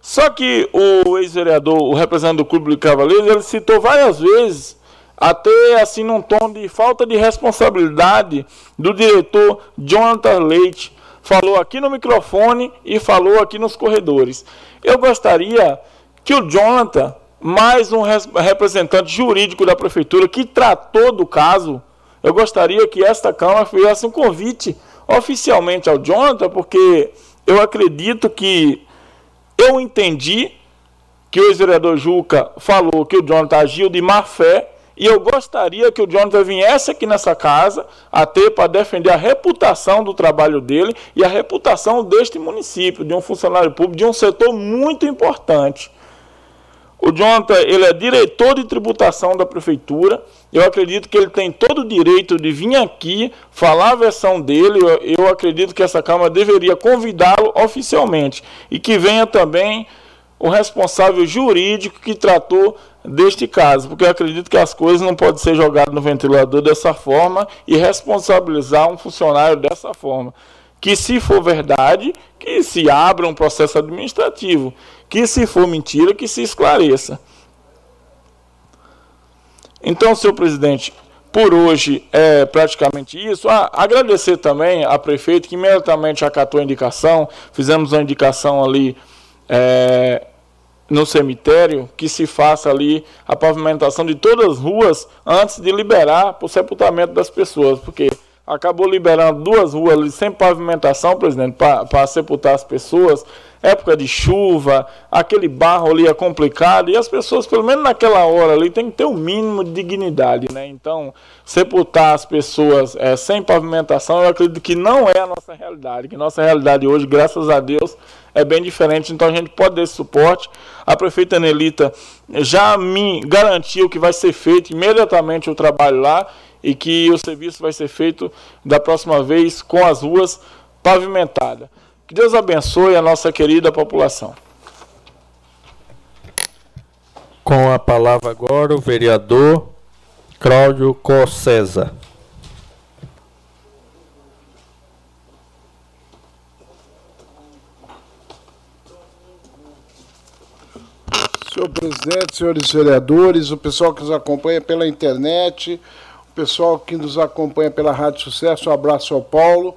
Só que o ex-vereador, o representante do Clube de Cavaleiros, ele citou várias vezes, até assim num tom de falta de responsabilidade do diretor Jonathan Leite. Falou aqui no microfone e falou aqui nos corredores. Eu gostaria que o Jonathan, mais um representante jurídico da prefeitura que tratou do caso, eu gostaria que esta Câmara fizesse um convite oficialmente ao Jonathan, porque eu acredito que eu entendi que o ex-vereador Juca falou que o Jonathan agiu de má fé e eu gostaria que o Jonathan viesse aqui nessa casa até para defender a reputação do trabalho dele e a reputação deste município, de um funcionário público, de um setor muito importante. O Jonathan, ele é diretor de tributação da prefeitura. Eu acredito que ele tem todo o direito de vir aqui falar a versão dele. Eu, eu acredito que essa Câmara deveria convidá-lo oficialmente. E que venha também o responsável jurídico que tratou deste caso, porque eu acredito que as coisas não podem ser jogadas no ventilador dessa forma e responsabilizar um funcionário dessa forma. Que se for verdade, que se abra um processo administrativo que se for mentira, que se esclareça. Então, senhor presidente, por hoje é praticamente isso. Ah, agradecer também a prefeito que imediatamente acatou a indicação. Fizemos uma indicação ali é, no cemitério que se faça ali a pavimentação de todas as ruas antes de liberar para o sepultamento das pessoas, porque acabou liberando duas ruas ali sem pavimentação, presidente, para sepultar as pessoas época de chuva, aquele barro ali é complicado e as pessoas, pelo menos naquela hora ali, tem que ter o um mínimo de dignidade, né? Então, sepultar as pessoas é, sem pavimentação, eu acredito que não é a nossa realidade, que nossa realidade hoje, graças a Deus, é bem diferente. Então, a gente pode dar esse suporte. A prefeita Nelita já me garantiu que vai ser feito imediatamente o trabalho lá e que o serviço vai ser feito da próxima vez com as ruas pavimentadas. Que Deus abençoe a nossa querida população.
Com a palavra agora o vereador Cláudio Cossesa.
Senhor presidente, senhores vereadores, o pessoal que nos acompanha pela internet, pessoal que nos acompanha pela Rádio Sucesso, um abraço ao Paulo.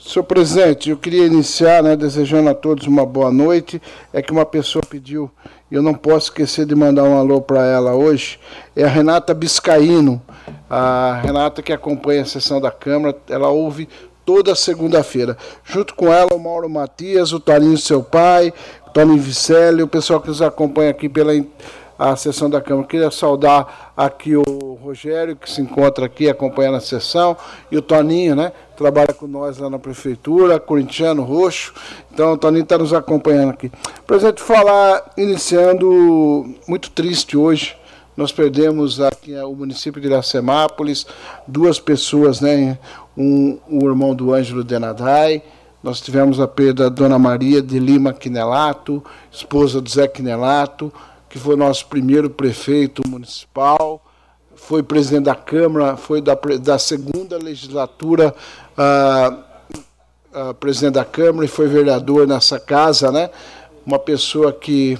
Senhor presidente, eu queria iniciar, né, desejando a todos uma boa noite. É que uma pessoa pediu, e eu não posso esquecer de mandar um alô para ela hoje, é a Renata Biscaíno. A Renata que acompanha a sessão da Câmara, ela ouve toda segunda-feira. Junto com ela, o Mauro Matias, o Toninho seu pai, o Toninho Vicelli, o pessoal que nos acompanha aqui pela a sessão da Câmara. Queria saudar aqui o Rogério, que se encontra aqui acompanhando a sessão, e o Toninho, né? Trabalha com nós lá na prefeitura, corintiano roxo. Então, o Toninho está nos acompanhando aqui. Presidente, falar, iniciando, muito triste hoje. Nós perdemos aqui o município de Iracemápolis, duas pessoas, né? Um, o irmão do Ângelo Denadai, nós tivemos a perda da Dona Maria de Lima Quinelato, esposa do Zé Quinelato, que foi nosso primeiro prefeito municipal, foi presidente da Câmara, foi da, da segunda legislatura ah, ah, presidente da Câmara e foi vereador nessa casa, né? Uma pessoa que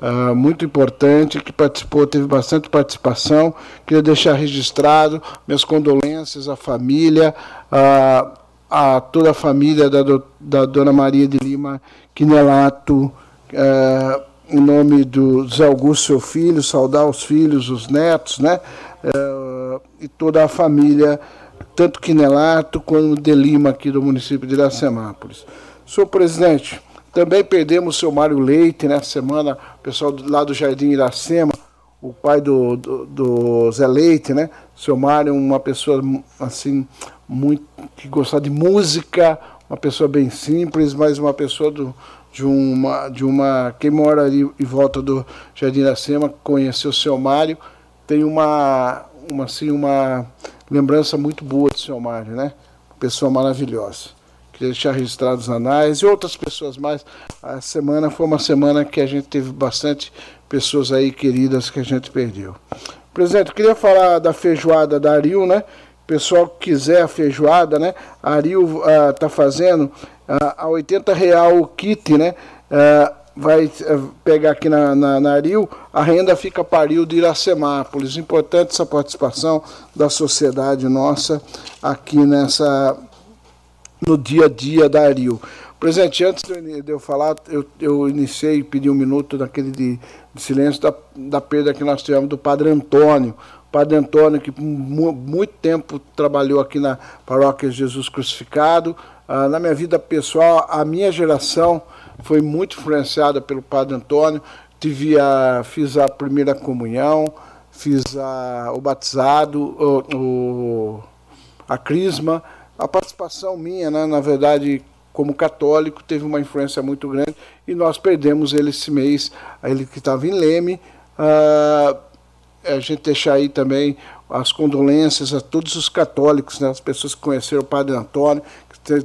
ah, muito importante, que participou, teve bastante participação. Queria deixar registrado minhas condolências à família, ah, a toda a família da, do, da Dona Maria de Lima Quinelato, é, em nome do Zé Augusto, seu filho, saudar os filhos, os netos, né? É, e toda a família, tanto Quinelato quanto de Lima, aqui do município de Iracemápolis. Senhor presidente, também perdemos o seu Mário Leite nessa semana, o pessoal lá do Jardim Iracema, o pai do, do, do Zé Leite, né? O seu Mário, uma pessoa assim muito que gostava de música, uma pessoa bem simples, mas uma pessoa do, de uma de uma quem mora ali em volta do Jardim da Sema conheceu o seu Mário, tem uma uma assim uma lembrança muito boa do seu Mário, né? Pessoa maravilhosa. Deixar registrado os anais e outras pessoas mais. A semana foi uma semana que a gente teve bastante pessoas aí queridas que a gente perdeu. Presidente, queria falar da feijoada da Ariu, né? pessoal que quiser a feijoada, né? A Aril está uh, fazendo uh, a 80 real o kit, né? Uh, vai uh, pegar aqui na, na, na Aril, a renda fica para Aril de Iracemápolis. Importante essa participação da sociedade nossa aqui nessa no dia a dia da Aril. Presidente, antes de eu falar, eu, eu iniciei pedi um minuto daquele de, de silêncio da, da perda que nós tivemos do Padre Antônio, Padre Antônio, que muito tempo trabalhou aqui na paróquia Jesus Crucificado. Ah, na minha vida pessoal, a minha geração foi muito influenciada pelo Padre Antônio. Tive a, fiz a primeira comunhão, fiz a, o batizado, o, o, a crisma. A participação minha, né, na verdade, como católico, teve uma influência muito grande e nós perdemos ele esse mês, ele que estava em Leme. Uh, a gente deixar aí também as condolências a todos os católicos, né, as pessoas que conheceram o Padre Antônio,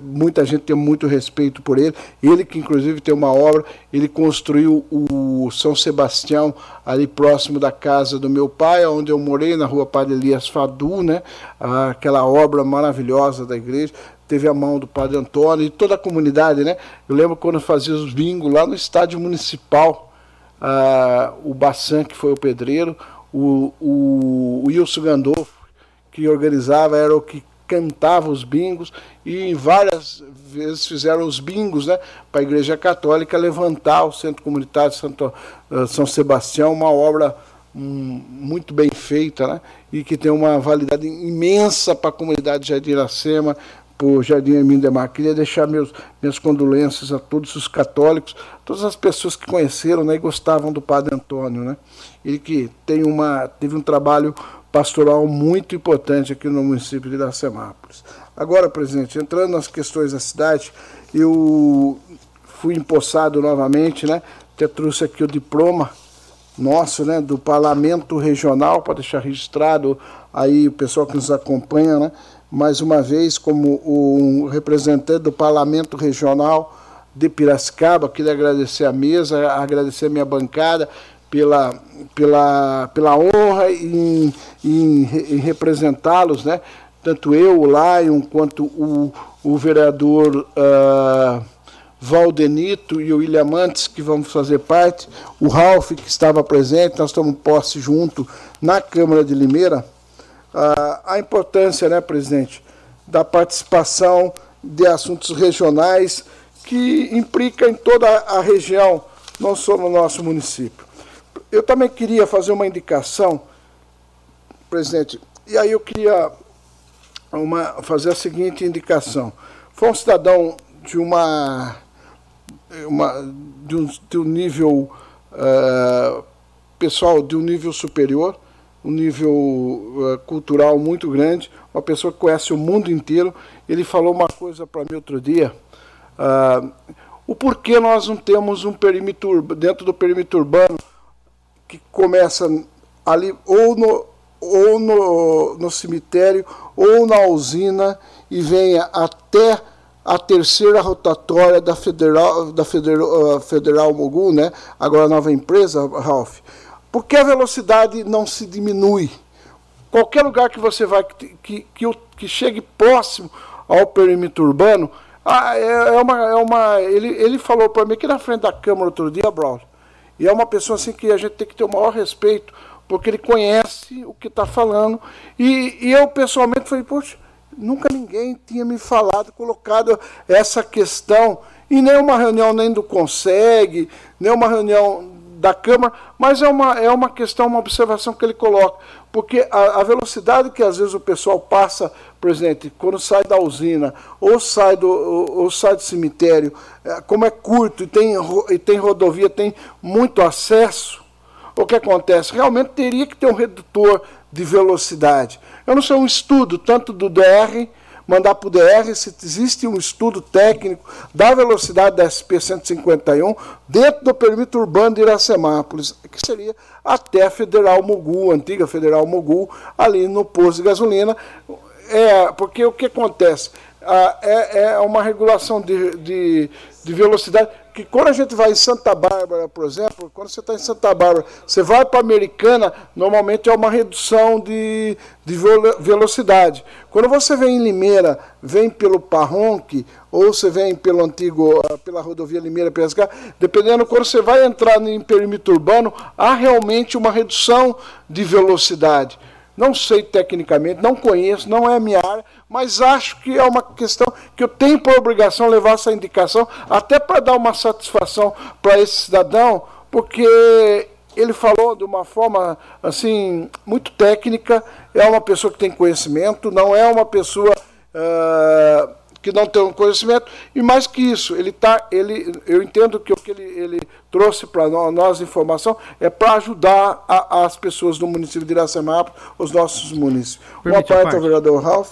muita gente tem muito respeito por ele. Ele que inclusive tem uma obra, ele construiu o São Sebastião ali próximo da casa do meu pai, onde eu morei na rua Padre Elias Fadu, né, aquela obra maravilhosa da igreja teve a mão do Padre Antônio e toda a comunidade, né? Eu lembro quando fazia os bingos lá no estádio municipal, ah, o Bassan, que foi o pedreiro, o, o, o Wilson Gandolfo, que organizava, era o que cantava os bingos e várias vezes fizeram os bingos né, para a Igreja Católica levantar o Centro Comunitário de Santo, uh, São Sebastião, uma obra um, muito bem feita né, e que tem uma validade imensa para a comunidade de Jardim Iracema, por Jardim Hermínio de Mar. Queria deixar meus, minhas condolências a todos os católicos, todas as pessoas que conheceram né, e gostavam do Padre Antônio. Né? Ele que tem uma, teve um trabalho pastoral muito importante aqui no município de Iracemápolis. Agora, presidente, entrando nas questões da cidade, eu fui empossado novamente, né? Até trouxe aqui o diploma nosso, né, do Parlamento Regional, para deixar registrado aí o pessoal que nos acompanha, né? mais uma vez, como um representante do Parlamento Regional de Piracicaba, queria agradecer a mesa, agradecer a minha bancada pela, pela, pela honra em, em, em representá-los, né? tanto eu, o Lion, quanto o, o vereador uh, Valdenito e o William Mantes, que vamos fazer parte, o Ralph, que estava presente, nós estamos posse junto na Câmara de Limeira, a importância, né, presidente, da participação de assuntos regionais que implica em toda a região, não só no nosso município. Eu também queria fazer uma indicação, presidente, e aí eu queria uma, fazer a seguinte indicação. Foi um cidadão de uma, uma de, um, de um nível uh, pessoal de um nível superior, um nível uh, cultural muito grande, uma pessoa que conhece o mundo inteiro. Ele falou uma coisa para mim outro dia. Uh, o porquê nós não temos um perímetro dentro do perímetro urbano que começa ali ou no, ou no, no cemitério ou na usina e venha até a terceira rotatória da Federal, da Federal, uh, Federal Mogul, né? agora nova empresa, Ralph. Por que a velocidade não se diminui? Qualquer lugar que você vai, que, que, que, que chegue próximo ao perímetro urbano, ah, é, é, uma, é uma. Ele, ele falou para mim aqui na frente da Câmara outro dia, Braulio, e é uma pessoa assim que a gente tem que ter o maior respeito, porque ele conhece o que está falando. E, e eu pessoalmente falei, poxa, nunca ninguém tinha me falado, colocado essa questão em nenhuma reunião nem do Conseg, nenhuma reunião da Câmara, mas é uma, é uma questão, uma observação que ele coloca. Porque a, a velocidade que às vezes o pessoal passa, presidente, quando sai da usina, ou sai do, ou, ou sai do cemitério, é, como é curto e tem, e tem rodovia, tem muito acesso, o que acontece? Realmente teria que ter um redutor de velocidade. Eu não sei um estudo tanto do DR mandar para o DR se existe um estudo técnico da velocidade da SP-151 dentro do perímetro urbano de Iracemápolis, que seria até a Federal Mogul, antiga Federal Mogul, ali no posto de gasolina. É, porque o que acontece? Ah, é, é uma regulação de, de, de velocidade que quando a gente vai em Santa Bárbara, por exemplo, quando você está em Santa Bárbara, você vai para Americana, normalmente é uma redução de, de velocidade. Quando você vem em Limeira, vem pelo Parronque, ou você vem pelo antigo, ah, pela rodovia Limeira PSK, dependendo, quando você vai entrar em perímetro urbano, há realmente uma redução de velocidade. Não sei tecnicamente, não conheço, não é minha área, mas acho que é uma questão que eu tenho por obrigação levar essa indicação, até para dar uma satisfação para esse cidadão, porque ele falou de uma forma assim muito técnica, é uma pessoa que tem conhecimento, não é uma pessoa uh, que não tem um conhecimento, e mais que isso, ele tá, ele, eu entendo que o que ele, ele trouxe para nós, nós informação é para ajudar a, as pessoas do município de Iracemápolis, os nossos municípios.
Permite Uma parte, vereador Ralph.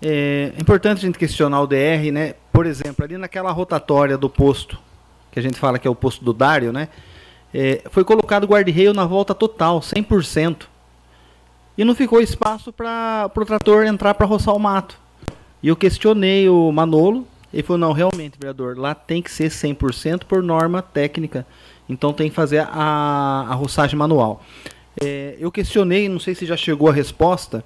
É importante a gente questionar o DR, né? Por exemplo, ali naquela rotatória do posto, que a gente fala que é o posto do Dário, né? É, foi colocado guarda-reio na volta total, 100%. E não ficou espaço para o trator entrar para roçar o mato. E eu questionei o Manolo, ele falou, não, realmente, vereador, lá tem que ser 100% por norma técnica. Então tem que fazer a, a roçagem manual. É, eu questionei, não sei se já chegou a resposta,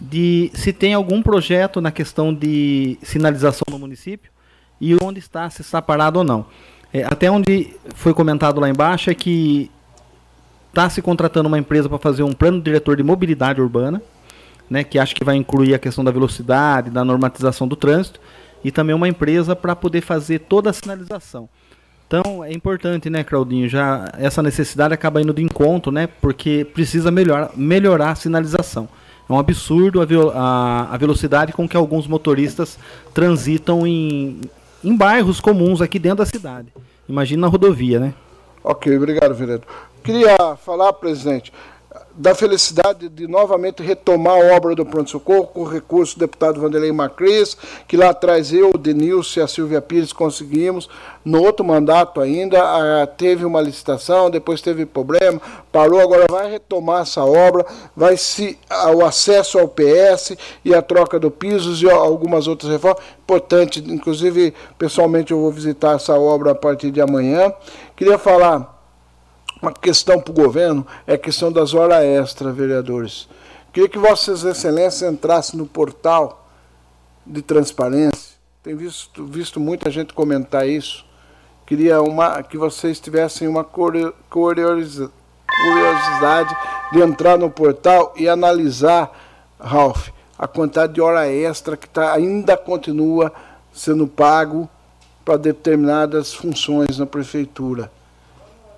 de se tem algum projeto na questão de sinalização no município e onde está, se está parado ou não. É, até onde foi comentado lá embaixo é que está se contratando uma empresa para fazer um plano diretor de mobilidade urbana, né, que acho que vai incluir a questão da velocidade, da normatização do trânsito, e também uma empresa para poder fazer toda a sinalização. Então é importante, né, Claudinho? Já essa necessidade acaba indo de encontro, né? Porque precisa melhorar, melhorar a sinalização. É um absurdo a, a, a velocidade com que alguns motoristas transitam em, em bairros comuns aqui dentro da cidade. Imagina na rodovia, né?
Ok, obrigado, vereador. Queria falar, presidente, da felicidade de novamente retomar a obra do pronto-socorro com o recurso do deputado Vanderlei Macris, que lá atrás eu, o Denilson e a Silvia Pires conseguimos, no outro mandato ainda, teve uma licitação, depois teve problema, parou, agora vai retomar essa obra, vai se o acesso ao PS e a troca do pisos e algumas outras reformas, importante, inclusive pessoalmente eu vou visitar essa obra a partir de amanhã. Queria falar uma questão para o governo é a questão das horas extras, vereadores. Queria que Vossas Excelências entrassem no portal de transparência. Tenho visto, visto muita gente comentar isso. Queria uma, que vocês tivessem uma curiosidade de entrar no portal e analisar, Ralph, a quantidade de hora extra que tá, ainda continua sendo pago para determinadas funções na prefeitura.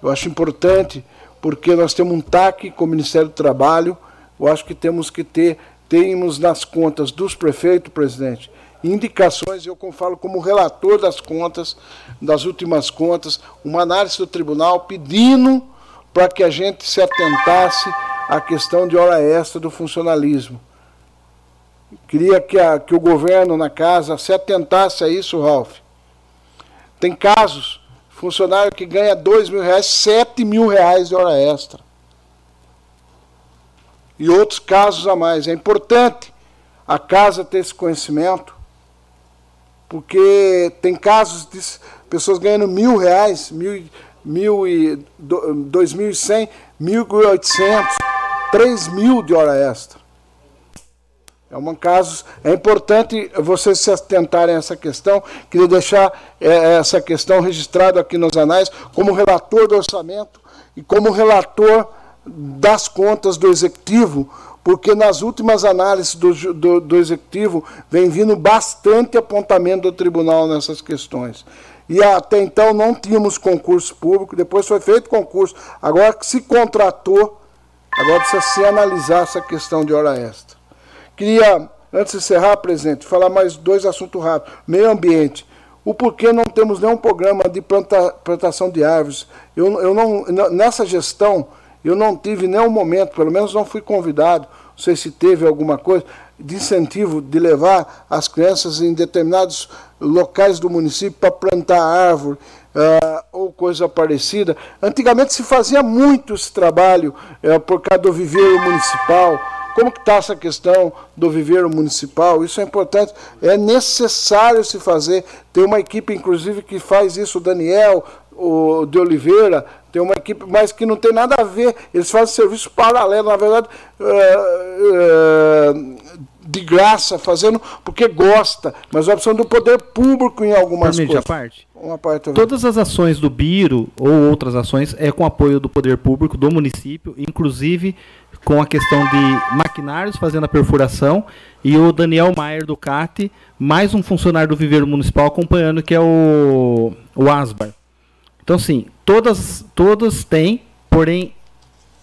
Eu acho importante, porque nós temos um TAC com o Ministério do Trabalho, eu acho que temos que ter, temos nas contas dos prefeitos, presidente, indicações, eu falo como relator das contas, das últimas contas, uma análise do tribunal pedindo para que a gente se atentasse à questão de hora extra do funcionalismo. Queria que, a, que o governo na casa se atentasse a isso, Ralph. Tem casos, funcionário que ganha dois mil reais, sete mil reais de hora extra. E outros casos a mais. É importante a casa ter esse conhecimento, porque tem casos de pessoas ganhando mil reais, mil, mil e, dois mil e cem, mil e oitocentos, três mil de hora extra. É um caso, é importante vocês se atentarem a essa questão. Queria deixar é, essa questão registrada aqui nos anais como relator do orçamento e como relator das contas do executivo, porque nas últimas análises do, do, do executivo vem vindo bastante apontamento do tribunal nessas questões. E até então não tínhamos concurso público, depois foi feito concurso, agora que se contratou, agora precisa se analisar essa questão de hora extra. Queria, antes de encerrar, presidente, falar mais dois assuntos rápidos. Meio ambiente. O porquê não temos nenhum programa de planta, plantação de árvores. Eu, eu não, nessa gestão, eu não tive nenhum momento, pelo menos não fui convidado, não sei se teve alguma coisa, de incentivo de levar as crianças em determinados locais do município para plantar árvore uh, ou coisa parecida. Antigamente se fazia muito esse trabalho uh, por causa do viveiro municipal como que está essa questão do viveiro municipal? Isso é importante, é necessário se fazer. Tem uma equipe, inclusive, que faz isso, o Daniel o de Oliveira, tem uma equipe, mas que não tem nada a ver, eles fazem serviço paralelo, na verdade, é, é, de graça, fazendo porque gosta, mas a opção do poder público em algumas
Permite
coisas.
parte?
Uma parte
Todas as ações do Biro ou outras ações é com apoio do poder público do município, inclusive com a questão de maquinários fazendo a perfuração e o Daniel Maier do CAT, mais um funcionário do viveiro municipal acompanhando, que é o, o Asbar. Então, sim, todas, todas têm, porém,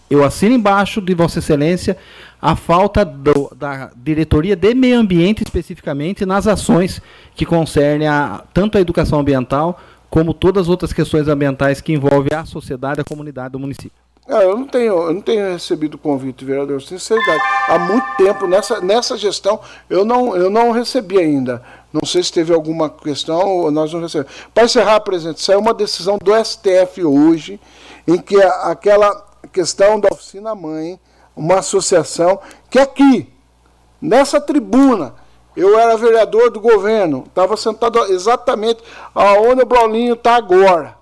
eu assino embaixo de Vossa Excelência a falta do, da diretoria de meio ambiente, especificamente, nas ações que concernem a, tanto a educação ambiental como todas as outras questões ambientais que envolvem a sociedade a comunidade do município.
Ah, eu não tenho, eu não tenho recebido convite, vereador, sinceridade. Há muito tempo, nessa, nessa gestão, eu não, eu não recebi ainda. Não sei se teve alguma questão ou nós não recebemos. Para encerrar, presidente, saiu uma decisão do STF hoje, em que aquela questão da oficina mãe, uma associação, que aqui, nessa tribuna, eu era vereador do governo, estava sentado exatamente aonde o Braulinho está agora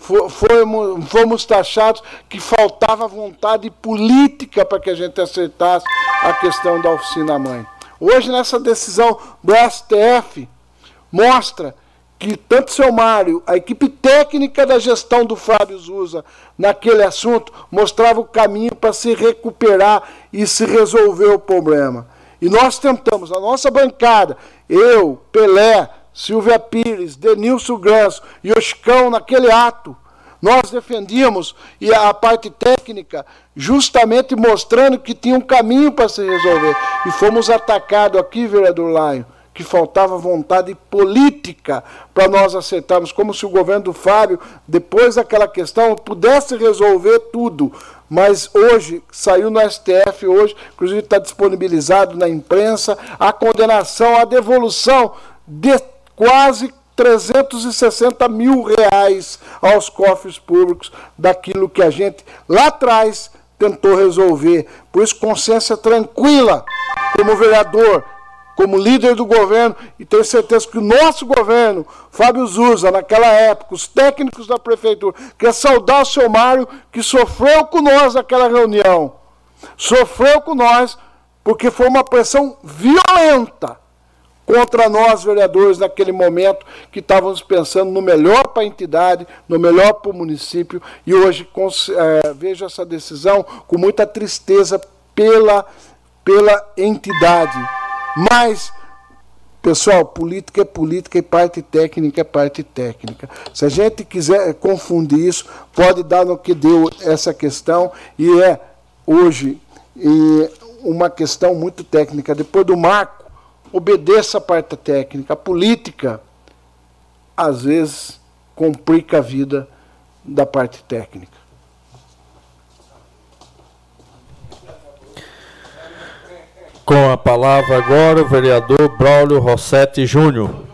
fomos, fomos taxados que faltava vontade política para que a gente acertasse a questão da oficina mãe. Hoje, nessa decisão do STF, mostra que tanto seu Mário, a equipe técnica da gestão do Fábio Zusa naquele assunto, mostrava o caminho para se recuperar e se resolver o problema. E nós tentamos, a nossa bancada, eu, Pelé, Silvia Pires, Denilson Ganso e Oscão naquele ato. Nós defendíamos e a parte técnica justamente mostrando que tinha um caminho para se resolver. E fomos atacados aqui, vereador Laio, que faltava vontade política para nós acertarmos, como se o governo do Fábio, depois daquela questão, pudesse resolver tudo. Mas hoje, saiu no STF, hoje, inclusive está disponibilizado na imprensa, a condenação, a devolução de quase 360 mil reais aos cofres públicos daquilo que a gente lá atrás tentou resolver. Por isso, consciência tranquila, como vereador, como líder do governo, e tenho certeza que o nosso governo, Fábio Zuza, naquela época, os técnicos da prefeitura, quer saudar o seu Mário, que sofreu com nós naquela reunião. Sofreu com nós, porque foi uma pressão violenta contra nós, vereadores, naquele momento que estávamos pensando no melhor para a entidade, no melhor para o município, e hoje é, vejo essa decisão com muita tristeza pela, pela entidade. Mas, pessoal, política é política e parte técnica é parte técnica. Se a gente quiser confundir isso, pode dar no que deu essa questão, e é hoje e uma questão muito técnica. Depois do marco obedeça a parte técnica. A política, às vezes, complica a vida da parte técnica.
Com a palavra agora o vereador Braulio Rossetti Júnior.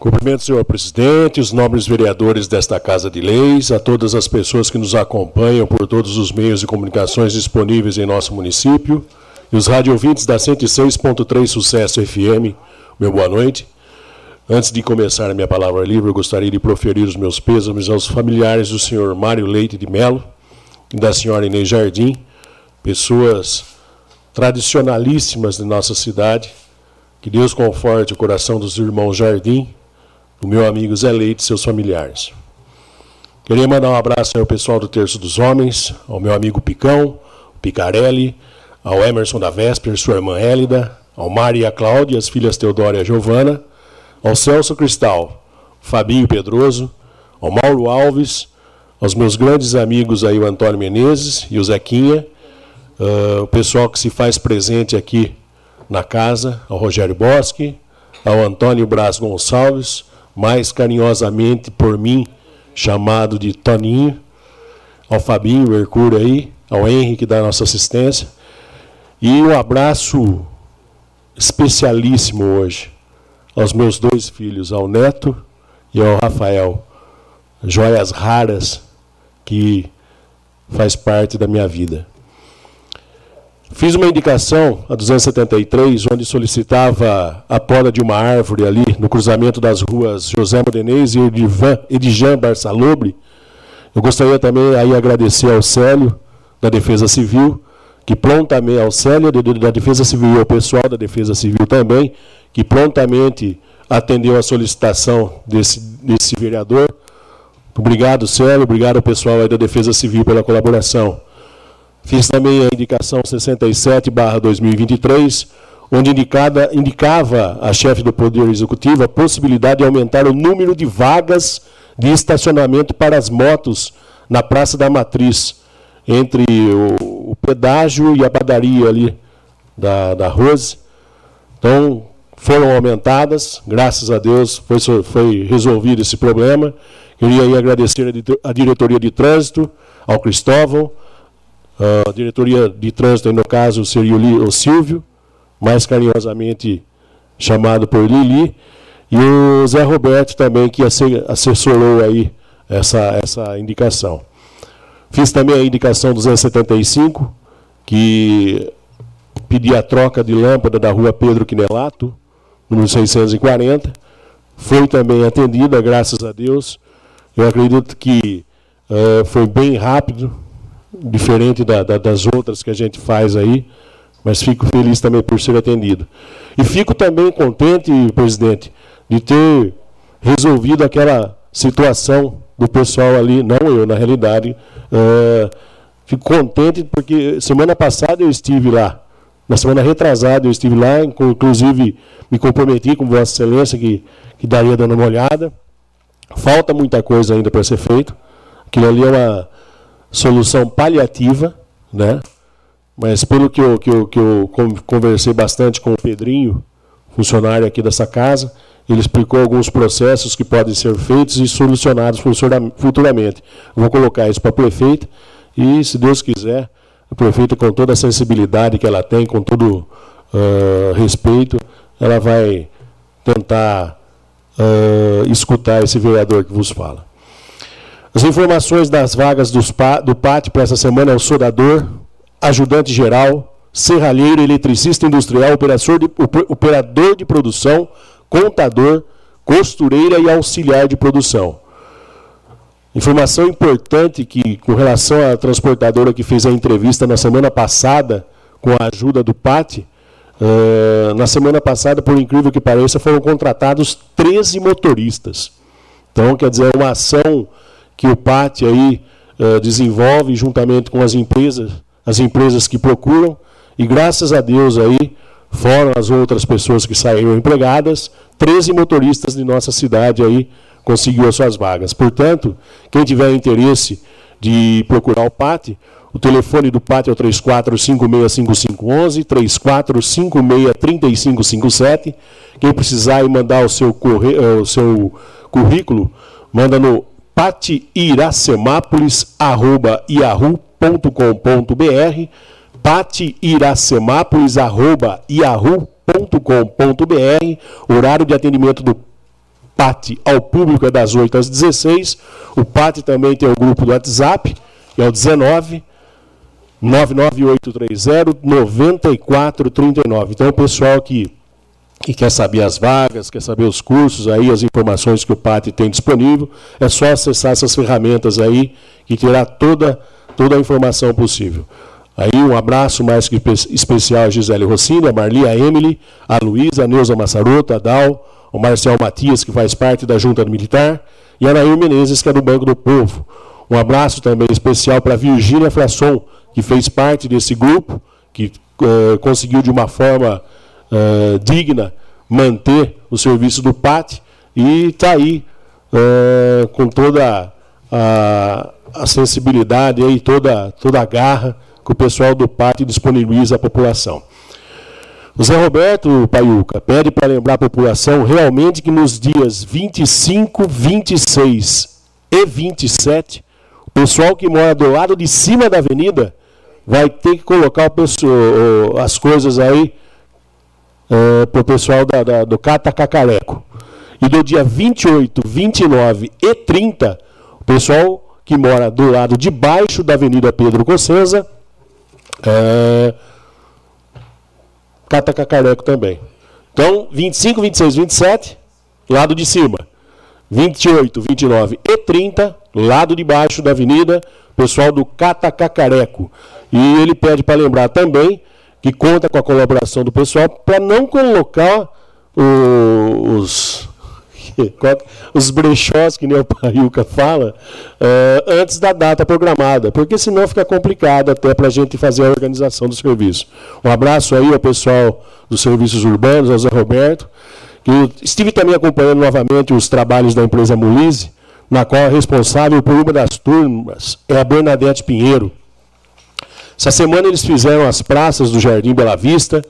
Cumprimento, senhor presidente, os nobres vereadores desta Casa de Leis, a todas as pessoas que nos acompanham por todos os meios de comunicações disponíveis em nosso município e os radiovintes da 106.3 Sucesso FM. Meu boa noite. Antes de começar a minha palavra livre, eu gostaria de proferir os meus pêsames aos familiares do senhor Mário Leite de Melo e da senhora Inês Jardim, pessoas tradicionalíssimas de nossa cidade. Que Deus conforte o coração dos irmãos Jardim o meu amigo Zé Leite e seus familiares. Queria mandar um abraço ao pessoal do Terço dos Homens, ao meu amigo Picão, Picarelli, ao Emerson da Vesper, sua irmã Hélida, ao Mário e a Cláudia, as filhas Teodora e a Giovana, ao Celso Cristal, Fabinho Pedroso, ao Mauro Alves, aos meus grandes amigos aí, o Antônio Menezes e o Zequinha, uh, o pessoal que se faz presente aqui na casa, ao Rogério Bosque, ao Antônio Braz Gonçalves, mais carinhosamente por mim chamado de Toninho, ao Fabinho Mercúrio aí, ao Henrique da nossa assistência, e um abraço especialíssimo hoje aos meus dois filhos, ao Neto e ao Rafael, joias raras que faz parte da minha vida. Fiz uma indicação, a 273, onde solicitava a poda de uma árvore ali no cruzamento das ruas José Modenês e Edivan, Edijan Barçalobre. Eu gostaria também aí agradecer ao Célio, da Defesa Civil, que prontamente, ao Célio da Defesa Civil e ao pessoal da Defesa Civil também, que prontamente atendeu a solicitação desse, desse vereador. Obrigado, Célio, obrigado ao pessoal da Defesa Civil pela colaboração. Fiz também a indicação 67-2023, onde indicada, indicava a chefe do Poder Executivo a possibilidade de aumentar o número de vagas de estacionamento para as motos na Praça da Matriz, entre o, o pedágio e a padaria ali da, da Rose. Então, foram aumentadas, graças a Deus foi, foi resolvido esse problema. Queria agradecer a diretoria de trânsito, ao Cristóvão, a diretoria de trânsito, no caso, seria o Silvio, mais carinhosamente chamado por Lili, e o Zé Roberto também, que assessorou aí essa, essa indicação. Fiz também a indicação 275, que pedia a troca de lâmpada da rua Pedro Quinelato, número 640. Foi também atendida, graças a Deus. Eu acredito que uh, foi bem rápido, diferente da, da, das outras que a gente faz aí, mas fico feliz também por ser atendido. E fico também contente, presidente, de ter resolvido aquela situação do pessoal ali, não eu, na realidade. Uh, fico contente porque semana passada eu estive lá, na semana retrasada eu estive lá, inclusive me comprometi com Vossa Excelência que, que daria dando uma olhada. Falta muita coisa ainda para ser feito. Aquilo ali é uma, solução paliativa, né? Mas pelo que eu, que eu, que eu conversei bastante com o Pedrinho, funcionário aqui dessa casa, ele explicou alguns processos que podem ser feitos e solucionados futuramente. Vou colocar isso para a prefeita e, se Deus quiser, a prefeita, com toda a sensibilidade que ela tem, com todo uh, respeito, ela vai tentar uh, escutar esse vereador que vos fala. As informações das vagas do pátio para essa semana é o soldador, ajudante geral, serralheiro, eletricista industrial, operador de, operador de produção, contador, costureira e auxiliar de produção. Informação importante que, com relação à transportadora que fez a entrevista na semana passada, com a ajuda do PAT, uh, na semana passada, por incrível que pareça, foram contratados 13 motoristas. Então, quer dizer, é uma ação que o PAT aí uh, desenvolve juntamente com as empresas, as empresas que procuram, e graças a Deus aí, fora as outras pessoas que saíram empregadas, 13 motoristas de nossa cidade aí conseguiu as suas vagas. Portanto, quem tiver interesse de procurar o PAT, o telefone do PAT é o 34565511, 34563557. Quem precisar e mandar o seu, corre... Eh, o seu currículo, manda no patiiracemápolis.yahoo.com.br patiiracemápolis.yahoo.com.br Horário de atendimento do PAT ao público é das 8 às 16. O PAT também tem o grupo do WhatsApp, que é o 19 99830 9439. Então, o pessoal que, que quer saber as vagas, quer saber os cursos aí, as informações que o PAT tem disponível, é só acessar essas ferramentas aí, que terá toda, toda a informação possível. Aí um abraço mais que especial a Gisele Rossini, a Marli, a Emily, a Luísa, a Neuza Massaroto, a Dal, o Marcel Matias, que faz parte da Junta Militar, e a Nair Menezes, que é do Banco do Povo. Um abraço também especial para a Virgínia Frasson, que fez parte desse grupo, que uh, conseguiu de uma forma uh, digna manter o serviço do PAT e está aí uh, com toda a, a sensibilidade e toda, toda a garra que o pessoal do PAT disponibiliza à população. O Zé Roberto Paiuca pede para lembrar a população realmente que nos dias 25, 26 e 27, o pessoal que mora do lado de cima da avenida vai ter que colocar pessoal, as coisas aí uh, para o pessoal da, da, do Catacacareco. E do dia 28, 29 e 30, o pessoal que mora do lado de baixo da Avenida Pedro Cossenza, uh, Catacacareco também. Então, 25, 26, 27, lado de cima. 28, 29 e 30, lado de baixo da avenida, pessoal do Catacacareco. E ele pede para lembrar também que conta com a colaboração do pessoal para não colocar os, os brechós, que nem o Paiuca fala, uh, antes da data programada, porque senão fica complicado até para a gente fazer a organização do serviço. Um abraço aí ao pessoal dos serviços urbanos, ao Zé Roberto, que estive também acompanhando novamente os trabalhos da empresa Mulise, na qual a responsável por uma das turmas é a Bernadette Pinheiro. Essa semana eles fizeram as praças do Jardim Bela Vista,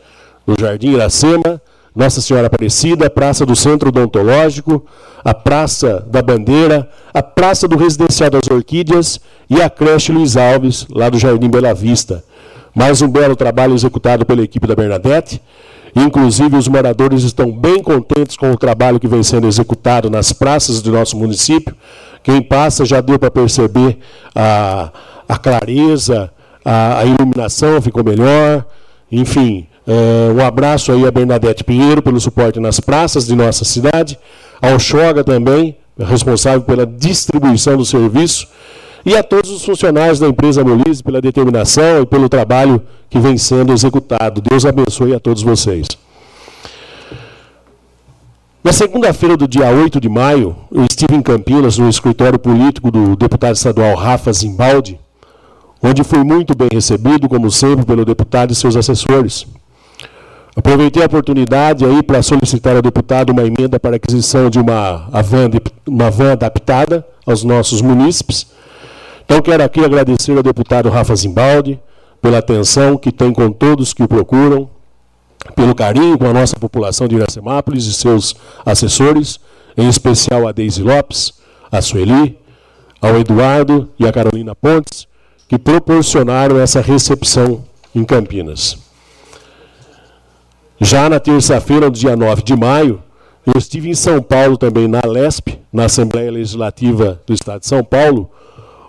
do Jardim Iracema, Nossa Senhora Aparecida, a Praça do Centro Odontológico, a Praça da Bandeira, a Praça do Residencial das Orquídeas e a creche Luiz Alves, lá do Jardim Bela Vista. Mais um belo trabalho executado pela equipe da Bernadette. Inclusive, os moradores estão bem contentes com o trabalho que vem sendo executado nas praças do nosso município. Quem passa já deu para perceber a, a clareza, a, a iluminação ficou melhor, enfim. Uh, um abraço aí a Bernadette Pinheiro pelo suporte nas praças de nossa cidade, ao Xoga também, responsável pela distribuição do serviço, e a todos os funcionários da empresa Molise pela determinação e pelo trabalho que vem sendo executado. Deus abençoe a todos vocês. Na segunda-feira do dia 8 de maio, eu estive em Campinas, no escritório político do deputado estadual Rafa Zimbaldi, onde fui muito bem recebido, como sempre, pelo deputado e seus assessores. Aproveitei a oportunidade aí para solicitar ao deputado uma emenda para aquisição de uma, van, uma van adaptada aos nossos munícipes. Então quero aqui agradecer ao deputado Rafa Zimbaldi pela atenção que tem com todos que o procuram, pelo carinho com a nossa população de Iracemápolis e seus assessores, em especial a Deise Lopes, a Sueli, ao Eduardo e a Carolina Pontes, que proporcionaram essa recepção em Campinas. Já na terça-feira, no dia 9 de maio, eu estive em São Paulo também, na LESP, na Assembleia Legislativa do Estado de São Paulo,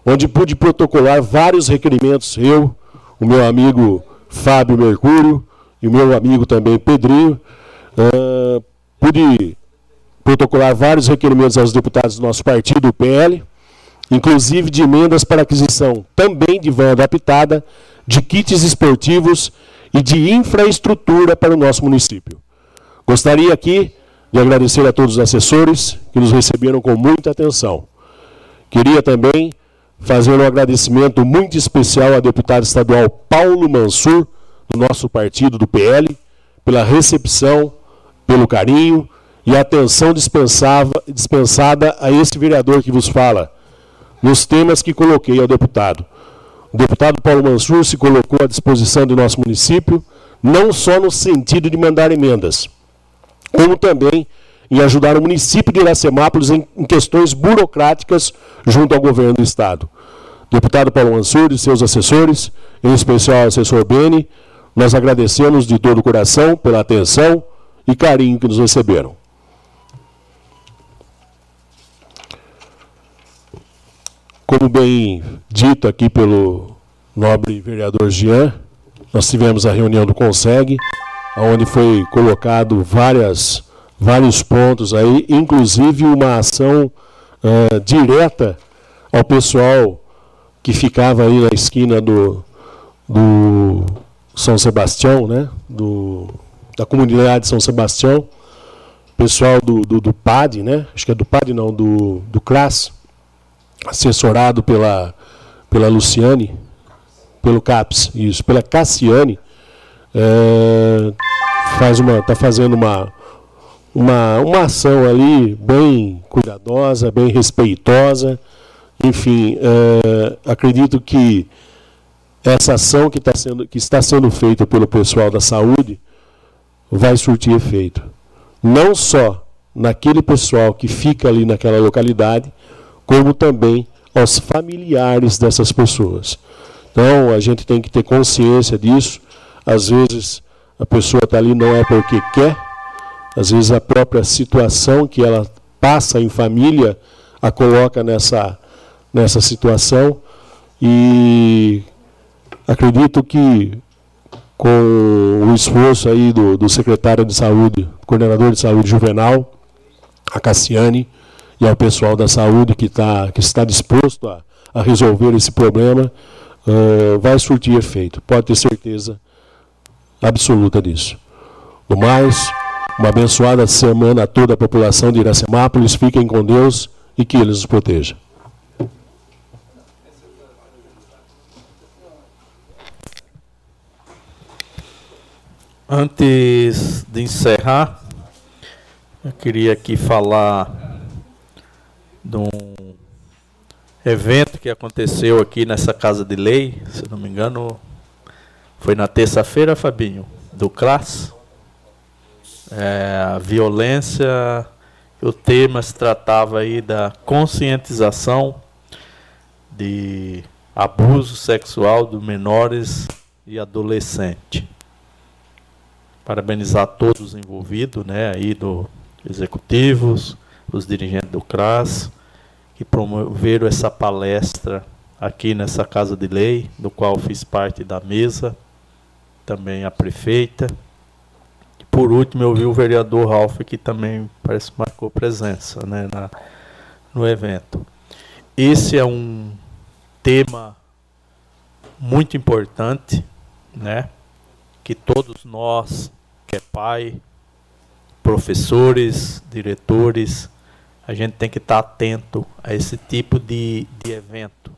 onde pude protocolar vários requerimentos, eu, o meu amigo Fábio Mercúrio e o meu amigo também Pedrinho, uh, pude protocolar vários requerimentos aos deputados do nosso partido, o PL, inclusive de emendas para aquisição também de van adaptada, de kits esportivos e de infraestrutura para o nosso município. Gostaria aqui de agradecer a todos os assessores que nos receberam com muita atenção. Queria também fazer um agradecimento muito especial ao deputado estadual Paulo Mansur, do nosso partido, do PL, pela recepção, pelo carinho e atenção dispensada a esse vereador que vos fala, nos temas que coloquei ao deputado. O deputado Paulo Mansur se colocou à disposição do nosso município, não só no sentido de mandar emendas, como também em ajudar o município de Iracemápolis em, em questões burocráticas junto ao governo do Estado. Deputado Paulo Mansur e seus assessores, em especial o assessor Beni, nós agradecemos de todo o coração pela atenção e carinho que nos receberam. Como bem dito aqui pelo nobre vereador Jean, nós tivemos a reunião do Conseg, onde foi colocado várias, vários pontos aí, inclusive uma ação uh, direta ao pessoal que ficava aí na esquina do, do São Sebastião, né? Do, da comunidade de São Sebastião, pessoal do, do, do PAD, né? Acho que é do PAD não, do, do CRAS, assessorado pela, pela Luciane, pelo CAPS, isso, pela Cassiane, é, faz uma, está fazendo uma, uma, uma ação ali bem cuidadosa, bem respeitosa. Enfim, é, acredito que essa ação que, tá sendo, que está sendo feita pelo pessoal da saúde vai surtir efeito. Não só naquele pessoal que fica ali naquela localidade, como também aos familiares dessas pessoas. Então, a gente tem que ter consciência disso. Às vezes, a pessoa está ali não é porque quer, às vezes, a própria situação que ela passa em família a coloca nessa, nessa situação. E acredito que com o esforço aí do, do secretário de saúde, coordenador de saúde juvenal, a Cassiane, e ao pessoal da saúde que, tá, que está disposto a, a resolver esse problema, uh, vai surtir efeito. Pode ter certeza absoluta disso. No mais, uma abençoada semana a toda a população de Iracemápolis. Fiquem com Deus e que Ele os proteja.
Antes de encerrar, eu queria aqui falar de um evento que aconteceu aqui nessa casa de lei, se não me engano, foi na terça-feira, Fabinho, do CLAS. É, a violência, o tema se tratava aí da conscientização de abuso sexual de menores e adolescentes. Parabenizar todos os envolvidos, né, aí do executivos, os dirigentes do CRAS, que promoveram essa palestra aqui nessa Casa de Lei, do qual fiz parte da mesa, também a prefeita. E por último, eu vi o vereador Ralph, que também parece que marcou presença né, na, no evento. Esse é um tema muito importante, né, que todos nós, que é pai, professores, diretores, a gente tem que estar atento a esse tipo de, de evento,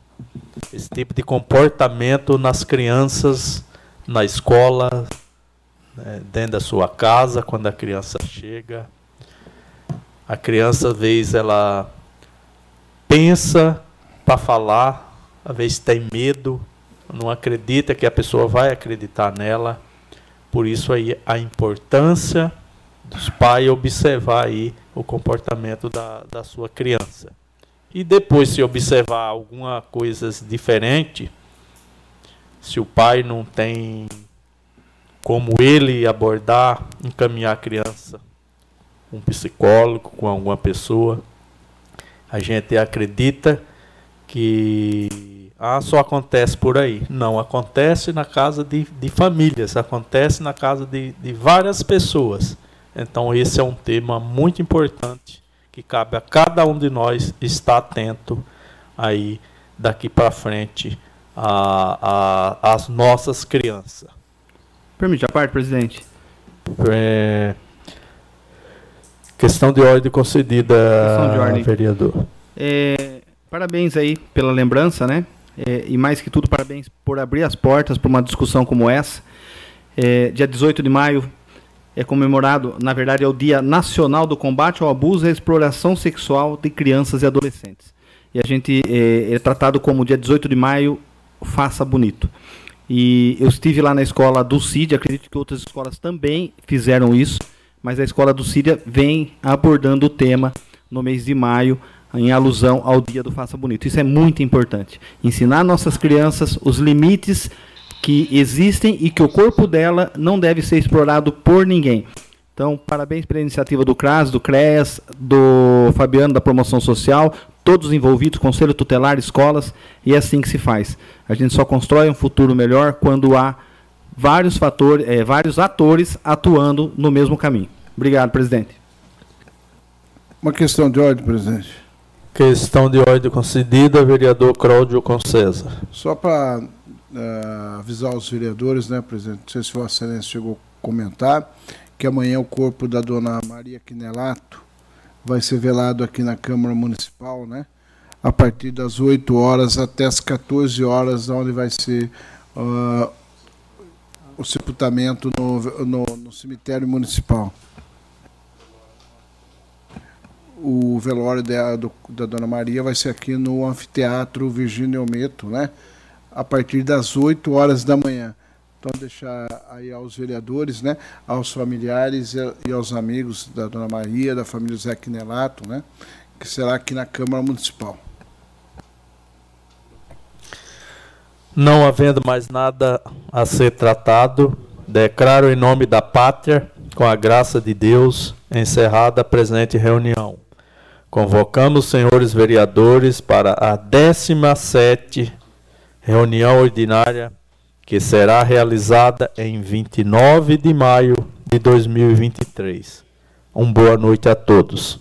esse tipo de comportamento nas crianças, na escola, né, dentro da sua casa, quando a criança chega. A criança, às vezes, ela pensa para falar, às vezes tem medo, não acredita que a pessoa vai acreditar nela. Por isso aí a importância dos pais observar aí o comportamento da, da sua criança. E depois, se observar alguma coisa diferente, se o pai não tem como ele abordar, encaminhar a criança, um psicólogo, com alguma pessoa, a gente acredita que ah, só acontece por aí. Não, acontece na casa de, de famílias, acontece na casa de, de várias pessoas. Então, esse é um tema muito importante que cabe a cada um de nós estar atento aí daqui para frente às nossas crianças.
Permite a parte, presidente?
É, questão de ordem concedida, questão de ordem. vereador.
É, parabéns aí pela lembrança, né? É, e mais que tudo, parabéns por abrir as portas para uma discussão como essa. É, dia 18 de maio é comemorado, na verdade, é o Dia Nacional do Combate ao Abuso e à Exploração Sexual de Crianças e Adolescentes. E a gente é, é tratado como dia 18 de maio, faça bonito. E eu estive lá na escola do CID, acredito que outras escolas também fizeram isso,
mas a escola do Síria vem abordando o tema no mês de maio, em alusão ao Dia do Faça Bonito. Isso é muito importante. Ensinar nossas crianças os limites que existem e que o corpo dela não deve ser explorado por ninguém. Então, parabéns pela iniciativa do CRAS, do CREAS, do Fabiano da Promoção Social, todos envolvidos, Conselho Tutelar, escolas, e é assim que se faz. A gente só constrói um futuro melhor quando há vários fatores, é, vários atores atuando no mesmo caminho. Obrigado, presidente.
Uma questão de ordem, presidente.
Questão de ordem concedida, vereador Cláudio Concesa.
Só para uh, avisar os vereadores, né, presidente? Não sei se Vossa Excelência chegou a comentar que amanhã o corpo da dona Maria Quinelato vai ser velado aqui na Câmara Municipal, né? A partir das 8 horas até as 14 horas, onde vai ser uh, o sepultamento no, no, no, cemitério municipal. O velório da, do, da Dona Maria vai ser aqui no Anfiteatro Virgínio Meto, né? A partir das 8 horas da manhã. Então, deixar aí aos vereadores, né, aos familiares e aos amigos da Dona Maria, da família Zé Quinelato, né, que será aqui na Câmara Municipal.
Não havendo mais nada a ser tratado, declaro em nome da pátria, com a graça de Deus, encerrada a presente reunião. Convocamos os senhores vereadores para a 17 reunião ordinária que será realizada em 29 de maio de 2023. Uma boa noite a todos.